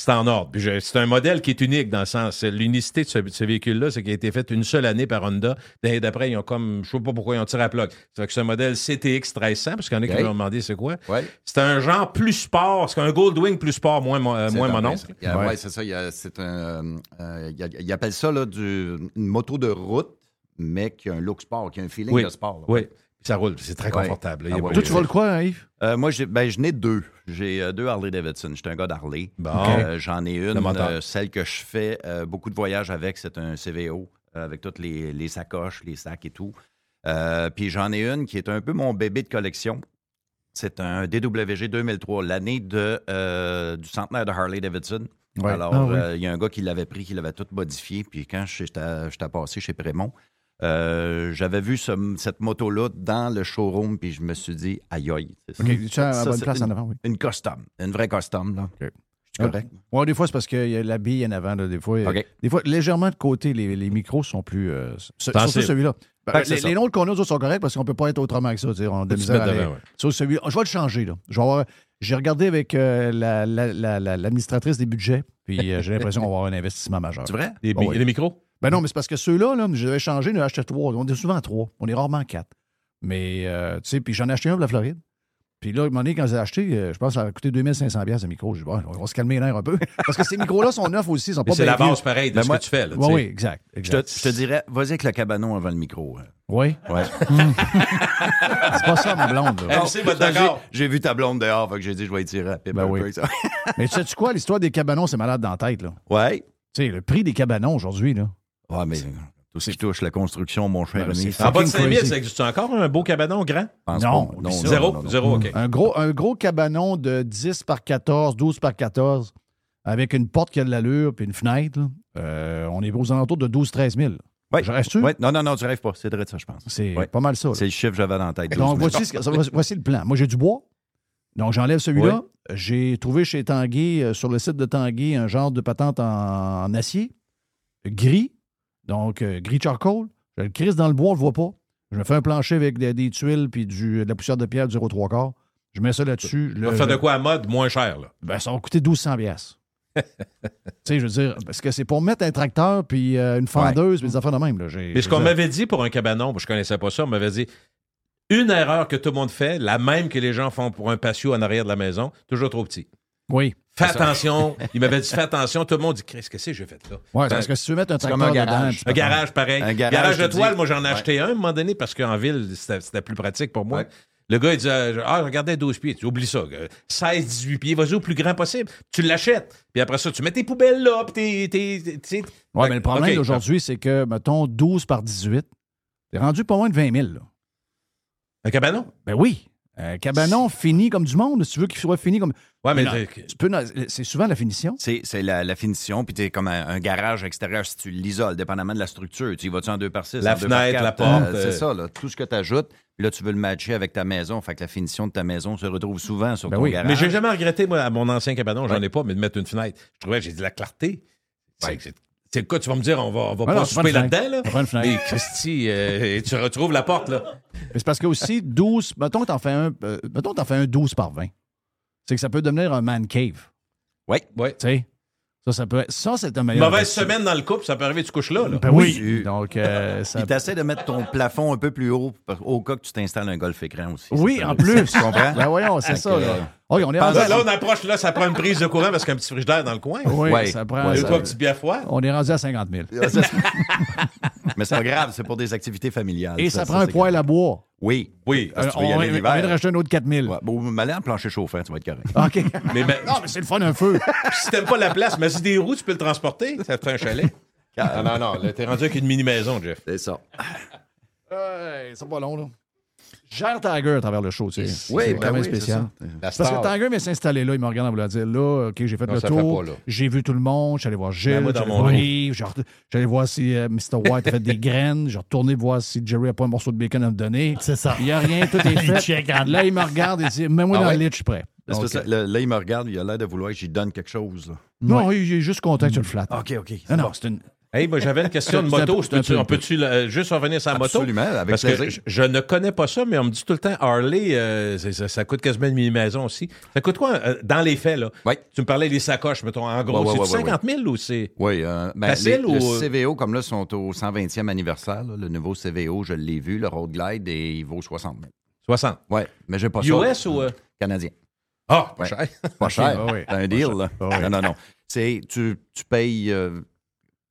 C'est en ordre. C'est un modèle qui est unique dans le sens. c'est L'unicité de ce, ce véhicule-là, c'est qu'il a été fait une seule année par Honda. L'année d'après, ils ont comme. Je sais pas pourquoi ils ont tiré à plug. Fait que c'est un modèle CTX 1300, parce qu'il y en a qui m'ont demandé c'est quoi? Ouais. C'est un genre plus sport. C'est un Goldwing plus sport, moins, mo- euh, C'est moins a- ouais, c'est ça. il y a- C'est un. euh, il y a- il appelle ça là, du, une moto de route, mais qui a un look sport, qui a un feeling Oui. de sport. là. Oui. Ça roule. C'est très confortable. là. Il y Ah a ouais, pas- Toi, tu vois le quoi, hein, Yves? Euh, moi, j'ai, ben, je n'ai deux. J'ai euh, deux Harley Davidson. J'étais un gars d'Harley. Bon. Euh, j'en ai Le une, moteur. euh, celle que je fais euh, beaucoup de voyages avec, c'est un CVO, euh, avec toutes les, les sacoches, les sacs et tout. Euh, puis j'en ai une qui est un peu mon bébé de collection. C'est un DWG 2003, l'année de, euh, du centenaire de Harley Davidson. Ouais. Alors, Ah oui. euh, il y a un gars qui l'avait pris, qui l'avait tout modifié. Puis quand j'étais j'étais passé chez Prémont, euh, j'avais vu ce- cette moto-là dans le showroom, puis je me suis dit, aïe aïe. ça, bonne c'est place une, en avant, oui. Une custom, une vraie custom. Là. Je suis correct. Ouais, des fois, c'est parce qu'il y a la bille en avant. là, des, fois, des fois, légèrement de côté, les, les micros sont plus. euh, ce- surtout celui-là. Ben, les, nôtres qu'on a, autres, sont corrects parce qu'on peut pas être autrement que ça. tu sais, On de misère devant, ouais. Sur celui je vais le changer. Là. Je vais avoir- J'ai regardé avec euh, la- la- la- la- l'administratrice des budgets, puis euh, j'ai l'impression qu'on va avoir un investissement majeur. C'est vrai? Les, ouais. les micros? Ben non, mais c'est parce que ceux-là, là, je devais changer, j'en acheté trois. On est souvent trois. On est rarement quatre. Mais, euh, tu sais, puis j'en ai acheté un pour la Floride. Puis là, à un moment donné, quand j'ai acheté, euh, je pense que ça a coûté 2500 pièces de micro. J'ai dit, bon, on va se calmer les nerfs un peu. Parce que ces micros-là sont neufs aussi, ils sont Mais pas c'est la base pareille de Ben ce moi- que tu fais. Là, Oui, oui, exact. Je te, je dirais, vas-y avec le cabanon avant le micro. hein. Oui. Ouais. C'est pas ça, ma blonde. d'accord. J'ai vu ta blonde dehors, fait que j'ai dit, je vais y tirer rapide. Ben oui. Mais tu sais-tu quoi, l'histoire des cabanons, c'est malade dans la tête, là? ouais. Tu sais, le prix des cabanons aujourd'hui, là. Ouais, mais Tout ce qui touche la construction, mon cher ami. En bas de fucking 5000, crazy. ça existe encore un beau cabanon grand? pense Non. Zéro, non, non. zéro, OK. Un gros, un gros cabanon de 10 par 14, 12 par 14, avec une porte qui a de l'allure puis une fenêtre. Euh, on est aux alentours de 12-13 000. Ouais. Je reste sûr? Ouais, Non, non, non, tu rêves pas. C'est vrai ça, je pense. C'est pas mal ça. C'est le chiffre que j'avais dans la tête. Donc, 12 000. voici, ce le plan. Moi, j'ai du bois. Donc, j'enlève celui-là. J'ai trouvé chez Tanguay, euh, sur le site de Tanguay, un genre de patente en, en acier, gris. Donc, euh, gris charcoal. Je le crisse dans le bois, on le voit pas. Je me fais un plancher avec des, des tuiles puis du, de la poussière de pierre du 0,3 quarts. Je mets ça là-dessus. On Le- va faire de quoi à mode moins cher, là? Ben, ça va coûter 1200 pièces. tu sais, je veux dire, parce que c'est pour mettre un tracteur puis euh, une fendeuse puis des affaires de même. Là. Mais ce qu'on m'avait dit pour un cabanon, je connaissais pas ça, on m'avait dit une erreur que tout le monde fait, la même que les gens font pour un patio en arrière de la maison, toujours trop petit. Oui. Fais attention. Il m'avait dit fais attention. Tout le monde dit qu'est-ce que c'est que j'ai fait là? Ouais, Ben, parce que si tu veux mettre un tracteur comme un dedans, garage. un garage pareil. Un garage, garage, de toile, dis. moi j'en ai Ouais. acheté un à un moment donné parce qu'en ville, c'était plus pratique pour moi. Ouais. Le gars, il dit euh, Ah, regardez 12 pieds. Tu oublie ça. euh, 16, 18 pieds, vas-y au plus grand possible. Tu l'achètes. Puis après ça, tu mets tes poubelles là. Puis t'es. Oui, mais le problème OK. d'aujourd'hui, c'est que, mettons, 12 par 18, t'es rendu pas moins de 20 000. Là. Un cabanon? Ben oui. Un cabanon fini comme du monde, si tu veux qu'il soit fini comme. Ouais, mais Non, t'es- tu peux, c'est souvent la finition. C'est c'est la, la finition, puis t'es comme un, un garage extérieur si tu l'isoles, dépendamment de la structure. Tu y vas-tu en 2 par 6 La fenêtre, la porte, euh. C'est ça, là, tout ce que tu ajoutes. Là, tu veux le matcher avec ta maison. Fait que la finition de ta maison se retrouve souvent sur Ben ton oui. garage. Mais j'ai jamais regretté, moi, à mon ancien cabanon, j'en Ouais. ai pas, mais de mettre une fenêtre. Je trouvais que j'ai de la clarté. C'est-. C'est le cas, tu vas me dire, on va, on va Ouais, pas non, souper là-dedans, là. Mais Christy, euh, tu retrouves la porte, là. C'est parce que aussi, 12, mettons que t'en fais un, euh, mettons que fais un 12 par 20. C'est que ça peut devenir un man cave. Oui. Ouais. Tu sais? Ça, ça peut être- Ça, c'est un meilleur. Mauvaise semaine dans le couple, ça peut arriver, tu couches là, là. Ben oui. Donc, euh, ça. Puis t'essaies de mettre ton plafond un peu plus haut au cas que tu t'installes un golf écran aussi. Oui, en plus. Tu comprends? Ben voyons, c'est ça. Là. euh, OK, on est rendu. Là, là, on approche, là, ça prend une prise de courant parce qu'il y a un petit frigidaire dans le coin. Oui, Ouais. ça prend. Ouais, Deux, ça- trois petits bières on est rendu à 50 000. Mais c'est pas grave, c'est pour des activités familiales. Et ça, prend un poêle à bois. Oui. Oui. Parce que tu Euh, veux y on, aller l'hiver. vient de racheter un autre 4 000. Ouais, bon, m'aller en plancher chauffant, tu vas être correct. OK. Mais, mais- non, mais c'est le fun, un feu. si t'aimes pas la place, mais si des roues, tu peux le transporter, ça te fait un chalet. Ah non, non, là, t'es rendu avec une mini-maison, Jeff. C'est ça. Ouais, c'est pas long, là. Gère Tiger à travers le show, tu sais. Oui, c'est ben quand même oui, c'est spécial. Parce que Tiger vient s'installer là, il me regarde en voulant dire là, OK, j'ai fait Non, le tour, j'ai vu tout le monde, j'allais voir Ben, Gilles, dans j'allais voir. Yves, j'allais voir si euh, Mr. White a fait des graines, j'ai retourné voir si Jerry a pas un morceau de bacon à me donner. C'est ça. Il n'y a rien, tout est fait. Là, il me regarde et dit Mets-moi Ah dans ouais? le lit, je suis prêt. Parce que là, là, il me regarde, il a l'air de vouloir que j'y donne quelque chose. là. non, il est juste content que tu le flattes. OK, OK. Non, non, c'est une. Hey, moi, j'avais une question de moto. peu- on peut-tu juste revenir sur la moto? Absolument, avec Parce que je, je ne connais pas ça, mais on me dit tout le temps, Harley, euh, ça, ça coûte quasiment une mini-maison aussi. Ça coûte quoi, euh, dans les faits, là? Oui. Tu me parlais des sacoches, mettons, en gros, Ouais, ouais, c'est ouais, ouais, 50 000 ou c'est... Oui, euh, ben, Facile les- ou- le CVO, comme là, sont au 120e anniversaire. là. le nouveau CVO, je l'ai vu, le Road Glide, et il vaut 60 000. 60. Oui, mais j'ai pas ça. US ou... euh, Canadien. Ah, pas Ouais. cher. Pas cher. Ah oui. C'est un deal, là. Ah oui. Non, non, non. C'est, tu, tu payes...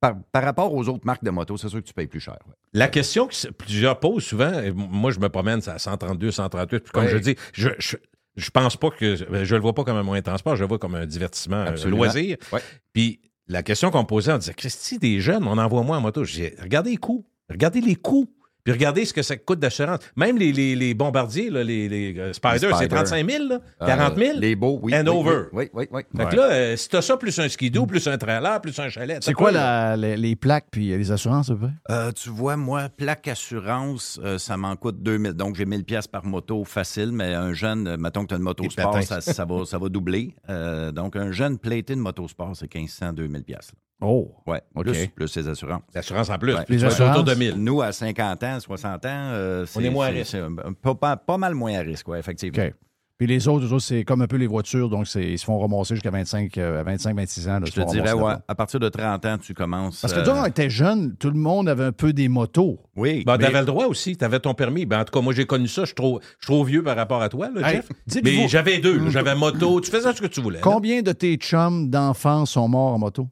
euh, par, par rapport aux autres marques de moto, c'est sûr que tu payes plus cher. ouais. La question que plusieurs posent souvent, et moi, je me promène, c'est à 132, 138, puis comme Ouais. je dis, je... je je pense pas que. Je le vois pas comme un moyen de transport, je le vois comme un divertissement, un Absolument. loisir. Ouais. Puis la question qu'on me posait, on disait Christy, des jeunes, on envoie moins en moto. Je disais Regardez les coûts. Regardez les coûts. Puis regardez ce que ça coûte d'assurance. Même les, les, les bombardiers, là, les, les euh, Spider, c'est Spyder. 35 000, là, 40 000. Euh, les beaux, oui. And oui, over. Oui, oui, oui. Fait que là, euh, si t'as ça, plus un skidoo, plus un trailer, plus un chalet. C'est t'as quoi la- les, les plaques puis les assurances, à peu près? Euh, tu vois, moi, plaque assurance, euh, ça m'en coûte 2000. Donc, j'ai 1000 pièces par moto facile, mais un jeune, euh, mettons que tu as une moto sport, ça, ça va, ça va doubler. Euh, donc, un jeune platé de moto sport, c'est 1500, 2000 pièces. Oh. Ouais, OK. plus, plus les assurances. L'assurance en plus. Ouais. Les autour de assurances? 1000. Nous, à 50 ans, 60 ans, euh, c'est, On est moins à risque. pas, pas- pas mal moins à risque, oui, effectivement. OK. Puis les autres, c'est comme un peu les voitures, donc c'est- ils se font ramasser jusqu'à 25, euh, 25 26 ans. là, Je te dirais, ouais, à partir de 30 ans, tu commences. Parce que euh, toi, quand on était jeune, tout le monde avait un peu des motos. Oui. Ben, Mais- t'avais le droit aussi, t'avais ton permis. Ben, en tout cas, moi, j'ai connu ça. Je suis trop, vieux par rapport à toi, là, Hey, Jeff. Mais j'avais deux. là. J'avais moto. Tu faisais ce que tu voulais. là. Combien de tes chums d'enfants sont morts en moto?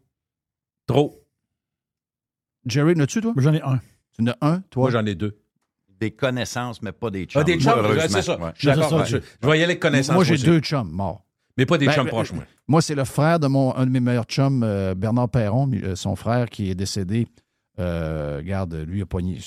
Trop. Jerry, n'as-tu, toi? J'en ai un. Tu en as un, toi? Moi, j'en ai deux. Des connaissances, mais pas des chums. Ah, des chums, c'est ça. ouais. Je suis d'accord. Je, je vais y aller avec connaissance. moi, j'ai deux chums morts. Mais pas des Ben, chums ben, proches, moi. Moi, c'est le frère de mon, un de mes meilleurs chums, euh, Bernard Perron, euh, son frère qui est décédé Euh, regarde, lui, il a poigné.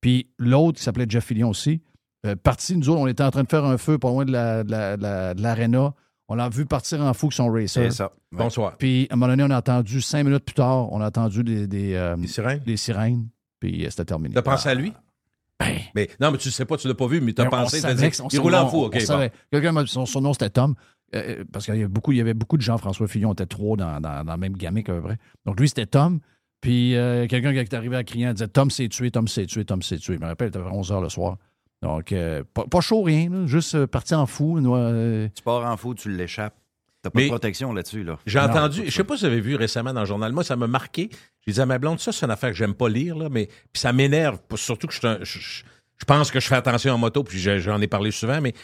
Puis l'autre, qui s'appelait Jeff Fillion aussi, euh, parti, nous autres, on était en train de faire un feu pas loin de la- de la- de la- de l'aréna. On l'a vu partir en fou avec son racer. C'est ça. Bonsoir. Puis à un moment donné, on a entendu, cinq minutes plus tard, on a entendu des, des, euh, sirènes? les sirènes. Puis euh, c'était terminé. T'as pensé à lui? mais, non, mais tu sais pas, tu l'as pas vu, mais t'as Ben, pensé. t'as savait dit, que il roulait en fou, OK. on bon. Quelqu'un m'a dit- son, son nom, c'était Tom. euh, parce qu'il y avait beaucoup, il y avait beaucoup de gens, François Fillon, on était trois dans, dans, dans la même gamique à peu près. Donc lui, c'était Tom. Puis euh, quelqu'un qui est arrivé à crier, disait Tom s'est tué, Tom s'est tué, Tom s'est tué. Je me rappelle, il était 11 h le soir. Donc, euh, pas, pas chaud, rien, là, juste euh, parti en fou. euh, Tu pars en fou, tu l'échappes. T'as pas Mais- de protection là-dessus. Là. J'ai entendu, je sais pas si vous avez vu récemment dans le journal, moi, ça m'a marqué. J'ai dit à ma blonde, ça, c'est une affaire que j'aime pas lire, là, mais puis ça m'énerve, surtout que je, suis un- je, je- je pense que je fais attention en moto, puis je- j'en ai parlé souvent, mais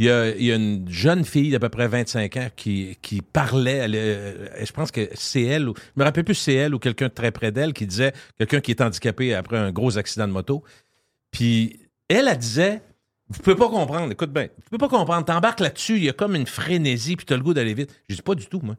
il y a, il y a une jeune fille d'à peu près 25 ans qui, qui parlait, elle, euh, je pense que c'est elle, ou, je me rappelle plus si c'est elle ou quelqu'un de très près d'elle, qui disait, quelqu'un qui est handicapé après un gros accident de moto, puis elle, elle disait, vous pouvez pas comprendre, écoute bien, vous pouvez pas comprendre, t'embarques là-dessus, il y a comme une frénésie, puis t'as le goût d'aller vite. Je dis pas du tout, moi.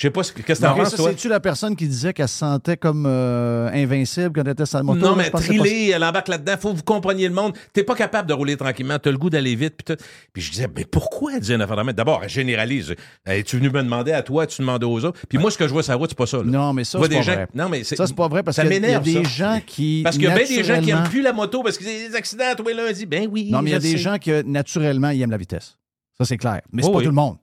Je sais pas ce que t'en Ok, penses? C'est-tu la personne qui disait qu'elle se sentait comme euh, invincible quand elle était la moto? Non, mais c'est trilé, elle embarque là-dedans. Faut que vous compreniez le monde. T'es pas capable de rouler tranquillement. T'as le goût d'aller vite. Puis. Puis je disais, mais pourquoi elle disait une affaire de? D'abord, elle généralise. Es-tu venu me demander à toi? Tu demandais aux autres? Puis moi, ce que je vois sur la route, c'est pas ça. là. Non, mais ça, c'est pas gens- vrai. Non, mais Ça, c'est pas vrai parce ça qu'il y il y a m'énerve, des ça. gens qui. Parce qu'il y a bien des gens qui aiment plus la moto parce que c'est des accidents tous les lundis. Ben oui. Non, mais il y a des gens qui, naturellement, ils aiment la vitesse. Ça, c'est clair. Mais c'est pas tout le monde.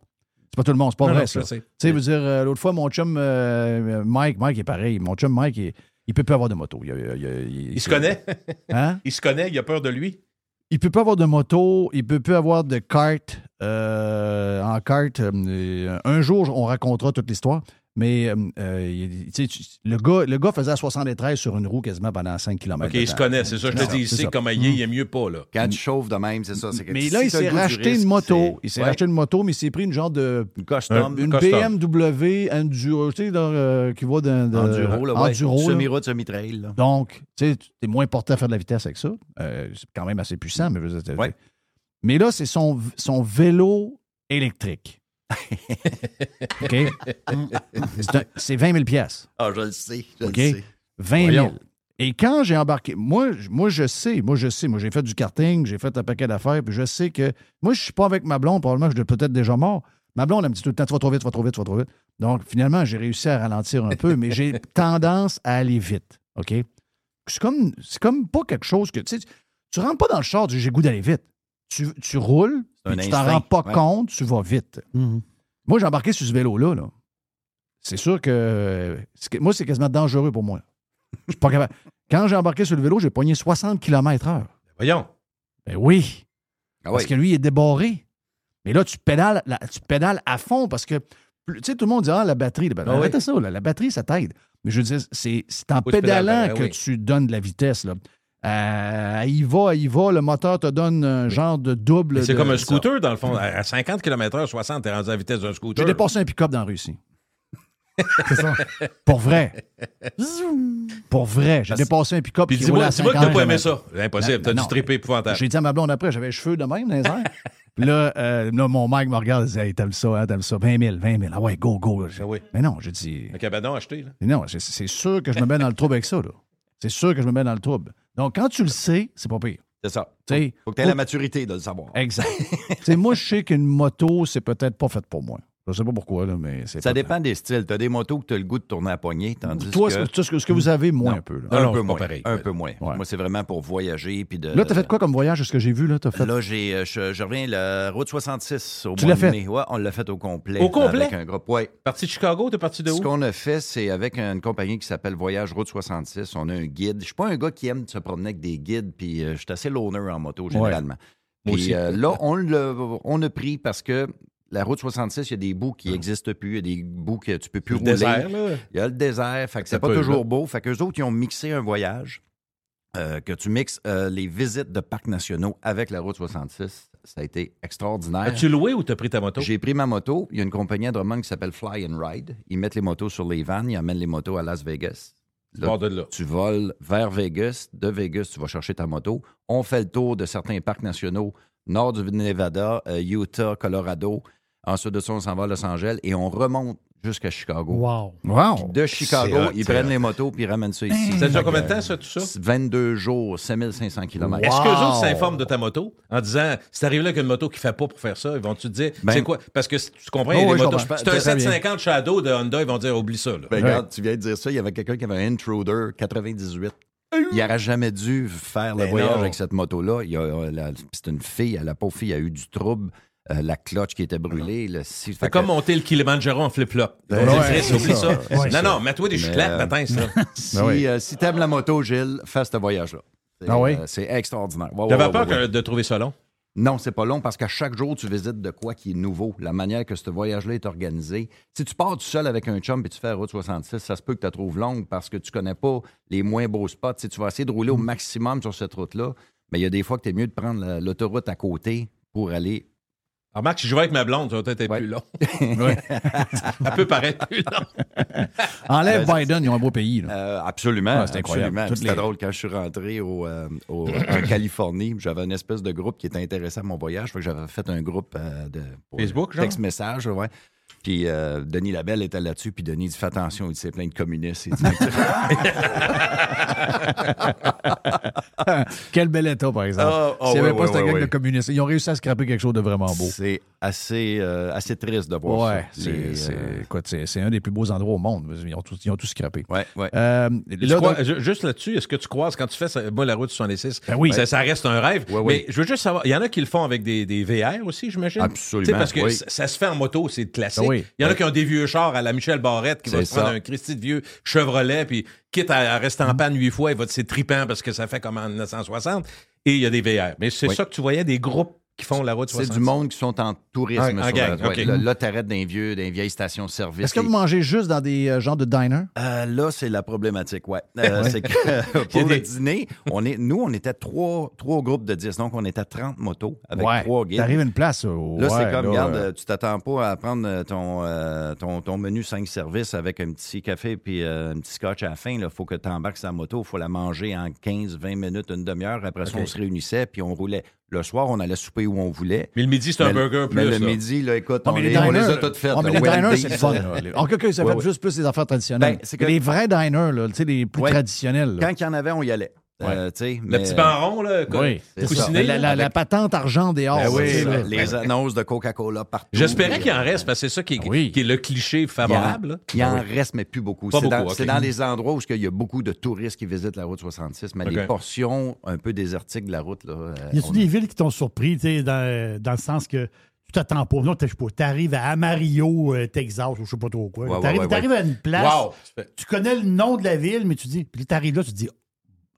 C'est pas tout le monde. C'est pas Non, vrai, non, ça. Tu sais, veux dire, euh, l'autre fois, mon chum euh, Mike, Mike est pareil. Mon chum Mike, il, il peut plus avoir de moto. Il, il- il- Il se connaît? Hein? Il se connaît. Il a peur de lui? Il peut pas avoir de moto, il peut plus avoir de carte euh, en carte. euh, un jour, on racontera toute l'histoire. Mais euh, euh, tu sais, tu- le, gars, le gars faisait 73 sur une roue quasiment pendant 5 km. OK, il se connaît. C'est ça. Je te dis, il sait comment il est. Il est mieux pas, là. Quand tu chauffes de même, c'est ça. c'est que Mais si là, il s'est racheté risque, une moto. Il s'est Ouais. racheté une moto, mais il s'est pris une genre de. Une custom. Une Custom. BMW Enduro, tu sais, dans, euh, qui va dans. dans- Enduro, là, ouais. Semi-route, semi-trail. là. Donc, tu sais, tu es moins porté à faire de la vitesse avec ça. Euh, c'est quand même assez puissant, mais je veux dire, Ouais. Mais là, c'est son, son vélo électrique. OK? C'est un- C'est 20 000 pièces. Ah, je le sais. Je OK? le sais. 20 000. Voyons. Et quand j'ai embarqué, moi, je- moi, je sais, moi, je sais, moi, j'ai fait du karting, j'ai fait un paquet d'affaires, puis je sais que moi, je suis pas avec ma blonde, probablement, je suis peut-être déjà mort. Ma blonde, elle me dit tout le temps, tu vas trop vite, tu vas trop vite, tu vas trop vite. Donc, finalement, j'ai réussi à ralentir un peu, mais j'ai tendance à aller vite. OK? C'est comme, c'est comme pas quelque chose que, tu sais, tu- rentres pas dans le char, j'ai goût d'aller vite. Tu, tu roules, puis tu t'en rends pas ouais. compte, tu vas vite. Moi, j'ai embarqué sur ce vélo-là. Là. C'est sûr que, c'est que- moi, c'est quasiment dangereux pour moi. Je suis pas capable. Quand j'ai embarqué sur le vélo, j'ai pogné 60 km/h. Voyons. Ben oui. Ah Parce que lui, il est débarré. Mais là, tu pédales, la- tu pédales à fond parce que, tu sais, tout le monde dit, ah, la batterie. Ben, Ah oui. ça, là, la batterie, ça t'aide. Mais je veux dire, c'est c'est en Faut que pédalant ben que oui. tu donnes de la vitesse. Là. Euh, il va, il va, le moteur te donne un genre de double. C'est comme un scooter, dans le fond. À à 50 km/h, 60, t'es rendu à la vitesse d'un scooter. J'ai dépassé un pick-up dans la Russie. C'est ça. Pour vrai. Pour vrai. J'ai dépassé un pick-up Puis dis-moi que 50 t'as pas aimé ça. C'est impossible. Non, T'as non. du trippé épouvantable. J'ai dit à ma blonde après, j'avais les cheveux de même dans les airs. Puis là, euh, là, mon mec me regarde et dit Hey, t'aimes ça, hein, t'aimes ça. 20 000, 20 000. Ah ouais, go, go. Ah oui. Mais non, j'ai dit Un cabanon acheté, là. Non, c'est- c'est sûr que je me mets dans le trouble avec ça. là. C'est sûr que je me mets dans le trouble. Donc, quand tu le sais, c'est pas pire. C'est ça. Tu sais, Faut que tu aies la maturité de le savoir. Exact. Moi, je sais qu'une moto, c'est peut-être pas fait pour moi. Je sais pas pourquoi, là, mais c'est Ça dépend des styles. Tu as des motos que tu as le goût de tourner à poignée, tandis Toi, que... ce que, ce que- ce que vous avez, moins Non. un peu. Là, Un peu moins. pareil. Un peu moins. Ouais. Moi, c'est vraiment pour voyager. Puis de, Là, t'as fait quoi comme voyage, ce que j'ai vu? Là, t'as fait... Là, j'ai, euh, je, je reviens la route 66 au Tu mois l'as de fait? mai. Ouais, on l'a fait au complet. Au complet? Avec un groupe. Ouais. Parti de Chicago, t'es parti de Ce où? qu'on a fait, c'est avec une compagnie qui s'appelle Voyage Route 66. On a un guide. Je suis pas un gars qui aime se promener avec des guides, puis euh, je suis assez loner en moto, généralement. Moi Puis aussi. euh, là, on, on a pris parce que la route 66, il y a des bouts qui n'existent plus, il y a des bouts que tu peux plus Le rouler. désert, là. Il y a le désert, fait que c'est pas toujours là. beau. Fait qu'eux autres, ils ont mixé un voyage, euh, que tu mixes euh, les visites de parcs nationaux avec la route 66. Ça a été extraordinaire. As-tu loué ou t'as pris ta moto? J'ai pris ma moto. Il y a une compagnie à Drummond qui s'appelle Fly and Ride. Ils mettent les motos sur les vannes, ils amènent les motos à Las Vegas. De là. Tu voles vers Vegas. De Vegas, tu vas chercher ta moto. On fait le tour de certains parcs nationaux, nord du Nevada, euh, Utah, Colorado. Ensuite de ça, on s'en va à Los Angeles et on remonte jusqu'à Chicago. Wow. Wow. Puis De Chicago, ils prennent les motos puis ils ramènent ça ici. Ça dure combien de temps, ça, tout ça? 22 jours, 5500 km. Est-ce qu'eux autres s'informent de ta moto en disant si t'arrives là avec une moto qui fait pas pour faire ça, ils vont te dire Ben- c'est quoi? Parce que tu comprends, Oh, il y a des oui, je motos. C'est un Très bien. 750 Shadow de Honda, ils vont dire oublie ça. là. Ben, regarde, tu viens de dire ça. Il y avait quelqu'un qui avait un Intruder 98. Il n'aurait jamais dû faire le Ben voyage non. avec cette moto-là. Euh, C'est une fille, la pauvre fille a eu du trouble. Euh, la cloche qui était brûlée. Le, si, C'est comme monter le Kilimanjaro en flip-flop. Ben ouais, oublie ça. ça. Ouais, non, ça. non, mets-toi des chiclettes, euh, ça. Si, euh, si t'aimes la moto, Gilles, fais ce voyage-là. C'est, Ah oui? euh, c'est extraordinaire. T'avais ouais, peur ouais, ouais. que- de trouver ça long? Non, c'est pas long parce qu'à chaque jour, tu visites de quoi qui est nouveau. La manière que ce voyage-là est organisé. Si tu pars tout seul avec un chum et tu fais la route 66, ça se peut que tu la trouves longue parce que tu connais pas les moins beaux spots. Si tu vas essayer de rouler au maximum sur cette route-là, mais il y a des fois que tu es mieux de prendre la- l'autoroute à côté pour aller. Remarque, si je vais avec ma blonde, ça va peut-être être plus long. ça peut paraître plus long. Enlève Ben, Biden, ils ont un beau pays. Là. Euh, absolument. Ah, c'est incroyable. C'était les- drôle quand je suis rentré au, euh, au- en Californie. J'avais une espèce de groupe qui était intéressé à mon voyage. Fait que j'avais fait un groupe euh, de pour Facebook, genre? texte message, ouais. Puis euh, Denis Labelle était là-dessus. Puis Denis dit Fais attention, il dit c'est plein de communistes. Il dit, Quel bel état, par exemple. Ah, ah, S'il n'y avait ouais, pas ouais, cette gang de communistes, ils ont réussi à scraper quelque chose de vraiment beau. C'est assez, euh, assez triste de voir Ouais, ça. c'est, euh, c'est, un des plus beaux endroits au monde. Ils ont tous, ils ont tous scrappé. Ouais, ouais. Euh, Tu là, crois- donc- ju- juste là-dessus, est-ce que tu croises quand tu fais ça- moi, la route 66? Ben oui. ça, ça reste un rêve. Ouais, mais je veux juste savoir, il y en a qui le font avec des, des VR aussi, j'imagine? Absolument, parce que oui. ça, ça se fait en moto, c'est classique. Ben oui. Il y en a qui ont des vieux chars à la Michel Barrette qui va se prendre ça. un Christy de vieux Chevrolet, puis quitte à, à rester en panne huit fois, il va c'est trippant parce que ça fait comme en 1960. Et il y a des VR. Mais c'est Oui. ça que tu voyais, des groupes qui font la route c'est 66. du monde qui sont en tourisme. En sur gang, la- ok. ouais, Là, là, t'arrêtes d'un vieux, d'un vieille station-service. Est-ce que vous mangez juste dans des euh, genres de diners? Euh, là, c'est la problématique, ouais. Euh. C'est que pour le des- dîner, on est, nous, on était trois, trois groupes de 10, donc on était 30 motos avec ouais. trois guides. T'arrives à une place. euh, Là, ouais, c'est comme, là, regarde, tu t'attends pas à prendre ton, euh, ton, ton menu 5 services avec un petit café puis euh, un petit scotch à la fin. Il faut que tu embarques sa moto. Il faut la manger en 15, 20 minutes, une demi-heure. Après ça, on se réunissait puis on roulait. Le soir, on allait souper où on voulait. Mais le midi, c'est un burger plus. Mais le là. midi, là, écoute, on, les, les les a toutes faites. Ah, mais les diners, c'est le fun. En quelque cas, ça fait ouais. juste plus des affaires traditionnelles. Ben, c'est que- les vrais diners, là, tu sais, les plus Ouais. traditionnels. là. Quand il y en avait, on y allait. Euh, Le mais- petit banc rond, là, Oui, coussiné. La, la- là. la patente argent des Benors. oui, là, les annonces de Coca-Cola partout. J'espérais qu'il en reste, parce que c'est ça qui est, Oui. qui est le cliché favorable. Il en Ah oui. reste, mais plus beaucoup. C'est dans, les endroits où il y a beaucoup de touristes qui visitent la route 66, mais les Ok. portions un peu désertiques de la route, là. euh, Y a-tu on- des villes qui t'ont surpris, tu sais, dans, dans le sens que tu t'attends pas? Non, je sais pas, t'arrives à Amarillo, euh, Texas, ou je sais pas trop quoi. Ouais, t'arrives ouais, à une place, Wow! tu connais le nom de la ville, mais tu dis, puis t'arrives là, tu te dis,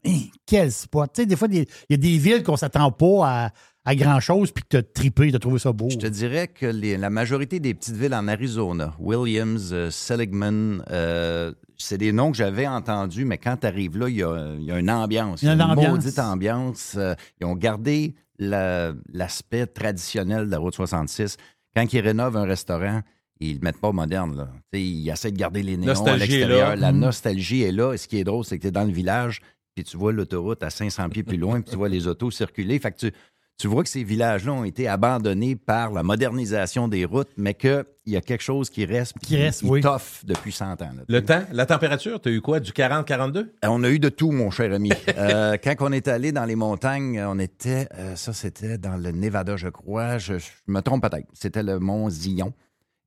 Hein, quel spot. Tu sais, des fois, il y a des villes qu'on s'attend pas à, à grand-chose, puis que t'as trippé, t'as trouvé ça beau. Je te dirais que les- la majorité des petites villes en Arizona, Williams, euh, Seligman, euh, c'est des noms que j'avais entendus, mais quand tu arrives là, il y a, il y a une ambiance. Il y a une ambiance. maudite ambiance. Euh, ils ont gardé la- l'aspect traditionnel de la route 66. Quand ils rénovent un restaurant, ils le mettent pas moderne. Là. Tu Ils essaient de garder les néons à Nostalgie l'extérieur. La Mm. nostalgie est là. Et ce qui est drôle, c'est que tu es dans le village, puis tu vois l'autoroute à 500 pieds plus loin, puis tu vois les autos circuler. Fait que tu, tu vois que ces villages-là ont été abandonnés par la modernisation des routes, mais qu'il y a quelque chose qui reste, Qui reste, oui. toffe depuis 100 ans. là. Le temps, la température, t'as eu quoi? Du 40-42? On a eu de tout, mon cher ami. Euh, quand on est allé dans les montagnes, on était, euh, ça c'était dans le Nevada, je crois. Je, je me trompe peut-être. C'était le mont Zion.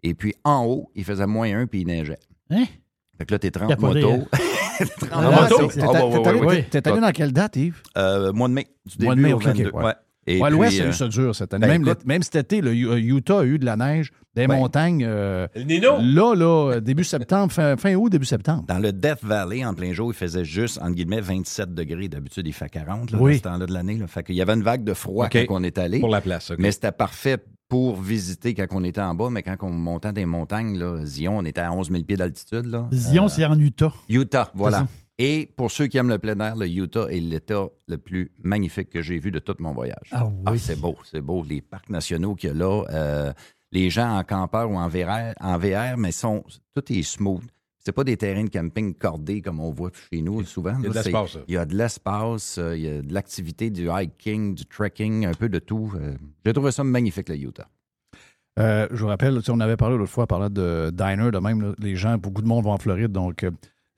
Et puis en haut, il faisait moins un puis il neigeait. Hein? Fait que là, t'es 30 Capoté, motos. 30 Ah, motos. t'es- t'es- Ah, t'es allé- dans quelle date, Yves? Euh, mois de mai. Du Mois de début mai, au ok, ok, 22. ouais. Ouais. Et Ouais, l'Ouest a euh, eu ça dur cette année. ben, même, écoute- le- même cet été, le euh, Utah a eu de la neige, des Ouais. montagnes. euh, Nino? là, là, début septembre, fin, fin août, début septembre. Dans le Death Valley, en plein jour, il faisait juste, entre guillemets, 27 degrés. D'habitude, il fait 40 là, Oui. dans ce temps-là de l'année. Fait qu'il y avait une vague de froid quand on est allé. Pour la place, OK. Mais c'était parfait pour visiter quand on était en bas. Mais quand on montait des montagnes, là, Zion, on était à 11 000 pieds d'altitude. Zion, Euh, c'est en Utah. Utah, voilà. Et pour ceux qui aiment le plein air, le Utah est l'État le plus magnifique que j'ai vu de tout mon voyage. Ah oui. c'est beau, c'est beau. Les parcs nationaux qu'il y a là, euh, les gens en campeur ou en VR, en VR mais sont, tout est smooth. C'est pas des terrains de camping cordés comme on voit chez nous souvent. Il y a de l'espace. Il y a de l'espace, il y a de l'activité, du hiking, du trekking, un peu de tout. Euh, J'ai trouvé ça magnifique, le Utah. Euh, je vous rappelle, on avait parlé l'autre fois, parlant de diner, de même, les gens, beaucoup de monde vont en Floride, donc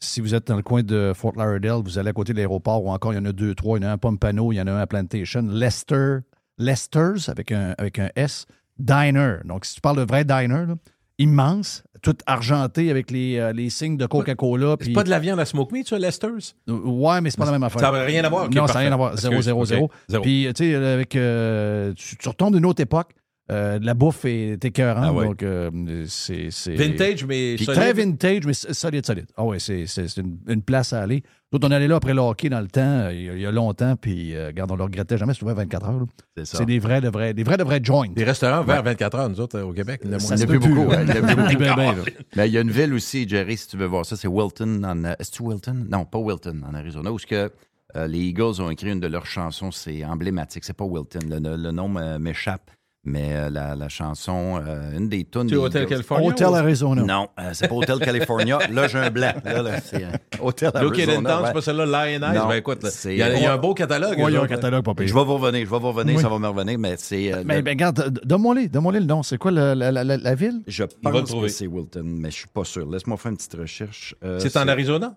si vous êtes dans le coin de Fort Lauderdale, vous allez à côté de l'aéroport, ou encore, il y en a deux, trois, il y en a un à Pompano, il y en a un à Plantation, Lester, Lester's, avec un, avec un S, Diner. Donc, si tu parles de vrai diner, là, immense, tout argenté avec les, euh, les signes de Coca-Cola. C'est pas de la viande à smoke meat, ça, Lester's? Ouais, mais c'est pas la même affaire. Ça n'a rien à voir? Ok, non, ça n'a rien à voir. 0, Excuse, 0, ok, 0. zéro. Puis, tu sais, avec. euh, tu, tu retombes d'une autre époque. Euh, la bouffe est écœurante. Ah ouais. Donc, euh, c'est. Vintage, mais Puis solide. Très vintage, mais solide, solide. Ah ouais, c'est une, une place à aller. D'autres, on allait là après le hockey dans le temps, euh, il y a, il y a longtemps, puis, euh, regarde, on le regrettait jamais, c'est ouvert 24 heures. C'est ça. C'est des vrais, de vrais, des vrais, de vrais joints. Des restaurants vers 24 heures, nous autres, euh, au Québec. il y en a plus beaucoup. Mais il y a une ville aussi, Jerry, si tu veux voir ça, c'est Wilton. En, Est-ce Wilton? Non, pas Wilton, en Arizona, où ce que, euh, les Eagles ont écrit une de leurs chansons, c'est emblématique. C'est pas Wilton, le, le- le nom m'échappe. Mais euh, la, la chanson, euh, une des tunes. C'est Hotel. California Hotel ou- Arizona. Non, euh, c'est pas Hotel California. là, j'ai un blanc. Là, là, c'est euh, Hotel Look Arizona. Ouais. c'est pas celle-là, Lion Eyes? Non, Ben écoute, il y, a, il y a un beau catalogue. Ouais, il y a un autres, hein. catalogue pas pire. Je vais vous revenir, je vais vous revenir, Oui. ça va me revenir, mais c'est. euh, Mais le- ben, regarde, d- donne-moi-les, donne-moi-les le nom. C'est quoi la, la, la, ville? je pense trouver. que c'est Wilton, mais je suis pas sûr. Laisse-moi faire une petite recherche. Euh, C'est en Arizona?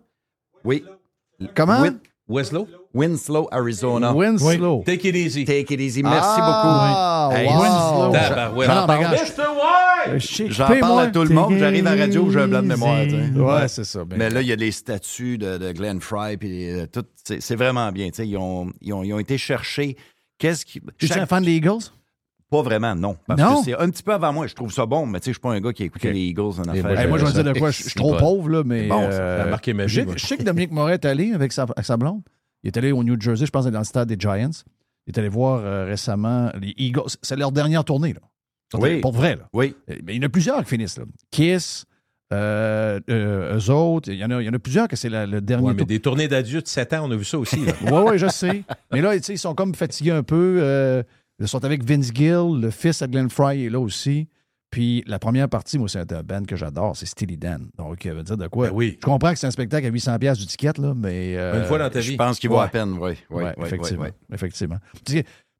Oui. Comment? Weslow? Winslow, Arizona. Winslow. Take it easy. Take it easy. Merci Ah, beaucoup. Hey, wow. Winslow. Tabarouette. Non, J'en parle- à tout le monde. J'arrive à la radio, j'ai un blanc de mémoire. Ouais, c'est ça. ben. Mais là, il y a les statues de, de Glenn Fry, puis euh, tout. C'est vraiment bien. tu sais, Ils ont, ils, ont, ils ont été chercher. Qu'est-ce qui. Tu es un fan des Eagles? Pas vraiment, non. Parce Non? que c'est un petit peu avant moi. Je trouve ça bon, mais tu sais, je suis pas un gars qui a écouté Ok. les Eagles en affaires. moi, Hey, moi, je vais dire de quoi. Je suis trop pauvre, là, mais. Bon, ça. euh, Ça a marqué ma vie. Je sais que Dominique Moret est allé avec sa, avec sa blonde? Il est allé au New Jersey, je pense, dans le stade des Giants. Il est allé voir euh, récemment les Eagles. C'est leur dernière tournée, là. Oui. Pour vrai, là. Oui. Mais il y en a plusieurs qui finissent, là. Kiss, euh, euh, eux autres. Il y, en a, il y en a plusieurs que c'est la- le dernier Ouais, mais tour. des tournées d'adieu de 7 ans, on a vu ça aussi. Oui, oui, je sais. Mais là, ils sont comme fatigués un peu. ils sont avec Vince Gill, le fils à Glenn Fry est là aussi. Puis la première partie, moi, c'est un band que j'adore, c'est Steely Dan. Donc, ça veut dire de quoi? Ben oui. Je comprends que c'est un spectacle à 800$ piastres du ticket, là, mais. euh, Une fois dans ta Je vie. pense qu'il vaut Ouais. à peine, oui. oui, Ouais, oui, effectivement. oui, oui. effectivement.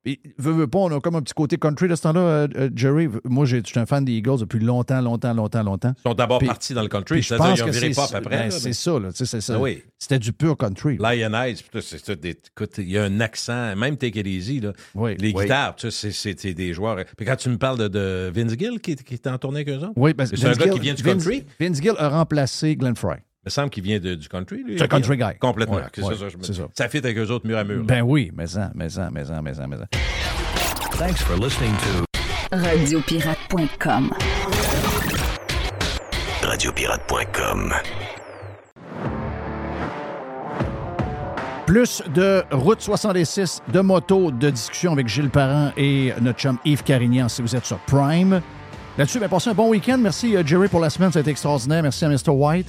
Puis, veux, veux pas, on a comme un petit côté country de ce temps-là, euh, euh, Jerry. Moi, je suis un fan des Eagles depuis longtemps, longtemps, longtemps, longtemps. Ils sont d'abord partis dans le country. Je pense qu'ils ont que viré pop après. ben, c'est ça, là. c'est ça. Ah oui. C'était du pur country. là. Lion Eyes, putain, c'est tout des- écoute, il y a un accent, même Take It Easy, là. Oui. les Oui. guitares, c'est- des joueurs. Puis quand tu me parles de, de Vince Gill qui, est- qui est en tournée avec eux autres, Oui, que c'est un gars Gill- qui vient du Vince- country? Vince Gill a remplacé Glenn Fry. Il me semble qu'il vient de- du country. lui. C'est un country guy. Complètement. Ouais, c'est ouais, ça, je me c'est dis. ça. Ça fit avec eux autres mur à mur. là. Ben oui, mais ça, mais ça, mais ça, mais ça, mais ça. Thanks for listening to Radiopirate.com. Radiopirate.com. Plus de Route 66, de moto, de discussion avec Gilles Parent et notre chum Yves Carignan si vous êtes sur Prime. Là-dessus, ben, passez un bon week-end. Merci euh, Jerry pour la semaine, ça a été extraordinaire. Merci à Mr. White.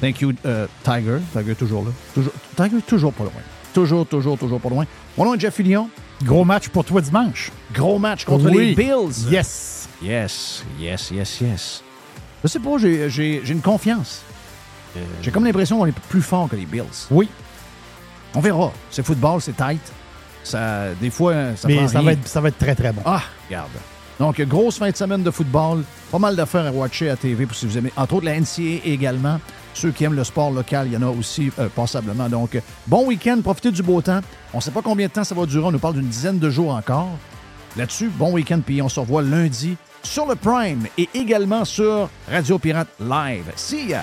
Thank you euh, Tiger. Tiger est toujours là. Toujours, Tiger est toujours pas loin. Toujours, toujours, toujours pas loin. Mon nom est Jeff Fillion. Gros match pour toi dimanche. Gros match contre Oui. les Bills. Yes. Yes, yes, yes, yes. Je sais pas, j'ai- une confiance. J'ai comme l'impression qu'on est plus fort que les Bills. Oui. On verra. C'est football, c'est tight. Ça, des fois, ça Mais ça va, être, ça va être très, très bon. Ah, regarde. Donc, grosse fin de semaine de football. Pas mal d'affaires à watcher à TV pour si vous aimez. Entre autres, la NCA également. Ceux qui aiment le sport local, il y en a aussi euh, passablement. Donc, bon week-end, profitez du beau temps. On ne sait pas combien de temps ça va durer. On nous parle d'une dizaine de jours encore. Là-dessus, bon week-end, puis on se revoit lundi sur le Prime et également sur Radio Pirate Live. See ya!